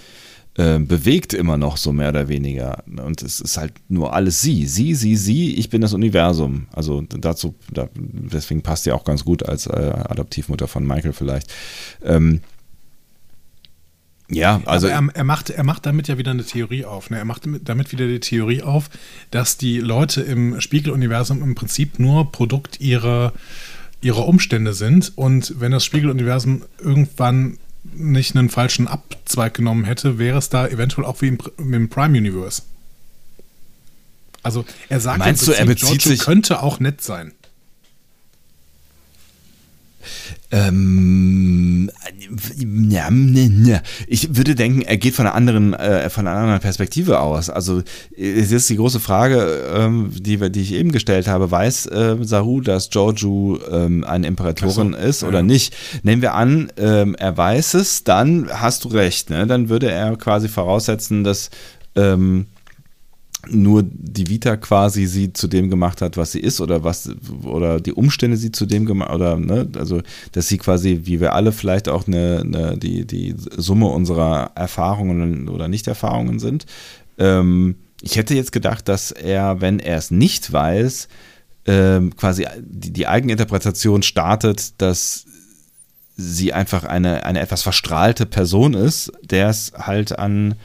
äh, bewegt immer noch so mehr oder weniger. Und es ist halt nur alles sie. Sie, sie, sie, ich bin das Universum. Also dazu, da, deswegen passt sie auch ganz gut als äh, Adoptivmutter von Michael vielleicht. Ähm, ja, also. Er, er, macht, er macht damit ja wieder eine Theorie auf. Ne? Er macht damit wieder die Theorie auf, dass die Leute im Spiegeluniversum im Prinzip nur Produkt ihrer, ihrer Umstände sind. Und wenn das Spiegeluniversum irgendwann nicht einen falschen Abzweig genommen hätte, wäre es da eventuell auch wie im, im Prime Universe. Also er sagt, Meinst du, er bezieht Giorgio sich könnte auch nett sein. Ähm, ja, ne, ne. Ich würde denken, er geht von einer anderen, äh, von einer anderen Perspektive aus. Also es ist die große Frage, ähm, die, die ich eben gestellt habe. Weiß äh, Saru, dass Giorgio ähm, eine Imperatorin so, ist oder ja. nicht? Nehmen wir an, ähm, er weiß es, dann hast du recht. Ne? Dann würde er quasi voraussetzen, dass ähm, nur die Vita quasi sie zu dem gemacht hat, was sie ist oder was oder die Umstände sie zu dem gemacht oder ne, also dass sie quasi wie wir alle vielleicht auch eine, eine die die Summe unserer Erfahrungen oder Nichterfahrungen sind. Ähm, ich hätte jetzt gedacht, dass er, wenn er es nicht weiß, ähm, quasi die, die Eigeninterpretation startet, dass sie einfach eine, eine etwas verstrahlte Person ist, der es halt an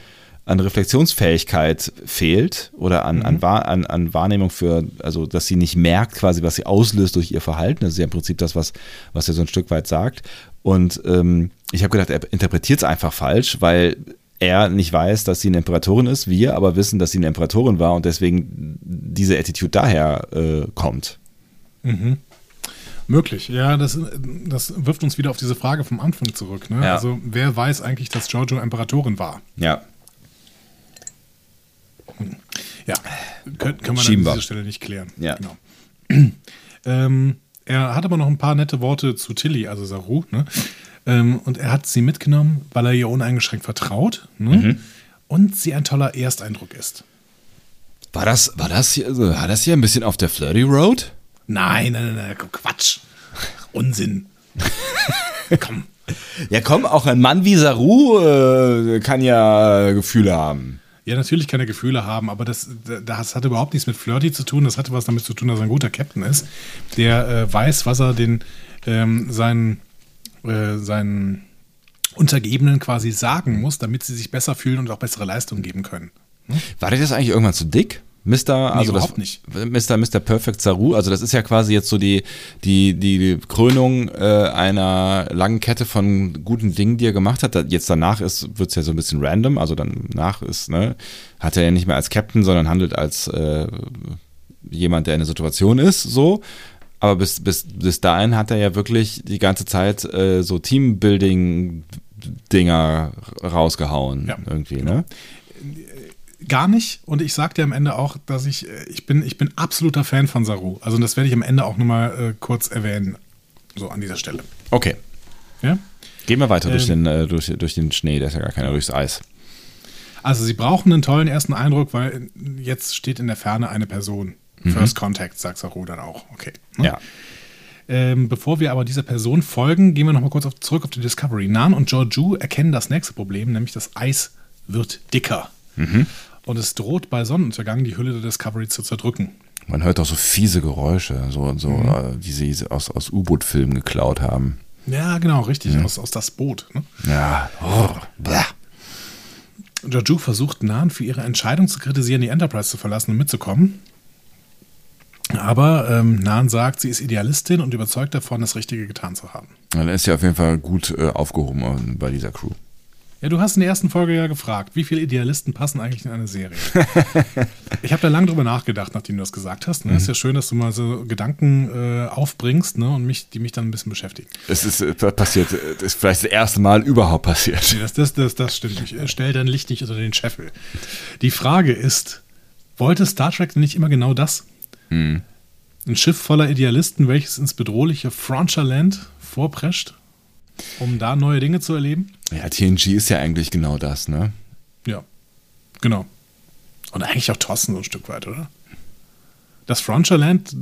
an Reflexionsfähigkeit fehlt oder an, mhm. an, an, Wahrnehmung für, also dass sie nicht merkt quasi, was sie auslöst durch ihr Verhalten. Das ist ja im Prinzip das, was, was er so ein Stück weit sagt. Und ähm, ich habe gedacht, er interpretiert es einfach falsch, weil er nicht weiß, dass sie eine Imperatorin ist, wir aber wissen, dass sie eine Imperatorin war und deswegen diese Attitude daher äh, kommt. Mhm. Möglich, ja, das, das wirft uns wieder auf diese Frage vom Anfang zurück. Ne? Ja. Also, wer weiß eigentlich, dass Giorgio Imperatorin war? Ja. Ja, können, können wir an dieser Stelle nicht klären. Ja. Genau. [clears throat] ähm, er hat aber noch ein paar nette Worte zu Tilly, also Saru. Ne? Ähm, und er hat sie mitgenommen, weil er ihr uneingeschränkt vertraut ne? mhm. und sie ein toller Ersteindruck ist. War das, war das hier, also, war das hier ein bisschen auf der Flirty Road? Nein, nein, nein, nein Quatsch. Unsinn. [laughs] komm. Ja, komm, auch ein Mann wie Saru äh, kann ja Gefühle haben. Ja, natürlich kann er Gefühle haben, aber das, das hat überhaupt nichts mit Flirty zu tun. Das hatte was damit zu tun, dass er ein guter Captain ist, der äh, weiß, was er den ähm, seinen, äh, seinen Untergebenen quasi sagen muss, damit sie sich besser fühlen und auch bessere Leistungen geben können. Hm? War dir das eigentlich irgendwann zu dick? Mr. Also überhaupt das, nicht. Mr. Mr. Perfect Saru, also das ist ja quasi jetzt so die, die, die Krönung äh, einer langen Kette von guten Dingen, die er gemacht hat. Jetzt danach ist, wird es ja so ein bisschen random, also danach ist, ne, hat er ja nicht mehr als Captain, sondern handelt als äh, jemand, der in der Situation ist, so. Aber bis, bis, bis dahin hat er ja wirklich die ganze Zeit äh, so Teambuilding-Dinger rausgehauen. Ja. Irgendwie, ne? Gar nicht. Und ich sag dir am Ende auch, dass ich, äh, ich bin, ich bin absoluter Fan von Saru. Also das werde ich am Ende auch nochmal äh, kurz erwähnen. So an dieser Stelle. Okay. Ja? Gehen wir weiter durch, Ähm. den, äh, durch, durch den Schnee, der ist ja gar keiner durchs Eis. Also sie brauchen einen tollen ersten Eindruck, weil jetzt steht in der Ferne eine Person. First Contact, sagt Saru dann auch. Okay. ne? Ja. Ähm, bevor wir aber dieser Person folgen, gehen wir nochmal kurz auf, zurück auf die Discovery. Nan und Georgiou erkennen das nächste Problem, nämlich das Eis wird dicker. Und es droht bei Sonnenuntergang die Hülle der Discovery zu zerdrücken. Man hört auch so fiese Geräusche, so, so Mhm. äh, die sie aus, aus U-Boot-Filmen geklaut haben. Ja, genau, richtig, aus, aus das Boot. Ne? Ja. Oh, bäh. Georgiou versucht Nan für ihre Entscheidung zu kritisieren, die Enterprise zu verlassen und mitzukommen. Aber ähm, Nan sagt, sie ist Idealistin und überzeugt davon, das Richtige getan zu haben. Dann ist ja auf jeden Fall gut äh, aufgehoben äh, bei dieser Crew. Ja, du hast in der ersten Folge ja gefragt, wie viele Idealisten passen eigentlich in eine Serie? [laughs] ich habe da lange drüber nachgedacht, nachdem du das gesagt hast. Ne? Ist ja schön, dass du mal so Gedanken äh, aufbringst ne? und mich, die mich dann ein bisschen beschäftigen. Es ist äh, passiert, äh, das ist vielleicht das erste Mal überhaupt passiert. Nee, das, das, das, das stimmt. Ich äh, stell dein Licht nicht unter den Scheffel. Die Frage ist, wollte Star Trek denn nicht immer genau das? Hm. Ein Schiff voller Idealisten, welches ins bedrohliche Frontier-Land vorprescht, um da neue Dinge zu erleben? Ja, TNG ist ja eigentlich genau das, ne? Ja, genau. Und eigentlich auch TOS so ein Stück weit, oder? Das Frontierland,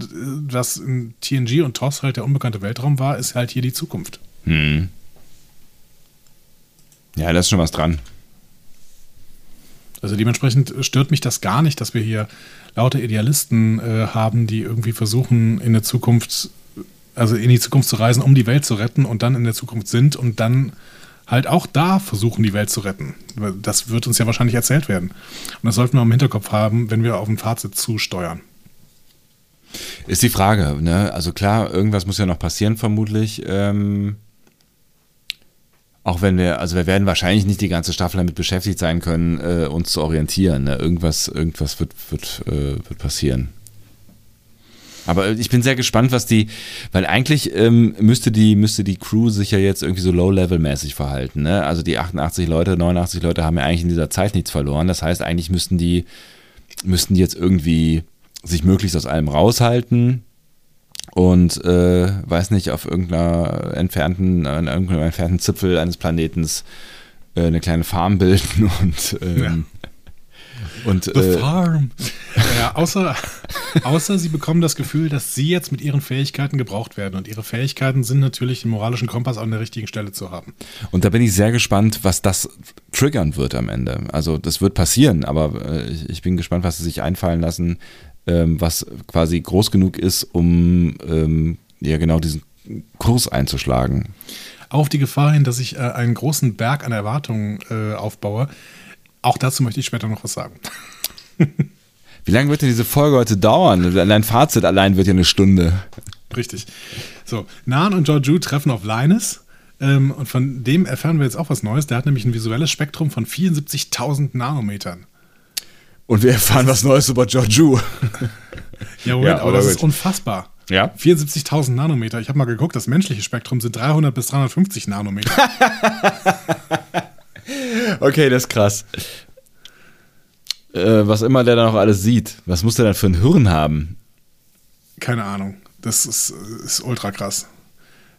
das in TNG und TOS halt der unbekannte Weltraum war, ist halt hier die Zukunft. Hm. Ja, da ist schon was dran. Also dementsprechend stört mich das gar nicht, dass wir hier lauter Idealisten äh, haben, die irgendwie versuchen, in der Zukunft, also in die Zukunft zu reisen, um die Welt zu retten und dann in der Zukunft sind und dann halt auch da versuchen, die Welt zu retten. Das wird uns ja wahrscheinlich erzählt werden. Und das sollten wir im Hinterkopf haben, wenn wir auf ein Fazit zusteuern. Ist die Frage, ne? Also klar, irgendwas muss ja noch passieren, vermutlich. Ähm, auch wenn wir, also wir werden wahrscheinlich nicht die ganze Staffel damit beschäftigt sein können, äh, uns zu orientieren. Ne? Irgendwas, irgendwas wird, wird, äh, wird passieren. Aber ich bin sehr gespannt, was die, weil eigentlich ähm, müsste die müsste die Crew sich ja jetzt irgendwie so Low-Level-mäßig verhalten. Ne? Also die 88 Leute, 89 Leute haben ja eigentlich in dieser Zeit nichts verloren. Das heißt, eigentlich müssten die müssten die jetzt irgendwie sich möglichst aus allem raushalten und äh, weiß nicht auf irgendeiner entfernten an irgendeinem entfernten Zipfel eines Planetens äh, eine kleine Farm bilden [laughs] und ähm, und The äh, Farm. Ja, außer, außer sie bekommen das Gefühl, dass sie jetzt mit ihren Fähigkeiten gebraucht werden. Und ihre Fähigkeiten sind natürlich, den moralischen Kompass an der richtigen Stelle zu haben. Und da bin ich sehr gespannt, was das triggern wird am Ende. Also das wird passieren, aber äh, ich, ich bin gespannt, was sie sich einfallen lassen, ähm, was quasi groß genug ist, um ähm, ja genau diesen Kurs einzuschlagen. Auf die Gefahr hin, dass ich äh, einen großen Berg an Erwartungen äh, aufbaue. Auch dazu möchte ich später noch was sagen. Wie lange wird denn diese Folge heute dauern? Dein Fazit allein wird ja eine Stunde. Richtig. So, Nan und Georgiou treffen auf Linus. Ähm, und von dem erfahren wir jetzt auch was Neues. Der hat nämlich ein visuelles Spektrum von 74.000 Nanometern. Und wir erfahren was Neues über Georgiou. Ja, Moment, Ja, aber das gut. ist unfassbar. Ja? 74.000 Nanometer. Ich habe mal geguckt, das menschliche Spektrum sind 300 bis 350 Nanometer. [laughs] Okay, das ist krass. Äh, was immer der da noch alles sieht. Was muss der dann für ein Hirn haben? Keine Ahnung. Das ist, ist ultra krass.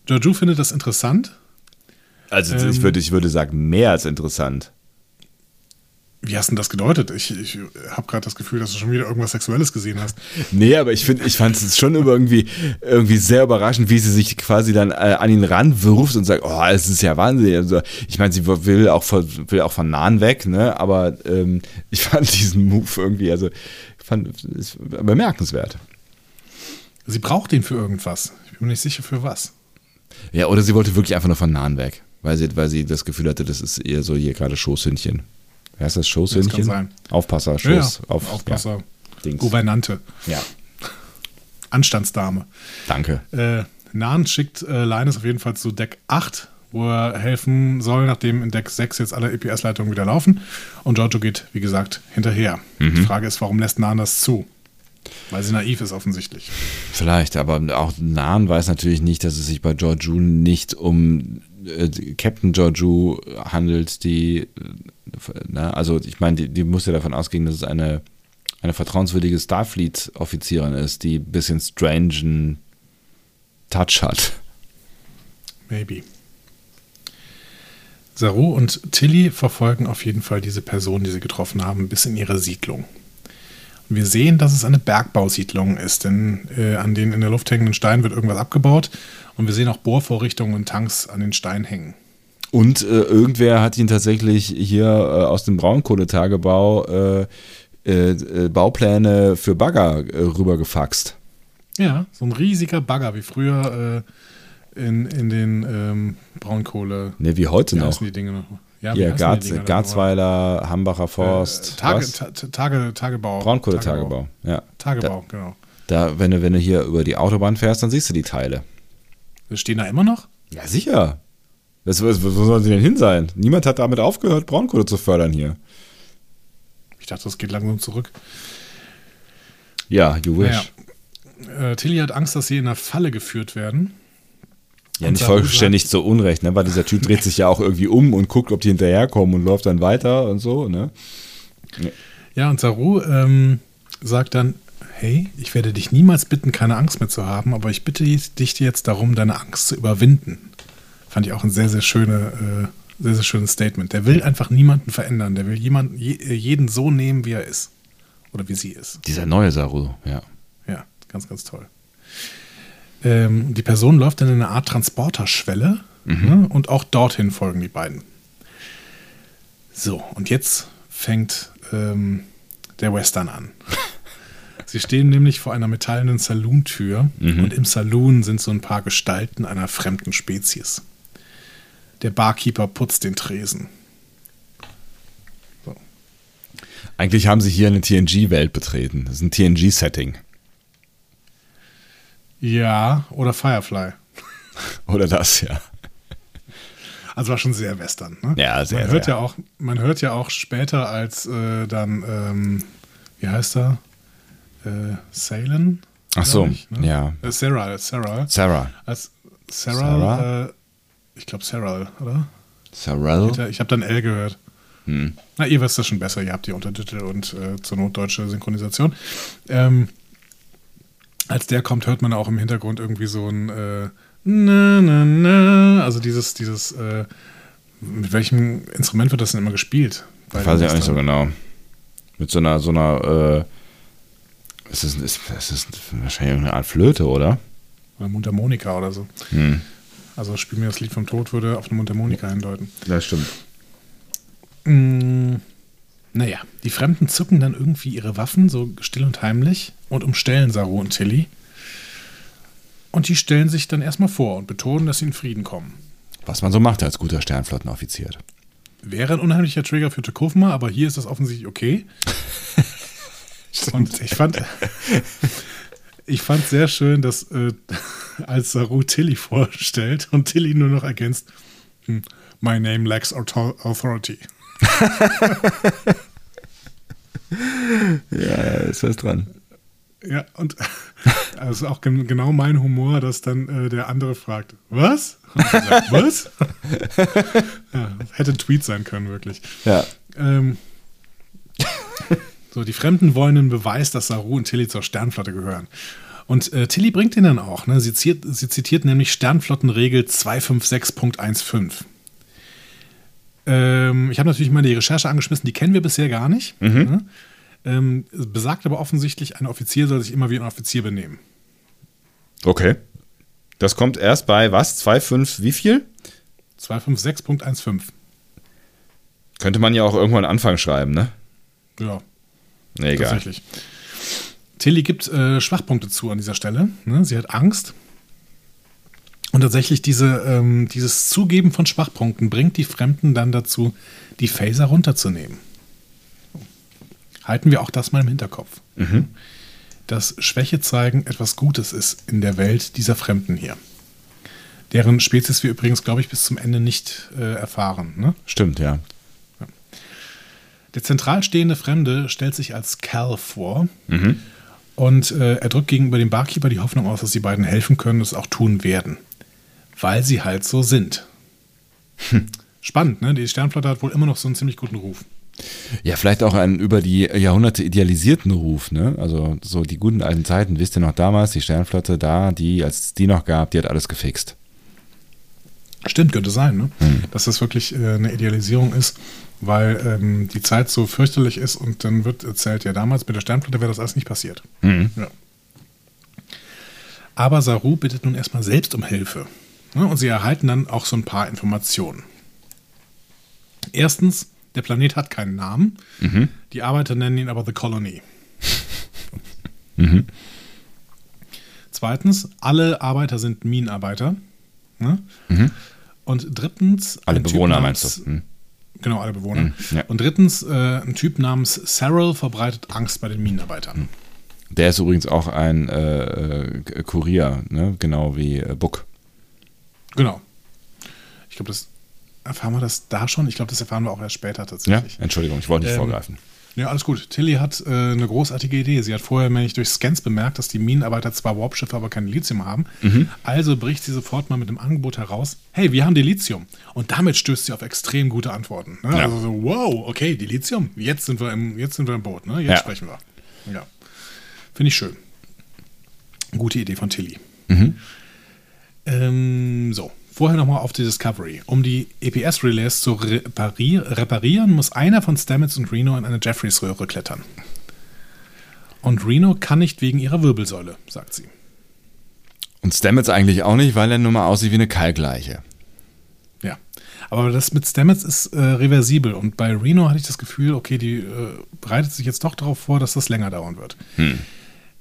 Georgiou findet das interessant. Also Ähm. ich, würde, ich würde sagen, mehr als interessant. Wie hast du denn das gedeutet? Ich, ich habe gerade das Gefühl, dass du schon wieder irgendwas Sexuelles gesehen hast. Nee, aber ich finde, ich fand es schon irgendwie, irgendwie sehr überraschend, wie sie sich quasi dann äh, an ihn ranwirft und sagt, oh, es ist ja Wahnsinn. Also, ich meine, sie will auch, von, will auch von Nahen weg, ne? aber ähm, ich fand diesen Move irgendwie, also fand bemerkenswert. Sie braucht ihn für irgendwas. Ich bin mir nicht sicher für was. Ja, oder sie wollte wirklich einfach nur von Nahen weg, weil sie, weil sie das Gefühl hatte, das ist eher so hier gerade Schoßhündchen. Wer heißt das? Schoßhündchen? Das kann sein. Aufpasser, Ja, Schoß. ja. Auf, Aufpasser. Dings. Gouvernante. Ja. [laughs] Anstandsdame. Danke. Äh, Nan schickt äh, Linus auf jeden Fall zu Deck 8, wo er helfen soll, nachdem in Deck 6 jetzt alle EPS-Leitungen wieder laufen. Und Giorgio geht, wie gesagt, hinterher. Mhm. Die Frage ist, warum lässt Nan das zu? Weil sie naiv ist offensichtlich. Vielleicht, aber auch Nan weiß natürlich nicht, dass es sich bei Georgiou nicht um äh, Captain Georgiou handelt, die, äh, na, also ich meine, die, die muss ja davon ausgehen, dass es eine, eine vertrauenswürdige Starfleet-Offizierin ist, die ein bisschen strangen Touch hat. Maybe. Saru und Tilly verfolgen auf jeden Fall diese Person, die sie getroffen haben, bis in ihre Siedlung. Wir sehen, dass es eine Bergbausiedlung ist, denn äh, an den in der Luft hängenden Steinen wird irgendwas abgebaut und wir sehen auch Bohrvorrichtungen und Tanks an den Steinen hängen. Und äh, irgendwer hat ihn tatsächlich hier äh, aus dem Braunkohletagebau äh, äh, Baupläne für Bagger äh, rübergefaxt. Ja, so ein riesiger Bagger wie früher in, in den ähm, Braunkohle. Ne, wie heute wie noch. Die Dinge noch? Ja, Hier, Garz, Garzweiler, Hambacher Forst. Äh, Tage, ta, Tage, Tagebau. Braunkohletagebau, ja. Tagebau, da, genau. Da, wenn du, wenn du hier über die Autobahn fährst, dann siehst du die Teile. Stehen da immer noch? Ja, sicher. Das, wo sollen sie denn hin sein? Niemand hat damit aufgehört, Braunkohle zu fördern hier. Ich dachte, das geht langsam zurück. Ja, you wish. Naja. Äh, Tilly hat Angst, dass sie in eine Falle geführt werden. Ja, nicht vollständig zu Unrecht, ne? weil dieser Typ dreht sich ja auch irgendwie um und guckt, ob die hinterherkommen und läuft dann weiter und so. Ne? Ja, und Saru ähm, sagt dann, hey, ich werde dich niemals bitten, keine Angst mehr zu haben, aber ich bitte dich jetzt darum, deine Angst zu überwinden. Fand ich auch ein sehr, sehr, schöne, äh, sehr, sehr schönes Statement. Der will einfach niemanden verändern. Der will jemanden, je, jeden so nehmen, wie er ist. Oder wie sie ist. Dieser neue Saru, ja. Ja, ganz, ganz toll. Ähm, die Person läuft dann in eine Art Transporterschwelle mhm. ne, und auch dorthin folgen die beiden. So, und jetzt fängt ähm, der Western an. [laughs] Sie stehen nämlich vor einer metallenen Salontür mhm. und im Saloon sind so ein paar Gestalten einer fremden Spezies. Der Barkeeper putzt den Tresen. So. Eigentlich haben sie hier eine TNG-Welt betreten. Das ist ein TNG-Setting. Ja, oder Firefly. [laughs] oder das, ja. Also war schon sehr western. Ne? Ja, sehr. Man hört sehr. ja auch, man hört ja auch später als äh, dann, ähm, wie heißt er? Äh, Salen? Ach so, ich, ne? ja. Äh, Sarah, Sarah. Sarah. Als Sarah, Sarah? Äh, ich glaube Sarah, oder? Sarah? Ich habe dann L gehört. Hm. Na, ihr wisst das schon besser. Ihr habt die Untertitel und äh, zur Not deutsche Synchronisation. Ähm, als der kommt, hört man auch im Hintergrund irgendwie so ein äh, na, na, na, also dieses, dieses, äh, mit welchem Instrument wird das denn immer gespielt? Weiß ich auch nicht so genau. Mit so einer, so einer, äh, es ist, es ist wahrscheinlich eine Art Flöte, oder? Oder Mundharmonika oder so. Hm. Also Spiel mir das Lied vom Tod würde auf eine Mundharmonika hindeuten. Das stimmt. Mm, naja, die Fremden zücken dann irgendwie ihre Waffen, so still und heimlich, und umstellen Saru und Tilly. Und die stellen sich dann erstmal vor und betonen, dass sie in Frieden kommen. Was man so macht als guter Sternflottenoffizier. Wäre ein unheimlicher Trigger für Tekufma, aber hier ist das offensichtlich okay. [laughs] und ich fand, ich fand sehr schön, dass äh, [laughs] als Saru Tilly vorstellt und Tilly nur noch ergänzt, hm, My name lacks authority. [laughs] ja, ist was dran. Ja, und [laughs] also auch gen genau mein Humor, dass dann äh, der andere fragt, was? Sagt, was? ja, hätte ein Tweet sein können, wirklich. Ja. Ähm, so, die Fremden wollen einen Beweis, dass Saru und Tilly zur Sternflotte gehören. Und äh, Tilly bringt ihn dann auch. Ne? Sie, zitiert, sie zitiert nämlich Sternflottenregel 256.15. Ähm, ich habe natürlich mal die Recherche angeschmissen, die kennen wir bisher gar nicht. Mhm. Ne? Ähm, besagt aber offensichtlich, ein Offizier soll sich immer wie ein Offizier benehmen. Okay. Das kommt erst bei was? 2,5 wie viel? 256.15. Könnte man ja auch irgendwann Anfang schreiben, ne? Ja. Egal. Tatsächlich. Tilly gibt äh, Schwachpunkte zu an dieser Stelle. Ne? Sie hat Angst. Und tatsächlich diese, ähm, dieses Zugeben von Schwachpunkten bringt die Fremden dann dazu, die Phaser runterzunehmen. Halten wir auch das mal im Hinterkopf. Mhm. Dass Schwäche zeigen etwas Gutes ist in der Welt dieser Fremden hier. Deren Spezies wir übrigens, glaube ich, bis zum Ende nicht äh, erfahren. Ne? Stimmt, ja. Der zentral stehende Fremde stellt sich als Cal vor. Mhm. Und äh, er drückt gegenüber dem Barkeeper die Hoffnung aus, dass die beiden helfen können und es auch tun werden. Weil sie halt so sind. Hm. Spannend, ne? Die Sternflotte hat wohl immer noch so einen ziemlich guten Ruf. Ja, vielleicht auch einen über die Jahrhunderte idealisierten Ruf, ne? Also so die guten alten Zeiten, wisst ihr noch damals, die Sternflotte da, die, als es die noch gab, die hat alles gefixt. Stimmt, könnte sein, ne? Hm. Dass das wirklich äh, eine Idealisierung ist, weil ähm, die Zeit so fürchterlich ist und dann wird erzählt, ja, damals mit der Sternflotte wäre das alles nicht passiert. Mhm. Ja. Aber Saru bittet nun erstmal selbst um Hilfe. Ne? Und sie erhalten dann auch so ein paar Informationen. Erstens, der Planet hat keinen Namen. Mhm. Die Arbeiter nennen ihn aber The Colony. [laughs] mhm. Zweitens, alle Arbeiter sind Minenarbeiter. Ne? Mhm. Und drittens. Alle Bewohner meinst du? Genau, alle Bewohner. Hm, ja. Und drittens, äh, ein Typ namens Cyril verbreitet Angst bei den Minenarbeitern. Hm. Der ist übrigens auch ein äh, äh Kurier, ne? genau wie äh, Buck. Genau. Ich glaube, das erfahren wir das da schon. Ich glaube, das erfahren wir auch erst später tatsächlich. Ja, Entschuldigung, ich wollte nicht ähm, vorgreifen. Ja, alles gut. Tilly hat äh, eine großartige Idee. Sie hat vorher nämlich durch Scans bemerkt, dass die Minenarbeiter zwar Warpschiffe, aber kein Lithium haben. Mhm. Also bricht sie sofort mal mit dem Angebot heraus: Hey, wir haben die Lithium. Und damit stößt sie auf extrem gute Antworten. Ne? Ja. Also so, wow, okay, die Lithium. Jetzt sind wir im, jetzt sind wir im Boot. Ne? Jetzt ja. sprechen wir. Ja. Finde ich schön. Gute Idee von Tilly. Mhm. Ähm, so, Vorher nochmal auf die Discovery. Um die EPS-Relays zu reparier reparieren, muss einer von Stamets und Reno in eine Jeffreys-Röhre klettern. Und Reno kann nicht wegen ihrer Wirbelsäule, sagt sie. Und Stamets eigentlich auch nicht, weil er nun mal aussieht wie eine Kalkleiche. Ja, aber das mit Stamets ist äh, reversibel. Und bei Reno hatte ich das Gefühl, okay, die äh, bereitet sich jetzt doch darauf vor, dass das länger dauern wird. Hm.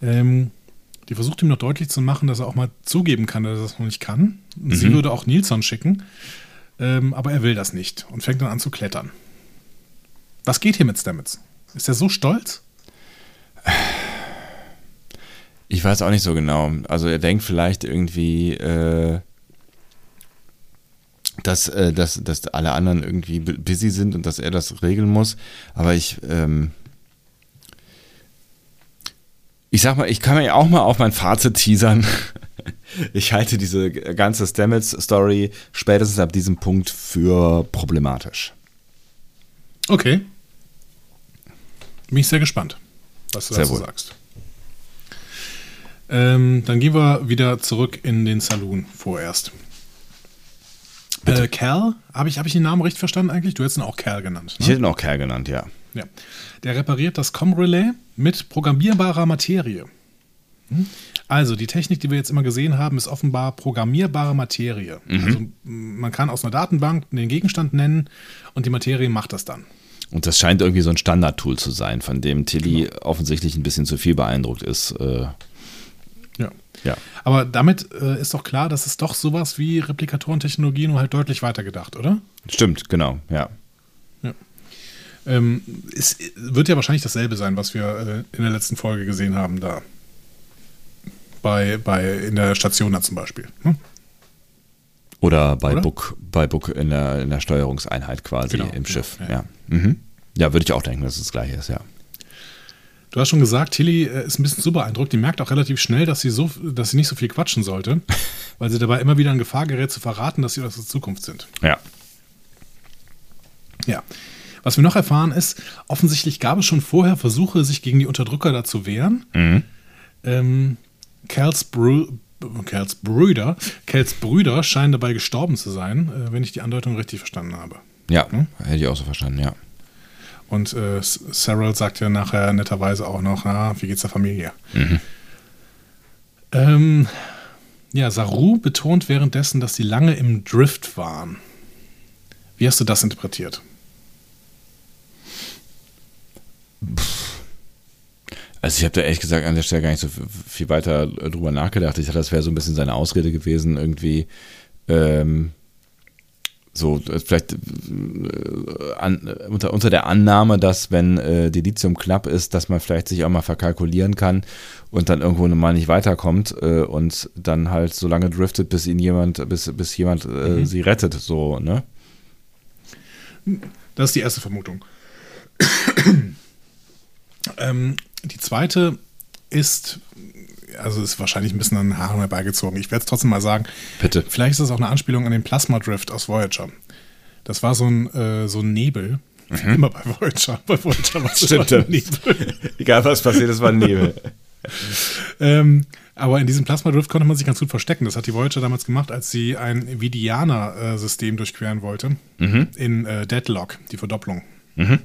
Ähm, die versucht ihm noch deutlich zu machen, dass er auch mal zugeben kann, dass er das noch nicht kann. Mhm. Sie würde auch Nilsson schicken, ähm, aber er will das nicht und fängt dann an zu klettern. Was geht hier mit Stamets? Ist er so stolz? Ich weiß auch nicht so genau. Also er denkt vielleicht irgendwie, äh, dass, äh, dass, dass alle anderen irgendwie busy sind und dass er das regeln muss. Aber ich, ähm, ich sag mal, ich kann mir auch mal auf mein Fazit teasern. [laughs] Ich halte diese ganze Stamets-Story spätestens ab diesem Punkt für problematisch. Okay. Bin ich sehr gespannt, was du sehr dazu wohl. sagst. Ähm, dann gehen wir wieder zurück in den Saloon vorerst. Äh, Cal, habe ich, hab ich den Namen richtig verstanden eigentlich? Du hättest ihn auch Cal genannt. Ne? Ich hätte ihn auch Cal genannt, ja. Ja. Der repariert das Com-Relay mit programmierbarer Materie. Hm? Also, die Technik, die wir jetzt immer gesehen haben, ist offenbar programmierbare Materie. Mhm. Also, man kann aus einer Datenbank den Gegenstand nennen und die Materie macht das dann. Und das scheint irgendwie so ein Standardtool zu sein, von dem Tilly genau. offensichtlich ein bisschen zu viel beeindruckt ist. Äh, ja. ja. Aber damit äh, ist doch klar, dass es doch sowas wie Replikatorentechnologie nur halt deutlich weiter gedacht, oder? Stimmt, genau, ja. Ähm, es wird ja wahrscheinlich dasselbe sein, was wir äh, in der letzten Folge gesehen haben, da. Bei, bei in der Station da zum Beispiel. Hm? Oder bei Oder? Book, bei Book in der, in der Steuerungseinheit quasi genau, im genau, Schiff. Ja, ja. Mhm. ja würde ich auch denken, dass es das gleiche ist, ja. Du hast schon gesagt, Tilly äh, ist ein bisschen zu beeindruckt. Die merkt auch relativ schnell, dass sie, so, dass sie nicht so viel quatschen sollte, [laughs] weil sie dabei immer wieder in Gefahr gerät zu verraten, dass sie aus der Zukunft sind. Ja. Ja. Was wir noch erfahren ist, offensichtlich gab es schon vorher Versuche, sich gegen die Unterdrücker da zu wehren. Mhm. Ähm, Cals, Bru Cals Brüder, Cals Brüder scheinen dabei gestorben zu sein, äh, wenn ich die Andeutung richtig verstanden habe. Ja, hm? hätte ich auch so verstanden, ja. Und äh, Cyril sagt ja nachher netterweise auch noch, na, wie geht's der Familie? Mhm. Ähm, ja, Saru betont währenddessen, dass sie lange im Drift waren. Wie hast du das interpretiert? Also ich habe da ehrlich gesagt an der Stelle gar nicht so viel weiter drüber nachgedacht. Ich dachte, das wäre so ein bisschen seine Ausrede gewesen, irgendwie ähm, So, äh, vielleicht äh, an, unter, unter der Annahme, dass wenn äh, Dilithium knapp ist, dass man vielleicht sich auch mal verkalkulieren kann und dann irgendwo mal nicht weiterkommt äh, und dann halt so lange driftet, bis ihn jemand, bis, bis jemand äh, mhm. sie rettet, so, ne? Das ist die erste Vermutung. Ähm, die zweite ist, also ist wahrscheinlich ein bisschen an den Haaren herbeigezogen. Ich werde es trotzdem mal sagen. Bitte. Vielleicht ist das auch eine Anspielung an den Plasma Drift aus Voyager. Das war so ein, äh, so ein Nebel. Mhm. Immer bei Voyager. Bei Voyager war es Stimmt, ein Nebel. [laughs] Egal was passiert, es war ein Nebel. [laughs] ähm, aber in diesem Plasma Drift konnte man sich ganz gut verstecken. Das hat die Voyager damals gemacht, als sie ein Vidianer-System durchqueren wollte. Mhm. In äh, Deadlock, die Verdopplung. Mhm.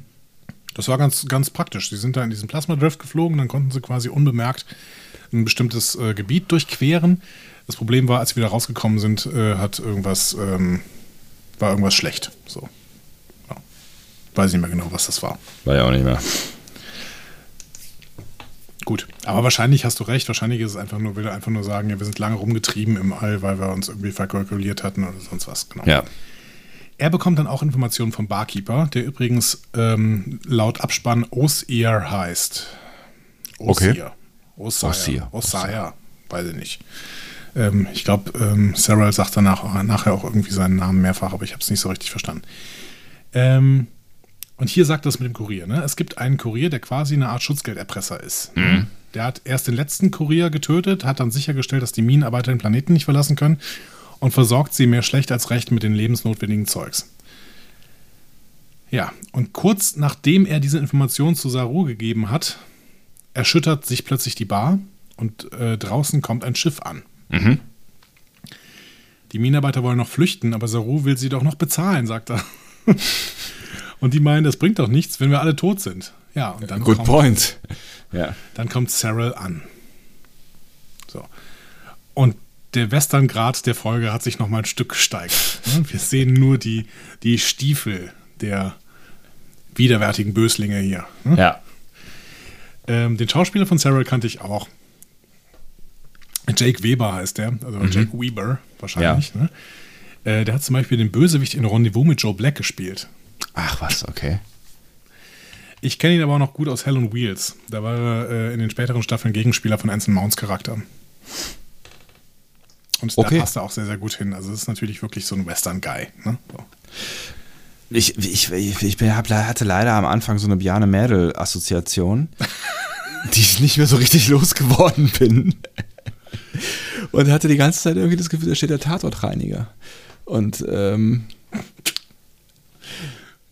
Das war ganz, ganz praktisch. Sie sind da in diesen Plasma Drift geflogen, dann konnten sie quasi unbemerkt ein bestimmtes äh, Gebiet durchqueren. Das Problem war, als sie wieder rausgekommen sind, äh, hat irgendwas, ähm, war irgendwas schlecht. So. Ja. Weiß nicht mehr genau, was das war. War ja auch nicht mehr. Gut, aber wahrscheinlich hast du recht. Wahrscheinlich ist es einfach nur, will er einfach nur sagen, ja, wir sind lange rumgetrieben im All, weil wir uns irgendwie verkalkuliert hatten oder sonst was. Genau. Ja. Er bekommt dann auch Informationen vom Barkeeper, der übrigens ähm, laut Abspann Osier heißt. Osier. Okay. Osaya. Weiß ich nicht. Ähm, ich glaube, ähm, Sarah sagt danach nachher auch irgendwie seinen Namen mehrfach, aber ich habe es nicht so richtig verstanden. Ähm, und hier sagt das mit dem Kurier. Ne? Es gibt einen Kurier, der quasi eine Art Schutzgelderpresser ist. Mhm. Der hat erst den letzten Kurier getötet, hat dann sichergestellt, dass die Minenarbeiter den Planeten nicht verlassen können und versorgt sie mehr schlecht als recht mit den lebensnotwendigen Zeugs. Ja, und kurz nachdem er diese Information zu Saru gegeben hat, erschüttert sich plötzlich die Bar und äh, draußen kommt ein Schiff an. Mhm. Die Minenarbeiter wollen noch flüchten, aber Saru will sie doch noch bezahlen, sagt er. [laughs] und die meinen, das bringt doch nichts, wenn wir alle tot sind. Ja, und dann Good kommt, point. [laughs] Ja. Dann kommt Cyril an. So. Und der Westerngrad der Folge hat sich noch mal ein Stück gesteigert. Ne? Wir sehen nur die, die Stiefel der widerwärtigen Böslinge hier. Ne? Ja. Ähm, den Schauspieler von Sarah kannte ich auch. Jake Weber heißt der, also mhm. Jake Weber wahrscheinlich. Ja. Ne? Äh, der hat zum Beispiel den Bösewicht in Rendezvous mit Joe Black gespielt. Ach was, okay. Ich kenne ihn aber auch noch gut aus Hell on Wheels. Da war er äh, in den späteren Staffeln Gegenspieler von Anson Mounts Charakter. Und okay. da passt er auch sehr, sehr gut hin. Also, es ist natürlich wirklich so ein Western-Guy. Ne? So. Ich, ich, ich, ich hatte leider am Anfang so eine Biane Mädel-Assoziation, [laughs] die ich nicht mehr so richtig losgeworden bin. Und hatte die ganze Zeit irgendwie das Gefühl, da steht der Tatortreiniger. Und ähm,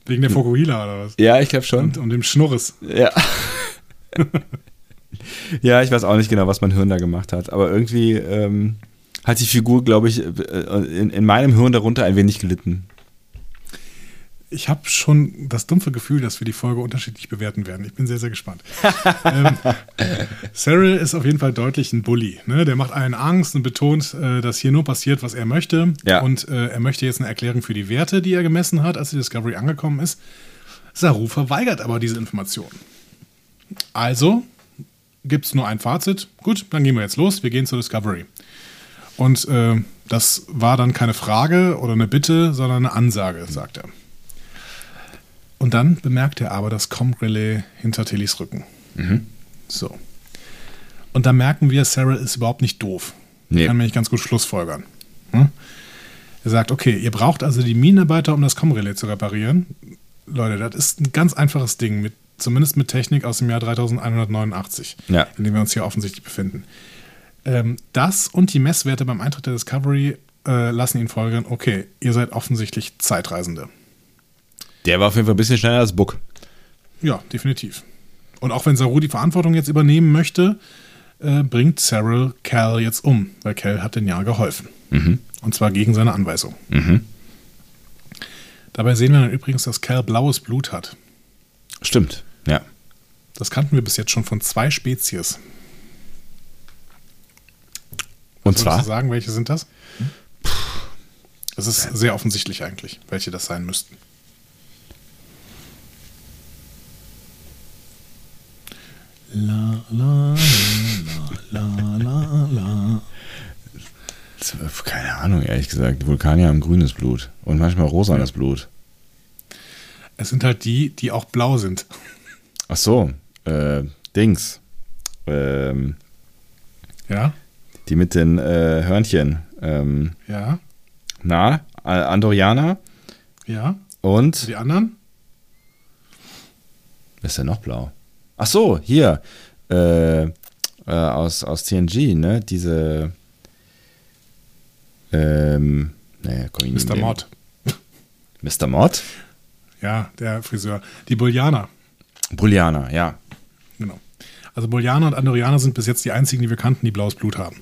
Wegen der Fokuhila oder was? Ja, ich glaube schon. Und, und dem Schnurres. Ja. [laughs] ja, ich weiß auch nicht genau, was mein Hirn da gemacht hat. Aber irgendwie ähm, hat die Figur, glaube ich, äh, in, in meinem Hirn darunter ein wenig gelitten ich habe schon das dumpfe Gefühl, dass wir die Folge unterschiedlich bewerten werden. Ich bin sehr, sehr gespannt. [laughs] ähm, Cyril ist auf jeden Fall deutlich ein Bully. Ne? Der macht allen Angst und betont, äh, dass hier nur passiert, was er möchte. Ja. Und äh, er möchte jetzt eine Erklärung für die Werte, die er gemessen hat, als die Discovery angekommen ist. Saru verweigert aber diese Information. Also gibt es nur ein Fazit. Gut, dann gehen wir jetzt los. Wir gehen zur Discovery. Und äh, das war dann keine Frage oder eine Bitte, sondern eine Ansage, sagt er. Und dann bemerkt er aber das Com-Relais hinter Tillys Rücken. Mhm. So. Und da merken wir, Sarah ist überhaupt nicht doof. Nee. Kann mich ganz gut schlussfolgern. Hm? Er sagt, okay, ihr braucht also die Minenarbeiter, um das Com-Relais zu reparieren. Leute, das ist ein ganz einfaches Ding, mit, zumindest mit Technik aus dem Jahr 3189, ja. in dem wir uns hier offensichtlich befinden. Ähm, das und die Messwerte beim Eintritt der Discovery äh, lassen ihn folgern, okay, ihr seid offensichtlich Zeitreisende. Der war auf jeden Fall ein bisschen schneller als Buck. Ja, definitiv. Und auch wenn Saru die Verantwortung jetzt übernehmen möchte, äh, bringt Cyril Cal jetzt um, weil Cal hat den Jahr geholfen. Mhm. Und zwar gegen seine Anweisung. Mhm. Dabei sehen wir dann übrigens, dass Cal blaues Blut hat. Stimmt, ja. Das kannten wir bis jetzt schon von zwei Spezies. Und zwar? Du sagen, welche sind das? Das ist sehr offensichtlich eigentlich, welche das sein müssten. La, la, la, la, la, la. Keine Ahnung, ehrlich gesagt. Die Vulkanier haben grünes Blut und manchmal rosanes. Blut. Es sind halt die, die auch blau sind. Ach so, äh, Dings. Ähm, ja. Die mit den äh, Hörnchen. Ähm, ja. Na, Andoriana. Ja. Und? Die anderen? ist denn noch blau? Ach so, hier. Äh, äh, aus, aus TNG, ne? Diese. Ähm, naja, komm ich Mr. Mod. Mr. Mod? Ja, der Friseur. Die Bullianer. Bullianer, ja. Genau. Also Bullianer und Andorianer sind bis jetzt die einzigen, die wir kannten, die blaues Blut haben.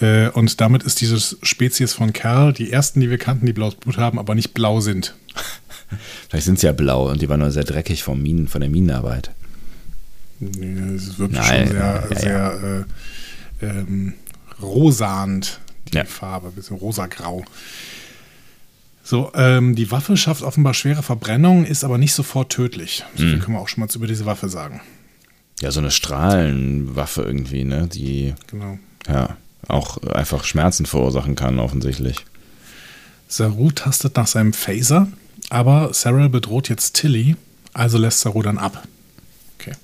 Äh, und damit ist diese Spezies von Kerl die ersten, die wir kannten, die blaues Blut haben, aber nicht blau sind. [laughs] Vielleicht sind sie ja blau und die waren nur sehr dreckig vom Minen, von der Minenarbeit. Nee, es ist wirklich Nein, schon sehr, ja, sehr ja. Äh, ähm, rosand, die ja. Farbe, ein bisschen rosa-grau. So, ähm, die Waffe schafft offenbar schwere Verbrennung, ist aber nicht sofort tödlich. So mhm. können wir auch schon mal über diese Waffe sagen. Ja, so eine Strahlenwaffe irgendwie, ne? Die genau. ja auch einfach Schmerzen verursachen kann, offensichtlich. Saru tastet nach seinem Phaser, aber Sarah bedroht jetzt Tilly, also lässt Saru dann ab. Okay.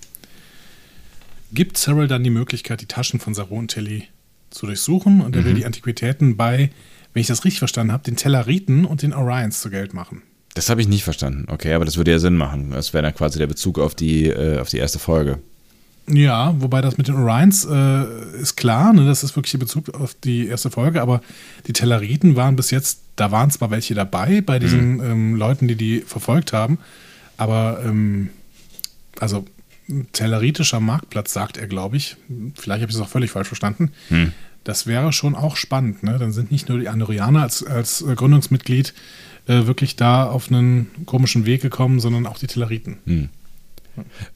Gibt Sarah dann die Möglichkeit, die Taschen von Saru und Tilly zu durchsuchen und er mhm. will die Antiquitäten bei, wenn ich das richtig verstanden habe, den Telleriten und den Orions zu Geld machen. Das habe ich nicht verstanden. Okay, aber das würde ja Sinn machen. Das wäre dann quasi der Bezug auf die, äh, auf die erste Folge. Ja, wobei das mit den Orions äh, ist klar, ne, das ist wirklich der Bezug auf die erste Folge, aber die Telleriten waren bis jetzt, da waren zwar welche dabei bei diesen mhm. ähm, Leuten, die die verfolgt haben, aber ähm, also telleritischer Marktplatz, sagt er, glaube ich. Vielleicht habe ich es auch völlig falsch verstanden. Mhm. Das wäre schon auch spannend. Ne? Dann sind nicht nur die Andorianer als, als äh, Gründungsmitglied äh, wirklich da auf einen komischen Weg gekommen, sondern auch die Telleriten. Mhm.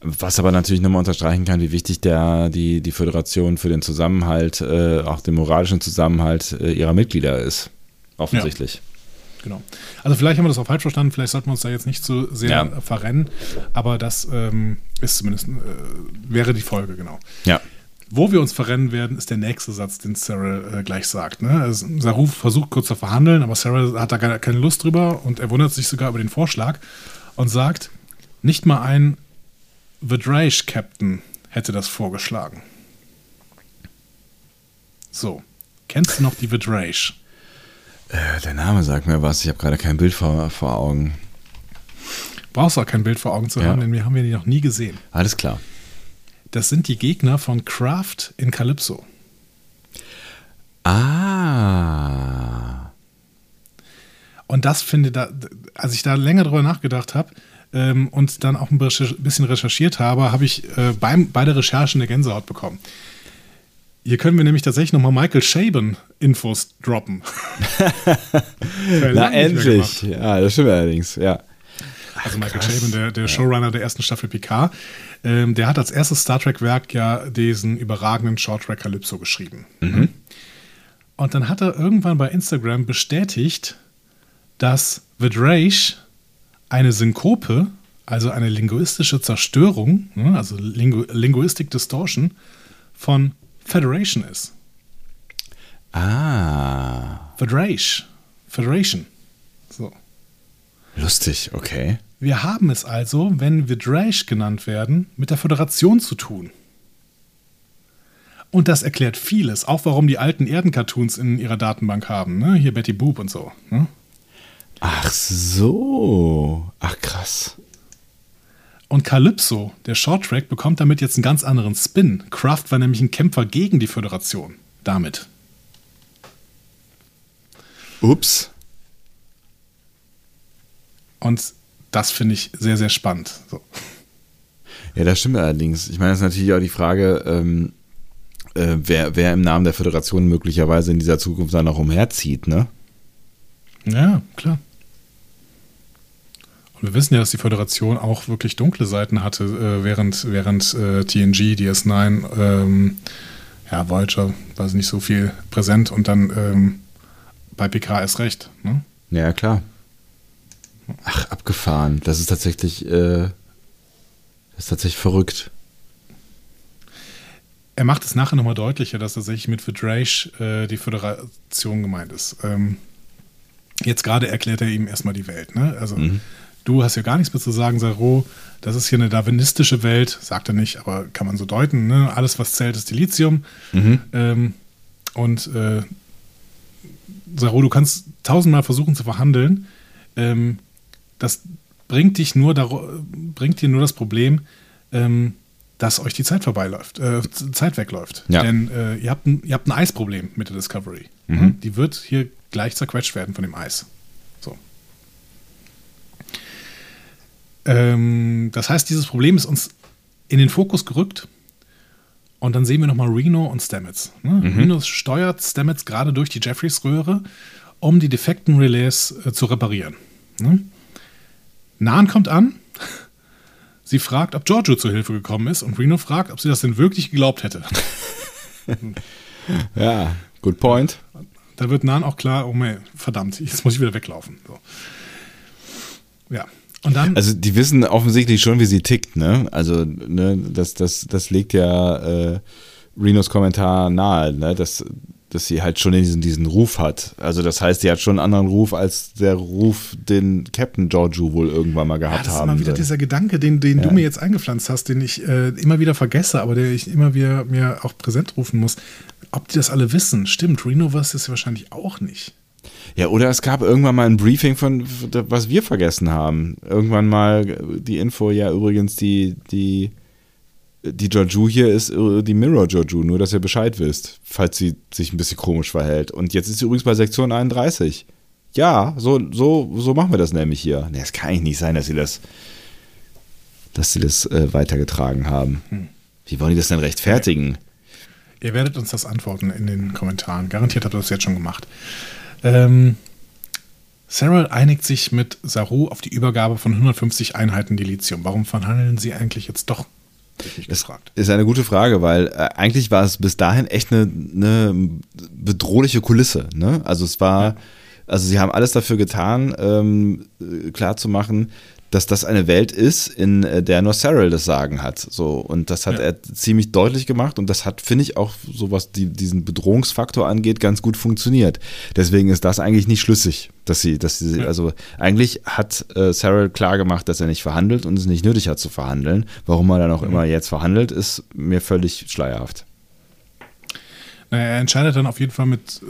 Was aber natürlich nochmal unterstreichen kann, wie wichtig der, die, die Föderation für den Zusammenhalt, äh, auch den moralischen Zusammenhalt äh, ihrer Mitglieder ist. Offensichtlich. Ja. Genau. Also vielleicht haben wir das auch falsch verstanden, vielleicht sollten wir uns da jetzt nicht zu sehr ja. verrennen, aber das ähm, ist zumindest, äh, wäre die Folge, genau. Ja. Wo wir uns verrennen werden, ist der nächste Satz, den Sarah äh, gleich sagt. Ne? Also, Saru versucht kurz zu verhandeln, aber Sarah hat da keine Lust drüber und er wundert sich sogar über den Vorschlag und sagt, nicht mal ein The Draish Captain hätte das vorgeschlagen. So. Kennst du noch die The Draish? Äh, der Name sagt mir was. Ich habe gerade kein Bild vor, vor Augen. Brauchst auch kein Bild vor Augen zu ja. haben, denn wir haben die noch nie gesehen. Alles klar. Das sind die Gegner von Kraft in Calypso. Ah. Und das finde da, als ich da länger drüber nachgedacht habe, ähm, und dann auch ein bisschen recherchiert habe, habe ich äh, beim, bei der Recherche eine Gänsehaut bekommen. Hier können wir nämlich tatsächlich nochmal Michael Shaben Infos droppen. [laughs] Na, endlich. Ja, das stimmt allerdings, ja. Also Michael Krass. Chabon, der, der Showrunner der ersten Staffel Picard, ähm, der hat als erstes Star Trek-Werk ja diesen überragenden Short Track Calypso geschrieben. Mhm. Und dann hat er irgendwann bei Instagram bestätigt, dass The Draish eine Synkope, also eine linguistische Zerstörung, ne, also Lingu Linguistic Distortion von Federation ist. Ah. Federation. Federation. So. Lustig, okay. Wir haben es also, wenn Vidrash genannt werden, mit der Föderation zu tun. Und das erklärt vieles, auch warum die alten Erden-Cartoons in ihrer Datenbank haben. Ne? Hier Betty Boop und so. Ne? Ach so. Ach krass. Und Calypso, der Shorttrack, bekommt damit jetzt einen ganz anderen Spin. Kraft war nämlich ein Kämpfer gegen die Föderation. Damit. Ups. Und das finde ich sehr, sehr spannend. So. Ja, das stimmt allerdings. Ich meine, das ist natürlich auch die Frage, ähm, äh, wer, wer im Namen der Föderation möglicherweise in dieser Zukunft dann noch umherzieht, ne? Ja, klar. Und wir wissen ja, dass die Föderation auch wirklich dunkle Seiten hatte, äh, während, während äh, TNG, DS9, ähm, ja, Voyager war nicht so viel präsent und dann ähm, bei PK ist recht. Ne? Ja, klar. Ach, abgefahren. Das ist tatsächlich, äh, das ist tatsächlich verrückt. er macht es nachher nochmal deutlicher, dass tatsächlich mit Vidrage äh, die Föderation gemeint ist. Ähm, jetzt gerade erklärt er ihm erstmal die Welt. Ne? Also mhm. Du hast ja gar nichts mehr zu sagen, Saro. Das ist hier eine darwinistische Welt, sagt er nicht, aber kann man so deuten. Ne? Alles, was zählt, ist Dilithium. Mhm. Ähm, und äh, Saro, du kannst tausendmal versuchen zu verhandeln. Ähm, das bringt dich nur bringt dir nur das Problem, ähm, dass euch die Zeit vorbeiläuft, äh, Zeit wegläuft. Ja. Denn äh, ihr, habt ein, ihr habt ein Eisproblem mit der Discovery. Mhm. Die wird hier gleich zerquetscht werden von dem Eis. So. Ähm, das heißt, dieses Problem ist uns in den Fokus gerückt. Und dann sehen wir nochmal Reno und Stamets. Ne? Mhm. Reno steuert Stamets gerade durch die Jeffreys-Röhre, um die defekten Relais äh, zu reparieren. Ne? Nahen kommt an [laughs] Sie fragt, ob Giorgio zur Hilfe gekommen ist und Reno fragt, ob sie das denn wirklich geglaubt hätte. [laughs] ja, good point. Da wird Nan auch klar, oh mein, verdammt, jetzt muss ich wieder weglaufen. So. Ja. Und dann, also die wissen offensichtlich schon, wie sie tickt, ne? Also, ne, das, das, das legt ja äh, Renos Kommentar nahe, ne? Dass dass sie halt schon diesen, diesen Ruf hat. Also das heißt, sie hat schon einen anderen Ruf als der Ruf, den Captain Giorgio wohl irgendwann mal gehabt ja, das haben. Ist immer wieder dieser Gedanke, den, den ja. du mir jetzt eingepflanzt hast, den ich äh, immer wieder vergesse, aber der ich immer wieder mir auch präsent rufen muss. Ob die das alle wissen, stimmt, Reno weiß es wahrscheinlich auch nicht. Ja, oder es gab irgendwann mal ein Briefing von, was wir vergessen haben. Irgendwann mal die Info, ja übrigens, die, die die Joju hier ist äh, die Mirror Joju, nur dass ihr Bescheid wisst, falls sie sich ein bisschen komisch verhält. Und jetzt ist sie übrigens bei Sektion 31. Ja, so, so, so machen wir das nämlich hier. Nee, es kann eigentlich nicht sein, dass sie das, dass sie das äh, weitergetragen haben. Hm. Wie wollen die das denn rechtfertigen? Ihr werdet uns das antworten in den Kommentaren. Garantiert habt ihr das jetzt schon gemacht. Ähm, Sarah einigt sich mit Saru auf die Übergabe von 150 Einheiten Dilithium. Warum verhandeln sie eigentlich jetzt doch das ist eine gute Frage, weil äh, eigentlich war es bis dahin echt eine, eine bedrohliche Kulisse. Ne? Also es war, also sie haben alles dafür getan, ähm, klarzumachen, dass das eine Welt ist, in äh, der nur Cyril das Sagen hat. So, und das hat ja. er ziemlich deutlich gemacht und das hat, finde ich, auch so was die, diesen Bedrohungsfaktor angeht, ganz gut funktioniert. Deswegen ist das eigentlich nicht schlüssig, dass sie, dass sie, ja. also eigentlich hat äh, Cyril klar gemacht, dass er nicht verhandelt und es nicht nötig hat zu verhandeln. Warum er dann auch mhm. immer jetzt verhandelt, ist mir völlig schleierhaft. Naja, er entscheidet dann auf jeden Fall mit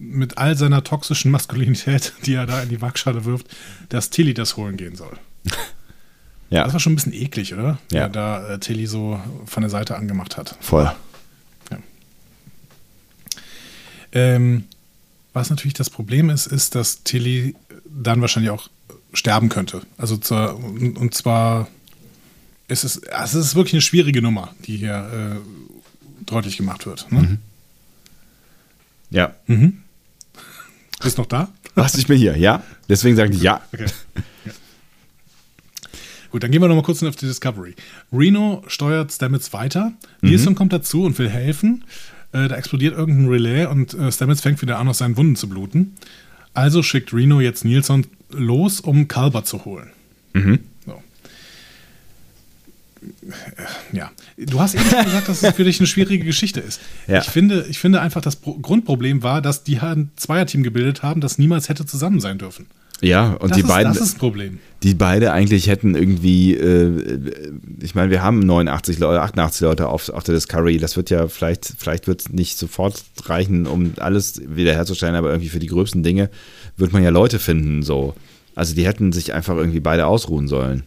mit all seiner toxischen Maskulinität, [laughs] die er da in die Waagschale wirft, dass Tilly das holen gehen soll. [laughs] Ja. Das war schon ein bisschen eklig, oder? Ja. Wie da äh, Tilly so von der Seite angemacht hat. Voll. Ja. Ähm, was natürlich das Problem ist, ist, dass Tilly dann wahrscheinlich auch sterben könnte. Also zur, und zwar ist es, also es ist wirklich eine schwierige Nummer, die hier äh, deutlich gemacht wird. Ne? Mhm. Ja. Mhm. Bist noch da? Was, ich bin hier, ja. Deswegen sage ich ja. Okay. ja. Gut, dann gehen wir noch mal kurz auf die Discovery. Reno steuert Stamets weiter. Mhm. Nilsson kommt dazu und will helfen. Äh, da explodiert irgendein Relais und äh, Stamets fängt wieder an, aus seinen Wunden zu bluten. Also schickt Reno jetzt Nilsson los, um Kalber zu holen. Mhm ja, du hast eben schon gesagt, dass es für dich eine schwierige Geschichte ist. Ja. Ich, finde, ich finde einfach, das Grundproblem war, dass die ein Zweierteam gebildet haben, das niemals hätte zusammen sein dürfen. Ja, und das die ist, beiden. Das ist das Problem. Die beide eigentlich hätten irgendwie, äh, ich meine, wir haben 89 Leute, 88 Leute auf, auf der Discovery. Das wird ja vielleicht, vielleicht wird es nicht sofort reichen, um alles wiederherzustellen, aber irgendwie für die gröbsten Dinge wird man ja Leute finden, so. Also die hätten sich einfach irgendwie beide ausruhen sollen.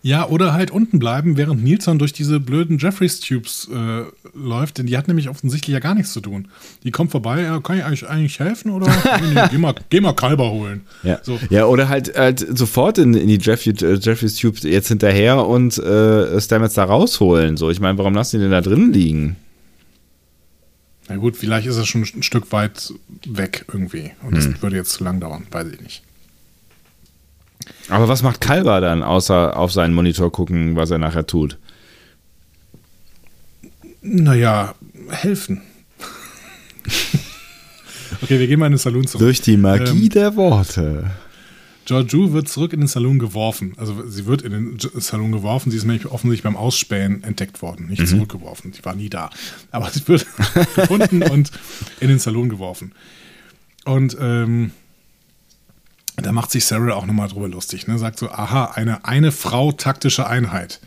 Ja, oder halt unten bleiben, während Nilsson durch diese blöden Jeffreys Tubes äh, läuft, denn die hat nämlich offensichtlich ja gar nichts zu tun. Die kommt vorbei, ja, kann ich eigentlich, eigentlich helfen oder [laughs] geh, mal, geh mal Kalber holen. Ja, so. ja oder halt, halt sofort in, in die Jeffrey, äh, Jeffreys Tubes jetzt hinterher und äh, Stamets da rausholen. So, ich meine, warum lassen die denn da drin liegen? Na gut, vielleicht ist es schon ein Stück weit weg irgendwie. Und das hm. würde jetzt zu lang dauern, weiß ich nicht. Aber was macht Kalber dann, außer auf seinen Monitor gucken, was er nachher tut? Naja, helfen. [laughs] okay, wir gehen mal in den Salon zurück. Durch die Magie ähm, der Worte. Georgiou wird zurück in den Saloon geworfen. Also sie wird in den Saloon geworfen. Sie ist nämlich offensichtlich beim Ausspähen entdeckt worden, nicht mhm. zurückgeworfen. Sie war nie da. Aber sie wird [laughs] gefunden und in den Saloon geworfen. Und ähm, da macht sich Sarah auch nochmal drüber lustig. Ne? Sagt so, aha, eine, eine Frau taktische Einheit.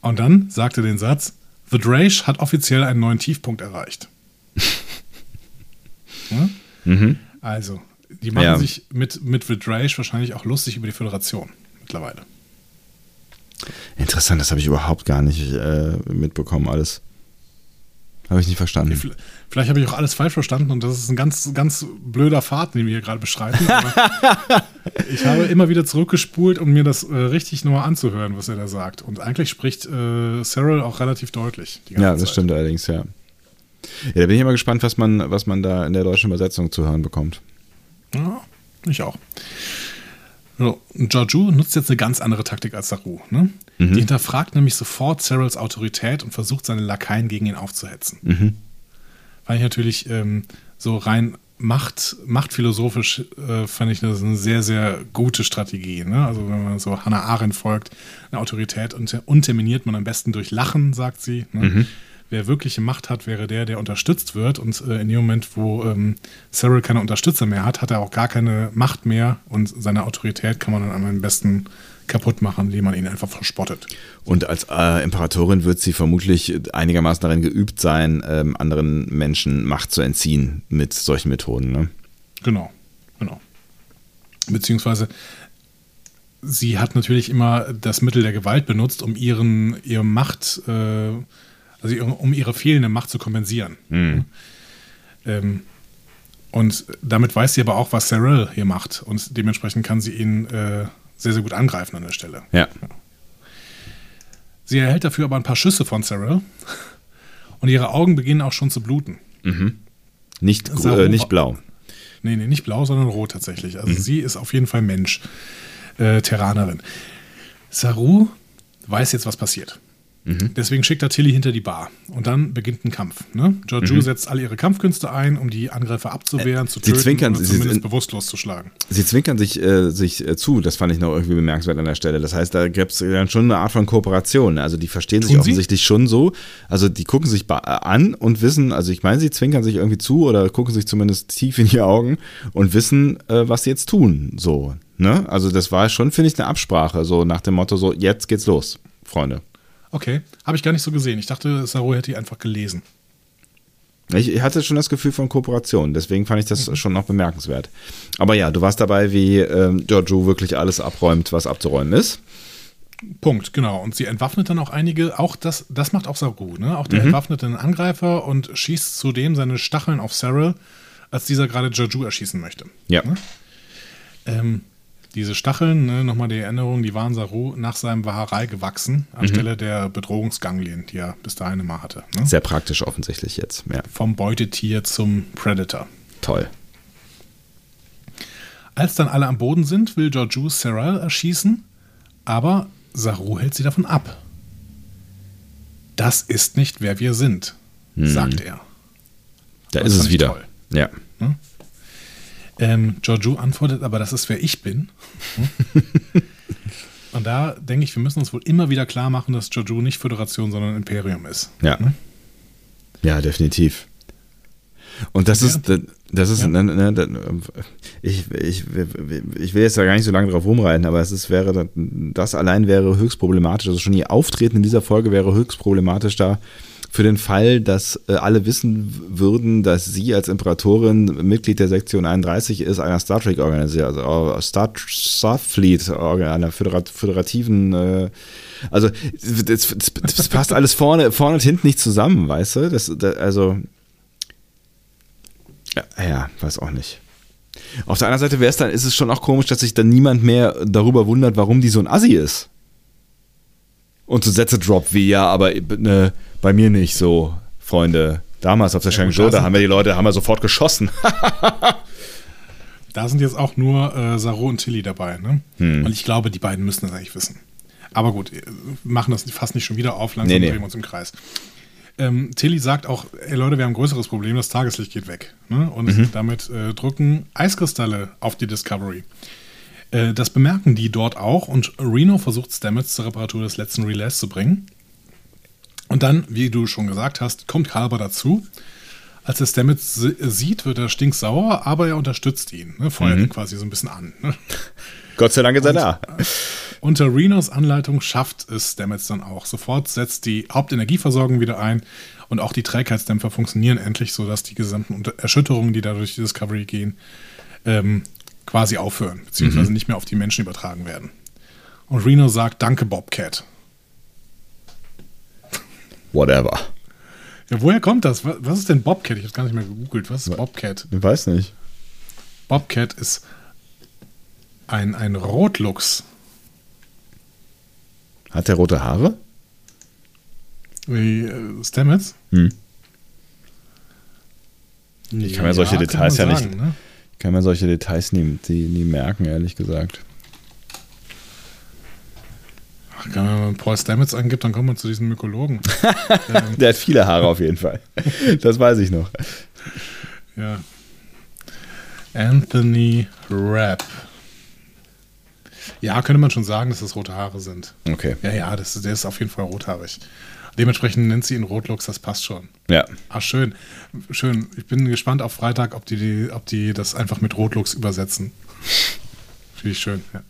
Und dann sagt er den Satz, The Drake hat offiziell einen neuen Tiefpunkt erreicht. [laughs] ja? mhm. Also, die machen ja. sich mit, mit The Drake wahrscheinlich auch lustig über die Föderation mittlerweile. Interessant, das habe ich überhaupt gar nicht äh, mitbekommen, alles. Habe ich nicht verstanden. Vielleicht, vielleicht habe ich auch alles falsch verstanden und das ist ein ganz, ganz blöder Pfad, den wir hier gerade beschreiten. [laughs] ich habe immer wieder zurückgespult, um mir das äh, richtig nochmal anzuhören, was er da sagt. Und eigentlich spricht äh, Cyril auch relativ deutlich. ja, das Zeit. stimmt allerdings, ja. Ja, da bin ich immer gespannt, was man, was man da in der deutschen Übersetzung zu hören bekommt. Ja, ich auch. So, Georgiou nutzt jetzt eine ganz andere Taktik als Saru. Ne? Mhm. Die hinterfragt nämlich sofort Cyrils Autorität und versucht seine Lakaien gegen ihn aufzuhetzen. Mhm. Weil ich natürlich ähm, so rein Macht, machtphilosophisch äh, fand ich das eine sehr, sehr gute Strategie. Ne? Also wenn man so Hannah Arendt folgt, eine Autorität unter, unterminiert man am besten durch Lachen, sagt sie. Ne? Mhm wer wirkliche Macht hat, wäre der, der unterstützt wird. Und äh, in dem Moment, wo ähm, Cyril keine Unterstützer mehr hat, hat er auch gar keine Macht mehr und seine Autorität kann man dann am besten kaputt machen, indem man ihn einfach verspottet. Und als äh, Imperatorin wird sie vermutlich einigermaßen darin geübt sein, ähm, anderen Menschen Macht zu entziehen mit solchen Methoden. Ne? Genau, genau. Beziehungsweise sie hat natürlich immer das Mittel der Gewalt benutzt, um ihren, ihre Macht äh, also um ihre fehlende Macht zu kompensieren. Mhm. Ähm, und damit weiß sie aber auch, was Cyril hier macht. Und dementsprechend kann sie ihn äh, sehr, sehr gut angreifen an der Stelle. Ja. Sie erhält dafür aber ein paar Schüsse von Cyril. Und ihre Augen beginnen auch schon zu bluten. Mhm. Nicht, äh, nicht blau. Nee, nee, nicht blau, sondern rot tatsächlich. Also mhm. sie ist auf jeden Fall Mensch, äh, Terranerin. Saru weiß jetzt, was passiert. Mhm. Deswegen schickt er Tilly hinter die Bar. Und dann beginnt ein Kampf. Ne? Giorgio mhm. setzt alle ihre Kampfkünste ein, um die Angreifer abzuwehren, äh, zu töten sie zwinkern, oder zumindest sie, bewusstlos zu schlagen. Sie zwinkern sich, äh, sich äh, zu, das fand ich noch irgendwie bemerkenswert an der Stelle. Das heißt, da gibt es dann schon eine Art von Kooperation. Also die verstehen Tun sich offensichtlich sie? schon so. Also die gucken sich an und wissen, also ich meine, sie zwinkern sich irgendwie zu oder gucken sich zumindest tief in die Augen und wissen, äh, was sie jetzt tun. So. Ne? Also das war schon, finde ich, eine Absprache, so nach dem Motto, so jetzt geht's los, Freunde. Okay, habe ich gar nicht so gesehen. Ich dachte, Saru hätte die einfach gelesen. Ich hatte schon das Gefühl von Kooperation, deswegen fand ich das mhm. schon noch bemerkenswert. Aber ja, du warst dabei, wie ähm, Giorgio wirklich alles abräumt, was abzuräumen ist. Punkt, genau. Und sie entwaffnet dann auch einige, auch das, das macht auch Saru, ne? Auch der mhm. entwaffnet den Angreifer und schießt zudem seine Stacheln auf Cyril, als dieser gerade Giorgio erschießen möchte. Ja. Ne? Ähm, diese Stacheln, ne, nochmal die Erinnerung, die waren Saru nach seinem Waharei gewachsen, anstelle mhm. der Bedrohungsganglien, die er bis dahin immer hatte. Ne? Sehr praktisch offensichtlich jetzt. Ja. Vom Beutetier zum Predator. Toll. Als dann alle am Boden sind, will Georgiou Serral erschießen, aber Saru hält sie davon ab. Das ist nicht, wer wir sind, hm. sagt er. Da das ist es wieder. Toll. Ja. Hm? Ähm, Giorgio antwortet, aber das ist, wer ich bin. [laughs] Und da denke ich, wir müssen uns wohl immer wieder klar machen, dass Giorgio nicht Föderation, sondern Imperium ist. Ja. Hm? Ja, definitiv. Und das ja. ist, das ist, ja. ne, ne, ich, ich, ich will jetzt da gar nicht so lange drauf rumreiten, aber es ist, wäre, das allein wäre höchst problematisch. Also schon ihr Auftreten in dieser Folge wäre höchst problematisch da für den Fall, dass äh, alle wissen würden, dass sie als Imperatorin Mitglied der Sektion 31 ist, einer Star Trek Organisation, also äh, Star Starfleet, einer föderat föderativen, äh, also das, das, passt alles vorne, vorne und hinten nicht zusammen, weißt du? Das, das also ja, ja, weiß auch nicht. Auf der anderen Seite wäre es dann, ist es schon auch komisch, dass sich dann niemand mehr darüber wundert, warum die so ein Assi ist. Und so Sätze droppt wie, ja, aber ne, bei mir nicht so, Freunde. Damals auf der ja, Shangzhou, da haben wir die Leute, haben wir sofort geschossen. [laughs] da sind jetzt auch nur äh, Saru und Tilly dabei, ne? Hm. Und ich glaube, die beiden müssen das eigentlich wissen. Aber gut, äh, machen das fast nicht schon wieder auf, langsam nee, nee. drehen wir uns im Kreis. Ähm, Tilly sagt auch, ey Leute, wir haben ein größeres Problem, das Tageslicht geht weg. Ne? Und mhm. damit äh, drücken Eiskristalle auf die Discovery. Äh, das bemerken die dort auch und Reno versucht Stamets zur Reparatur des letzten Relays zu bringen. Und dann, wie du schon gesagt hast, kommt Kalber dazu. Als er Stamets sieht, wird er stinksauer, aber er unterstützt ihn, ne, feuert mhm. ihn quasi so ein bisschen an. Ne? Gott sei Dank ist er da. Unter Renos Anleitung schafft es Stamets dann auch. Sofort setzt die Hauptenergieversorgung wieder ein und auch die Trägheitsdämpfer funktionieren endlich, sodass die gesamten Erschütterungen, die da durch die Discovery gehen, ähm, quasi aufhören, beziehungsweise mhm. nicht mehr auf die Menschen übertragen werden. Und Reno sagt, danke Bobcat. Whatever. Ja, woher kommt das? Was ist denn Bobcat? Ich habe gar nicht mehr gegoogelt. Was ist Bobcat? Ich weiß nicht. Bobcat ist ein, ein Rotluchs. Hat der rote Haare? Wie äh, Stamets? Hm. Ich kann mir solche ja, Details ja sagen, nicht. Ne? Kann mir solche Details nie, die, nie merken, ehrlich gesagt. Ach, wenn man Paul Stamets angibt, dann kommt man zu diesem Mykologen. [laughs] Der hat viele Haare auf jeden Fall. Das weiß ich noch. Ja. Anthony Rapp. Ja, könnte man schon sagen, dass das rote Haare sind. Okay. Ja, ja, das, der ist auf jeden Fall rothaarig. Dementsprechend nennt sie ihn Rotlux, das passt schon. Ja. Ach, schön. Schön. Ich bin gespannt auf Freitag, ob die, ob die das einfach mit Rotlux übersetzen. Finde ich schön, ja.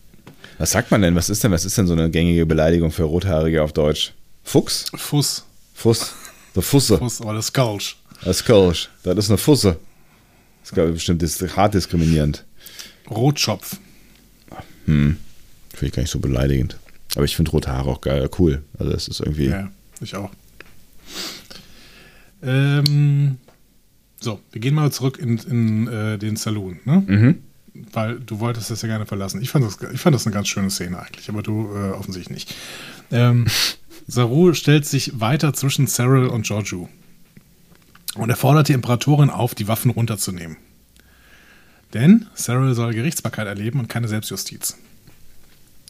Was sagt man denn? Was ist denn, was ist denn so eine gängige Beleidigung für Rothaarige auf Deutsch? Fuchs? Fuss. Fuss. Der Fusse. Fuss oder das Skulch. Das Skulch. Das ist eine Fusse. Das ist bestimmt hart diskriminierend. Rotschopf. Hm. Finde ich gar nicht so beleidigend. Aber ich finde rote Haare auch geil, cool. Also es ist irgendwie. Ja. Ich auch. Ähm, so, wir gehen mal zurück in, in äh, den Saloon, ne? Mhm. Weil du wolltest das ja gerne verlassen. Ich fand das, ich fand das eine ganz schöne Szene eigentlich, aber du äh, offensichtlich nicht. Ähm, [laughs] Saru stellt sich weiter zwischen Cyril und Giorgio. Und er fordert die Imperatorin auf, die Waffen runterzunehmen. Denn Cyril soll Gerichtsbarkeit erleben und keine Selbstjustiz.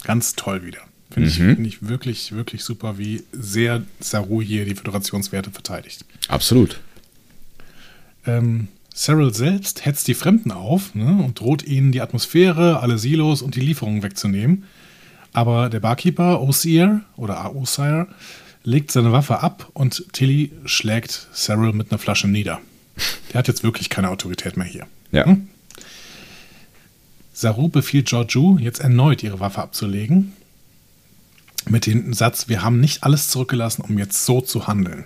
Ganz toll wieder. Finde ich, mhm. find ich wirklich, wirklich super, wie sehr Saru hier die Föderationswerte verteidigt. Absolut. Ähm, Cyril selbst hetzt die Fremden auf ne, und droht ihnen die Atmosphäre, alle Silos und die Lieferungen wegzunehmen. Aber der Barkeeper, Osier oder Osier, legt seine Waffe ab und Tilly schlägt Cyril mit einer Flasche nieder. Der hat jetzt wirklich keine Autorität mehr hier. Ja. Hm? Saru befiehlt Georgiou, jetzt erneut ihre Waffe abzulegen mit dem Satz, wir haben nicht alles zurückgelassen, um jetzt so zu handeln.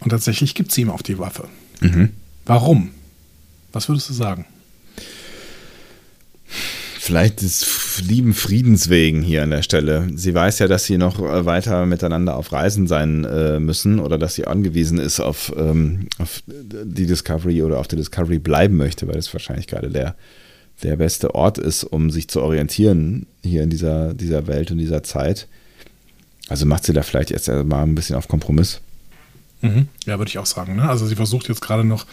Und tatsächlich gibt sie ihm auf die Waffe. Mhm. Warum? Was würdest du sagen? Vielleicht des lieben Friedens wegen hier an der Stelle. Sie weiß ja, dass sie noch äh, weiter miteinander auf Reisen sein äh, müssen oder dass sie angewiesen ist auf, ähm, auf die Discovery oder auf der Discovery bleiben möchte, weil das wahrscheinlich gerade der der beste Ort ist, um sich zu orientieren hier in dieser, dieser Welt und dieser Zeit. Also macht sie da vielleicht jetzt mal ein bisschen auf Kompromiss. Mhm. Ja, würde ich auch sagen. Ne? Also sie versucht jetzt gerade noch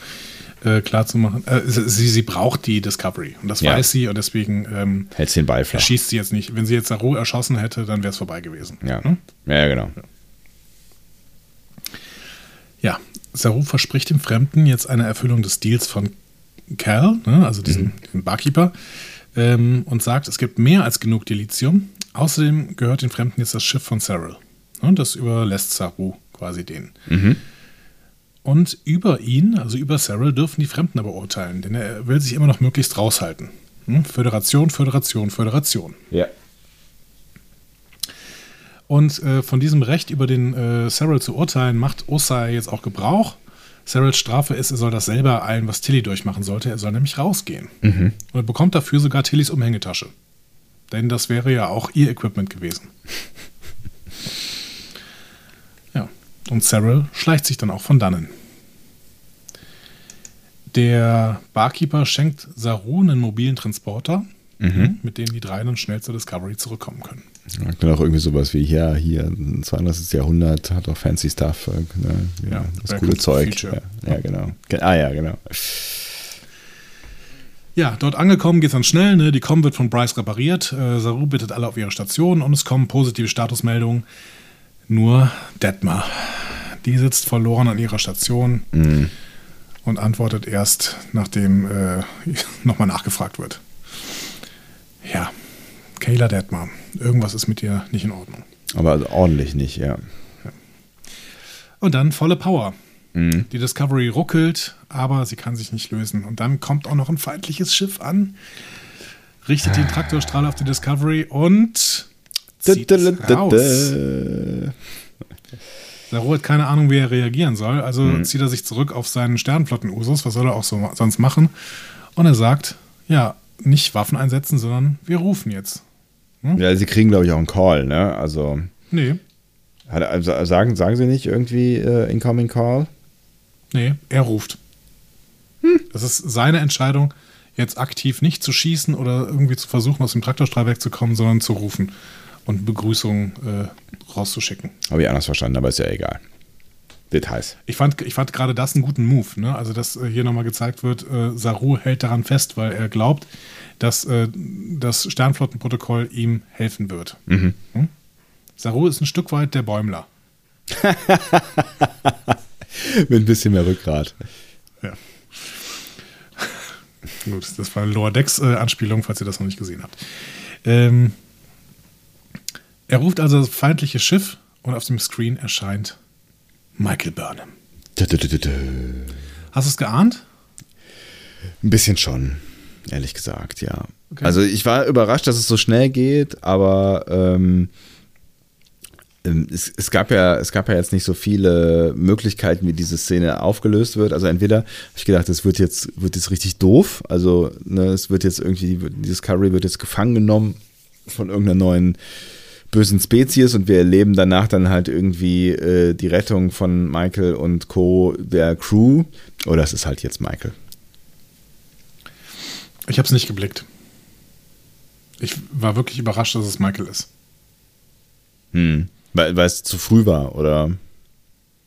äh, klarzumachen, äh, sie, sie braucht die Discovery und das ja. weiß sie und deswegen ähm, hält sie den Ball flach. schießt sie jetzt nicht. Wenn sie jetzt Saru erschossen hätte, dann wäre es vorbei gewesen. Ja, ne? ja genau. Ja. ja, Saru verspricht dem Fremden jetzt eine Erfüllung des Deals von Cal, ne, also diesen, mhm. diesen Barkeeper, ähm, und sagt, es gibt mehr als genug Dilithium. Außerdem gehört den Fremden jetzt das Schiff von Cyril. Ne, das überlässt Saru quasi denen. Mhm. Und über ihn, also über Cyril, dürfen die Fremden aber urteilen, denn er will sich immer noch möglichst raushalten. Hm? Föderation, Föderation, Föderation. Ja. Und äh, von diesem Recht über den äh, Cyril zu urteilen, macht Osai jetzt auch Gebrauch. Cyril's Strafe ist, er soll das selber eilen, was Tilly durchmachen sollte. Er soll nämlich rausgehen. Mhm. Und er bekommt dafür sogar Tillys Umhängetasche. Denn das wäre ja auch ihr Equipment gewesen. ja. Und Cyril schleicht sich dann auch von dannen. Der Barkeeper schenkt Saru einen mobilen Transporter, mhm. mit dem die drei dann schnell zur Discovery zurückkommen können. Ja, dann auch irgendwie sowas wie hier, hier, 32. Jahrhundert, hat auch fancy Stuff, äh, ne? ja, ja, das coole Zeug. Ja, ja, genau. Ah ja, genau. Ja, dort angekommen geht es dann schnell. Ne? Die Com wird von Bryce repariert. Äh, Saru bittet alle auf ihre Station und es kommen positive Statusmeldungen. Nur Detmar. Die sitzt verloren an ihrer Station mhm. und antwortet erst, nachdem äh, [laughs] nochmal nachgefragt wird. Ja, Kayla Detmar, irgendwas ist mit dir nicht in Ordnung. Aber ordentlich nicht, ja. Und dann volle Power. Mhm. Die Discovery ruckelt, aber sie kann sich nicht lösen. Und dann kommt auch noch ein feindliches Schiff an, richtet den Traktorstrahl auf die Discovery und zieht es raus. Saru hat keine Ahnung, wie er reagieren soll, also mhm. zieht er sich zurück auf seinen Sternflotten-Usus. Was soll er auch so sonst machen? Und er sagt, ja, nicht Waffen einsetzen, sondern wir rufen jetzt. Hm? Ja, sie kriegen, glaube ich, auch einen Call, ne? Also. Nee. Also sagen, sagen sie nicht irgendwie äh, Incoming Call? Nee, er ruft. Hm. Das ist seine Entscheidung, jetzt aktiv nicht zu schießen oder irgendwie zu versuchen, aus dem Traktorstrahl wegzukommen, sondern zu rufen und Begrüßungen äh, rauszuschicken. Habe ich anders verstanden, aber ist ja egal. Details. Ich fand, ich fand gerade das einen guten Move. Ne? Also, dass äh, hier nochmal gezeigt wird, äh, Saru hält daran fest, weil er glaubt, dass äh, das Sternflottenprotokoll ihm helfen wird. Mhm. Hm? Saru ist ein Stück weit der Bäumler. [laughs] Mit ein bisschen mehr Rückgrat. Ja. [laughs] Gut, das war eine Lower Decks-Anspielung, falls ihr das noch nicht gesehen habt. Ähm, er ruft also das feindliche Schiff und auf dem Screen erscheint Michael Burnham. Hast du es geahnt? Ein bisschen schon, ehrlich gesagt, ja. Okay. Also ich war überrascht, dass es so schnell geht, aber ähm, ähm, es, es, gab ja, es gab ja jetzt nicht so viele Möglichkeiten, wie diese Szene aufgelöst wird. Also entweder habe ich gedacht, es wird jetzt, wird jetzt richtig doof. Also ne, es wird jetzt irgendwie, die Discovery wird jetzt gefangen genommen von irgendeiner neuen bösen Spezies und wir erleben danach dann halt irgendwie äh, die Rettung von Michael und Co. der Crew. Oder es ist halt jetzt Michael. Ich habe es nicht geblickt. Ich war wirklich überrascht, dass es Michael ist. Hm. Weil, weil es zu früh war, oder?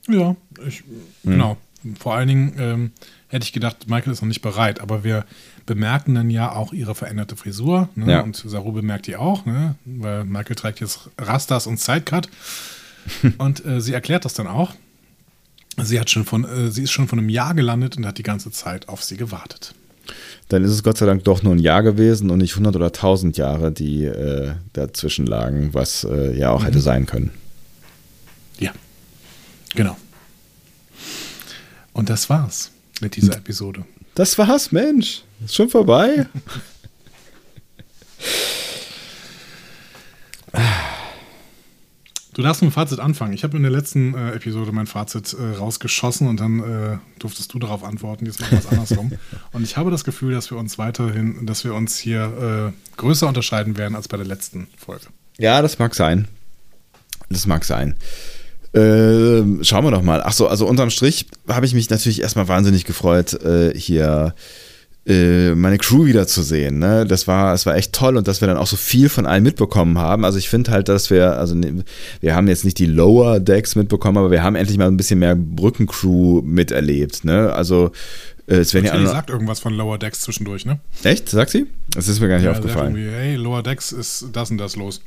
Ja, ich, hm. genau. Vor allen Dingen ähm, hätte ich gedacht, Michael ist noch nicht bereit, aber wir bemerken dann ja auch ihre veränderte Frisur. Ne? Ja. Und Saru bemerkt die auch, ne? weil Michael trägt jetzt Rastas und Sidecut. [laughs] und äh, sie erklärt das dann auch. Sie, hat schon von, äh, sie ist schon von einem Jahr gelandet und hat die ganze Zeit auf sie gewartet. Dann ist es Gott sei Dank doch nur ein Jahr gewesen und nicht 100 oder 1000 Jahre, die äh, dazwischen lagen, was äh, ja auch mhm. hätte sein können. Ja, genau. Und das war's mit dieser Episode. Das war's, Mensch. Ist schon vorbei. Du darfst mit dem Fazit anfangen. Ich habe in der letzten äh, Episode mein Fazit äh, rausgeschossen und dann äh, durftest du darauf antworten. Jetzt machen wir es andersrum. [laughs] und ich habe das Gefühl, dass wir uns weiterhin, dass wir uns hier äh, größer unterscheiden werden als bei der letzten Folge. Ja, das mag sein. Das mag sein. Äh, schauen wir doch mal. Achso, also unterm Strich habe ich mich natürlich erstmal wahnsinnig gefreut, äh, hier äh, meine Crew wiederzusehen. Ne? Das war, es war echt toll und dass wir dann auch so viel von allen mitbekommen haben. Also ich finde halt, dass wir, also ne, wir haben jetzt nicht die Lower Decks mitbekommen, aber wir haben endlich mal ein bisschen mehr Brückencrew miterlebt. Ne? Also äh, es werden ja sagt irgendwas von Lower Decks zwischendurch, ne? Echt? Sagt sie? Das ist mir gar nicht ja, aufgefallen. hey, Lower Decks ist das und das los.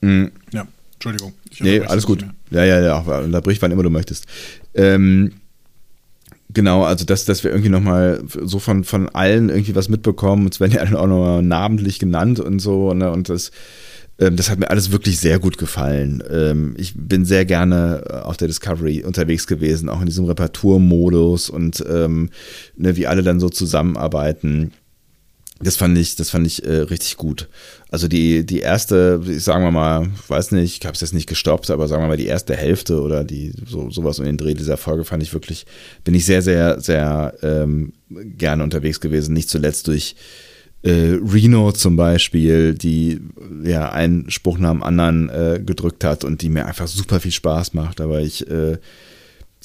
Mhm. Ja. Entschuldigung. nee, alles gut. Ja, ja, ja, unterbrich, wann immer du möchtest. Ähm, genau, also dass, dass wir irgendwie nochmal so von, von allen irgendwie was mitbekommen. Es werden ja alle auch nochmal namentlich genannt und so, ne? Und das, ähm, das hat mir alles wirklich sehr gut gefallen. Ähm, ich bin sehr gerne äh, auf der Discovery unterwegs gewesen, auch in diesem Reparaturmodus und ähm, ne, wie alle dann so zusammenarbeiten. Das fand ich, das fand ich äh, richtig gut. Also die, die erste, sagen wir mal, weiß nicht, ich habe es jetzt nicht gestoppt, aber sagen wir mal, die erste Hälfte oder die so, sowas in den Dreh dieser Folge fand ich wirklich, bin ich sehr, sehr, sehr ähm, gerne unterwegs gewesen. Nicht zuletzt durch äh, Reno zum Beispiel, die ja einen Spruch nach dem anderen äh, gedrückt hat und die mir einfach super viel Spaß macht. Aber ich äh,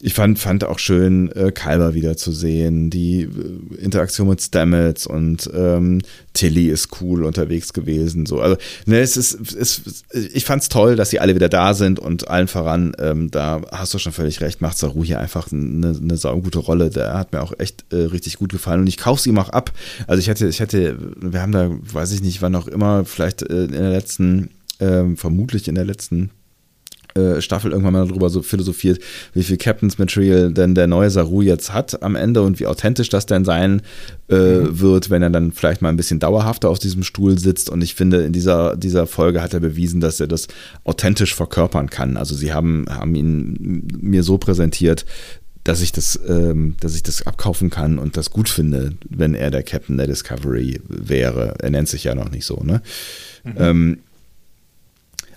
ich fand, fand auch schön, äh, Kalber wiederzusehen, die äh, Interaktion mit Stamets und ähm, Tilly ist cool unterwegs gewesen. So. Also, ne, es ist, es, ich fand's toll, dass sie alle wieder da sind und allen voran, ähm, da hast du schon völlig recht, macht Saru hier einfach eine, eine saugute Rolle. Der hat mir auch echt äh, richtig gut gefallen und ich kaufe sie ihm auch ab. Also ich hätte, ich hätte, wir haben da, weiß ich nicht, wann auch immer, vielleicht äh, in der letzten, ähm, vermutlich in der letzten äh, Staffel irgendwann mal darüber so philosophiert, wie viel Captain's Material denn der neue Saru jetzt hat am Ende und wie authentisch das denn sein äh, mhm. wird, wenn er dann vielleicht mal ein bisschen dauerhafter auf diesem Stuhl sitzt. Und ich finde, in dieser, dieser Folge hat er bewiesen, dass er das authentisch verkörpern kann. Also sie haben, haben ihn mir so präsentiert, dass ich das, ähm, dass ich das abkaufen kann und das gut finde, wenn er der Captain der Discovery wäre. Er nennt sich ja noch nicht so, ne? Mhm. Ähm,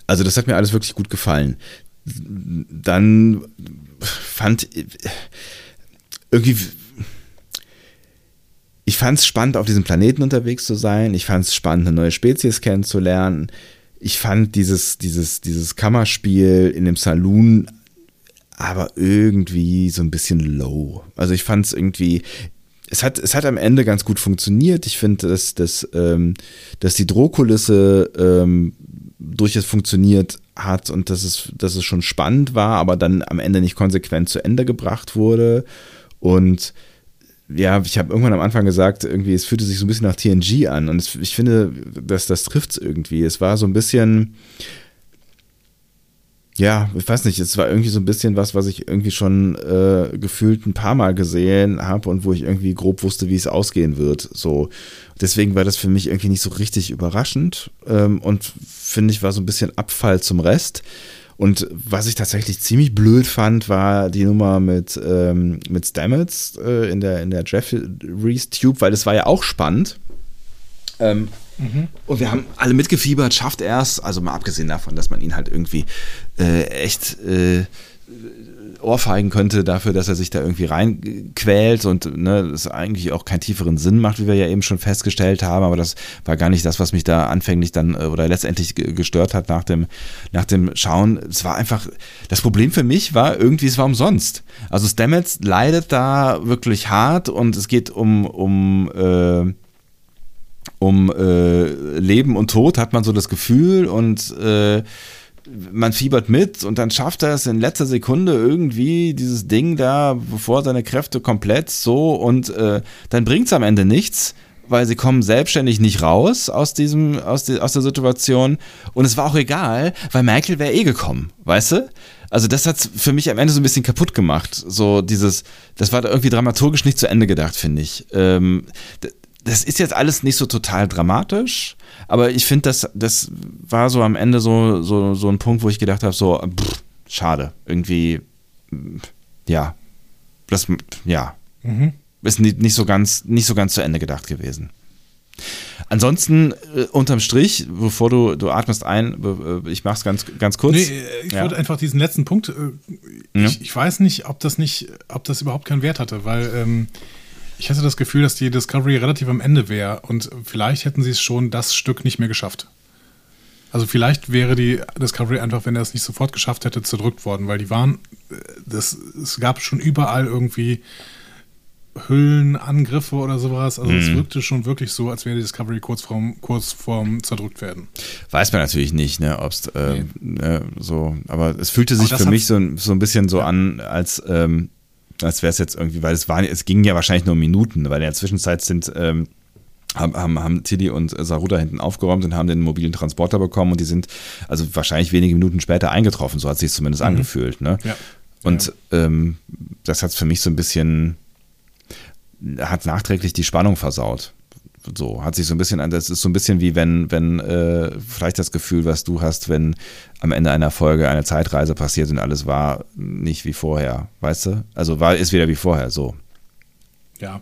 also das hat mir alles wirklich gut gefallen. Dann fand irgendwie ich fand es spannend, auf diesem Planeten unterwegs zu sein. Ich fand es spannend, eine neue Spezies kennenzulernen. Ich fand dieses, dieses, dieses Kammerspiel in dem Saloon aber irgendwie so ein bisschen low. Also ich fand es irgendwie, es hat, es hat am Ende ganz gut funktioniert. Ich finde, dass, dass, ähm, dass die Drohkulisse ähm, durchaus funktioniert hat und dass es, dass es schon spannend war, aber dann am Ende nicht konsequent zu Ende gebracht wurde. Und ja, ich habe irgendwann am Anfang gesagt, irgendwie, es fühlte sich so ein bisschen nach TNG an. Und es, ich finde, dass das trifft es irgendwie. Es war so ein bisschen, ja, ich weiß nicht, es war irgendwie so ein bisschen was, was ich irgendwie schon äh, gefühlt ein paar Mal gesehen habe und wo ich irgendwie grob wusste, wie es ausgehen wird. So, deswegen war das für mich irgendwie nicht so richtig überraschend ähm, und finde ich war so ein bisschen Abfall zum Rest. Und was ich tatsächlich ziemlich blöd fand, war die Nummer mit, ähm, mit Stamets äh, in der, in der Jeffries Tube, weil das war ja auch spannend. Ähm, Mhm. Und wir haben alle mitgefiebert, schafft er es, also mal abgesehen davon, dass man ihn halt irgendwie äh, echt äh, ohrfeigen könnte dafür, dass er sich da irgendwie reinquält und ne, das eigentlich auch keinen tieferen Sinn macht, wie wir ja eben schon festgestellt haben, aber das war gar nicht das, was mich da anfänglich dann äh, oder letztendlich gestört hat nach dem, nach dem Schauen. Es war einfach, das Problem für mich war irgendwie, es war umsonst. Also Stamets leidet da wirklich hart und es geht um, um äh, um äh, Leben und Tod, hat man so das Gefühl und äh, man fiebert mit und dann schafft er es in letzter Sekunde irgendwie dieses Ding da, bevor seine Kräfte komplett so und äh, dann bringt es am Ende nichts, weil sie kommen selbstständig nicht raus aus diesem, aus, die, aus der Situation und es war auch egal, weil Michael wäre eh gekommen, weißt du? Also das hat für mich am Ende so ein bisschen kaputt gemacht. So dieses, das war irgendwie dramaturgisch nicht zu Ende gedacht, finde ich. Ähm, das ist jetzt alles nicht so total dramatisch, aber ich finde, das, das war so am Ende so, so, so ein Punkt, wo ich gedacht habe, so, pff, schade, irgendwie, ja, das, ja, mhm. ist nicht, nicht, so ganz, nicht so ganz zu Ende gedacht gewesen. Ansonsten, äh, unterm Strich, bevor du, du atmest ein, äh, ich mach's ganz, ganz kurz. Nee, äh, ich ja. wollte einfach diesen letzten Punkt, äh, ja. ich, ich, weiß nicht, ob das nicht, ob das überhaupt keinen Wert hatte, weil ähm, ich hatte das Gefühl, dass die Discovery relativ am Ende wäre und vielleicht hätten sie es schon das Stück nicht mehr geschafft. Also vielleicht wäre die Discovery einfach, wenn er es nicht sofort geschafft hätte, zerdrückt worden, weil die waren, das, es gab schon überall irgendwie Hüllenangriffe oder sowas. Also mhm. es wirkte schon wirklich so, als wäre die Discovery kurz vorm, kurz vorm zerdrückt werden. Weiß man natürlich nicht, ne, ob es äh, nee. äh, so, aber es fühlte sich für mich so, so ein bisschen so an, als ähm, als wäre es jetzt irgendwie, weil es war, es ging ja wahrscheinlich nur Minuten, weil in der Zwischenzeit sind ähm, haben, haben, haben Tilly und Saruda hinten aufgeräumt und haben den mobilen Transporter bekommen und die sind also wahrscheinlich wenige Minuten später eingetroffen, so hat sich zumindest mhm. angefühlt. Ne? Ja. Und ja. Ähm, das hat für mich so ein bisschen, hat nachträglich die Spannung versaut. So, hat sich so ein bisschen an, das ist so ein bisschen wie wenn, wenn, äh, vielleicht das Gefühl, was du hast, wenn am Ende einer Folge eine Zeitreise passiert und alles war nicht wie vorher, weißt du? Also war, ist wieder wie vorher, so. Ja,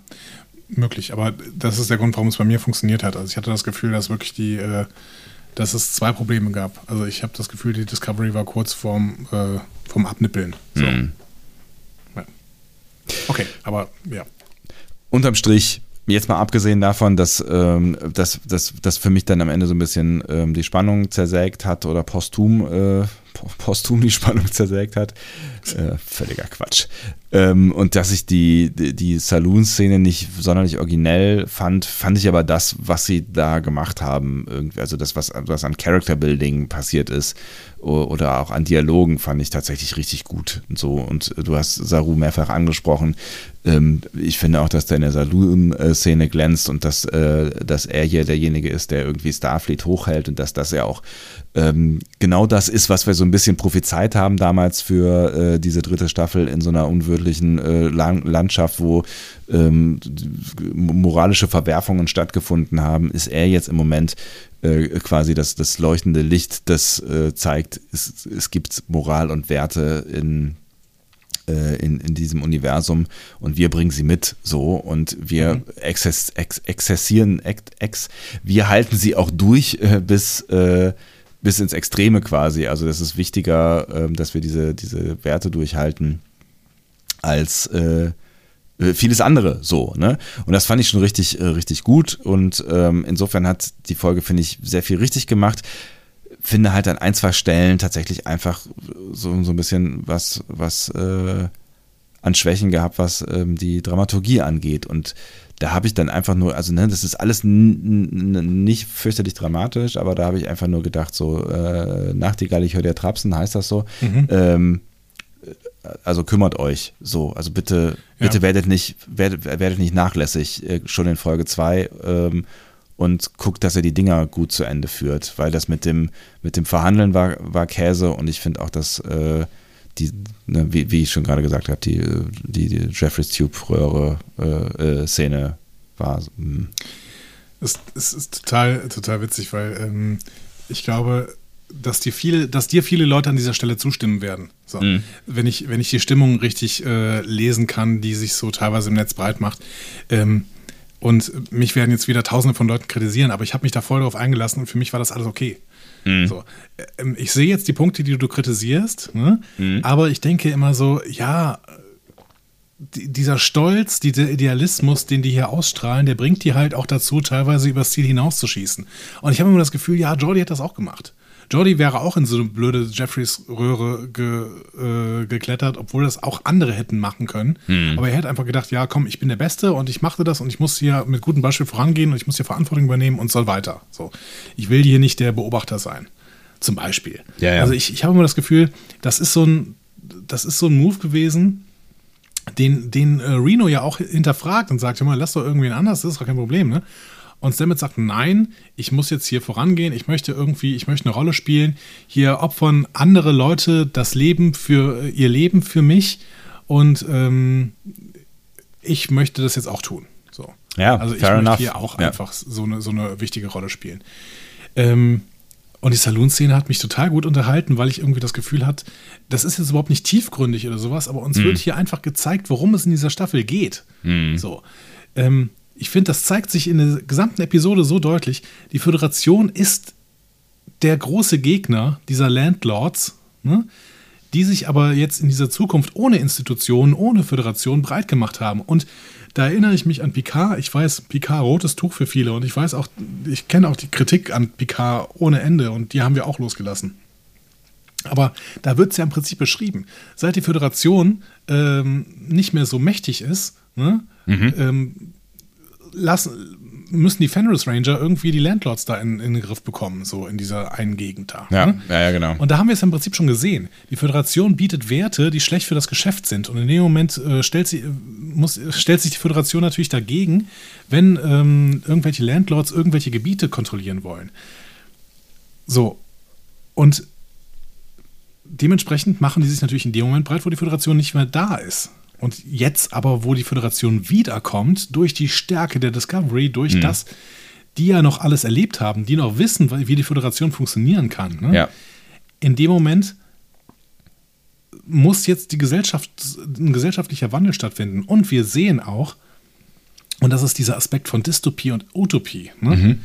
möglich, aber das ist der Grund, warum es bei mir funktioniert hat. Also ich hatte das Gefühl, dass wirklich die, äh, dass es zwei Probleme gab. Also ich habe das Gefühl, die Discovery war kurz vorm, äh, vorm Abnippeln. So. Mhm. Ja. Okay, aber ja. Unterm Strich Jetzt mal abgesehen davon, dass, ähm, dass, dass, dass für mich dann am Ende so ein bisschen ähm, die Spannung zersägt hat oder posthum, äh, posthum die Spannung [laughs] zersägt hat. Äh, völliger Quatsch. Ähm, und dass ich die, die, die Saloon-Szene nicht sonderlich originell fand, fand ich aber das, was sie da gemacht haben, irgendwie, also das, was, was an Character-Building passiert ist oder auch an Dialogen, fand ich tatsächlich richtig gut. Und so, und du hast Saru mehrfach angesprochen ähm, ich finde auch, dass der in der Saloon-Szene glänzt und dass, äh, dass er hier derjenige ist, der irgendwie Starfleet hochhält und dass das ja auch ähm, genau das ist, was wir so ein bisschen prophezeit haben damals für äh, diese dritte Staffel in so einer unwirtlichen äh, Landschaft, wo ähm, moralische Verwerfungen stattgefunden haben, ist er jetzt im Moment äh, quasi das, das leuchtende Licht, das äh, zeigt, es, es gibt Moral und Werte in äh, in, in diesem Universum und wir bringen sie mit so und wir mhm. exzess, ex, exzessieren, ex, ex, wir halten sie auch durch äh, bis, äh, bis ins Extreme quasi. Also das ist wichtiger, äh, dass wir diese, diese Werte durchhalten als äh, äh, vieles andere so, ne? Und das fand ich schon richtig, richtig gut und ähm, insofern hat die Folge, finde ich, sehr viel richtig gemacht finde halt an ein, zwei Stellen tatsächlich einfach so, so ein bisschen was, was äh, an Schwächen gehabt, was ähm, die Dramaturgie angeht. Und da habe ich dann einfach nur, also ne, das ist alles nicht fürchterlich dramatisch, aber da habe ich einfach nur gedacht, so, äh, Nachtigall, ich höre dir Trapsen, heißt das so. Mhm. Ähm, also kümmert euch so. Also bitte, ja. bitte werdet nicht, werdet, werdet nicht nachlässig, äh, schon in Folge 2. Ähm, und guckt, dass er die Dinger gut zu Ende führt, weil das mit dem, mit dem Verhandeln war, war Käse und ich finde auch, dass äh, die, ne, wie, wie, ich schon gerade gesagt habe, die, die, die Jeffrey's Tube-Röhre-Szene äh, äh, war. Mh. Hm. Es, es, ist total, total witzig, weil ähm, ich glaube, dass dir viele, dass dir viele Leute an dieser Stelle zustimmen werden. So. Mhm. Wenn, ich, wenn ich die Stimmung richtig äh, lesen kann, die sich so teilweise im Netz breit macht. Ähm, und mich werden jetzt wieder tausende von Leuten kritisieren, aber ich habe mich da voll darauf eingelassen und für mich war das alles okay. Mhm. So. Ähm, ich sehe jetzt die Punkte, die du kritisierst, ne? mhm. aber ich denke immer so, ja, dieser Stolz, dieser Idealismus, den die hier ausstrahlen, der bringt die halt auch dazu, teilweise übers Ziel hinauszuschießen. Und ich habe immer das Gefühl, ja, Jordi hat das auch gemacht. Jordi wäre auch in so eine blöde Jeffreys-Röhre ge, äh, geklettert, obwohl das auch andere hätten machen können. Hm. Aber er hätte einfach gedacht, ja, komm, ich bin der Beste und ich mache das und ich muss hier mit gutem Beispiel vorangehen und ich muss hier Verantwortung übernehmen und soll weiter. So. Ich will hier nicht der Beobachter sein. Zum Beispiel. Ja, ja. Also ich, ich habe immer das Gefühl, das ist so ein, das ist so ein Move gewesen, den, den äh, Reno ja auch hinterfragt und sagt, ja mal, lass doch irgendwen anders, das ist doch kein Problem, ne? Und Stamets sagt, nein, ich muss jetzt hier vorangehen, ich möchte irgendwie, ich möchte eine Rolle spielen. Hier opfern andere Leute das Leben für ihr Leben für mich und ähm, ich möchte das jetzt auch tun. So. Ja, also ich möchte enough. hier auch ja. einfach so eine, so eine wichtige Rolle spielen. Ähm, und die Saloon-Szene hat mich total gut unterhalten, weil ich irgendwie das Gefühl hatte, das ist jetzt überhaupt nicht tiefgründig oder sowas, aber uns mhm. wird hier einfach gezeigt, worum es in dieser Staffel geht. Mhm. So. Ähm, ich finde, das zeigt sich in der gesamten Episode so deutlich. Die Föderation ist der große Gegner dieser Landlords, ne, die sich aber jetzt in dieser Zukunft ohne Institutionen, ohne Föderation breit gemacht haben. Und da erinnere ich mich an Picard. Ich weiß, Picard rotes Tuch für viele. Und ich weiß auch, ich kenne auch die Kritik an Picard ohne Ende. Und die haben wir auch losgelassen. Aber da wird es ja im Prinzip beschrieben. Seit die Föderation ähm, nicht mehr so mächtig ist, ne, mhm. ähm, lassen, müssen die Fenris Ranger irgendwie die Landlords da in, in den Griff bekommen, so in dieser einen Gegend da. Ja, ne? ja, ja, genau. Und da haben wir es im Prinzip schon gesehen. Die Föderation bietet Werte, die schlecht für das Geschäft sind. Und in dem Moment äh, stellt, sie, muss, stellt sich die Föderation natürlich dagegen, wenn ähm, irgendwelche Landlords irgendwelche Gebiete kontrollieren wollen. So. Und dementsprechend machen die sich natürlich in dem Moment breit, wo die Föderation nicht mehr da ist. Und jetzt aber, wo die Föderation wiederkommt, durch die Stärke der Discovery, durch mhm. das, die ja noch alles erlebt haben, die noch wissen, wie die Föderation funktionieren kann, ne? ja. in dem Moment muss jetzt die Gesellschaft, ein gesellschaftlicher Wandel stattfinden. Und wir sehen auch, und das ist dieser Aspekt von Dystopie und Utopie, ne? mhm.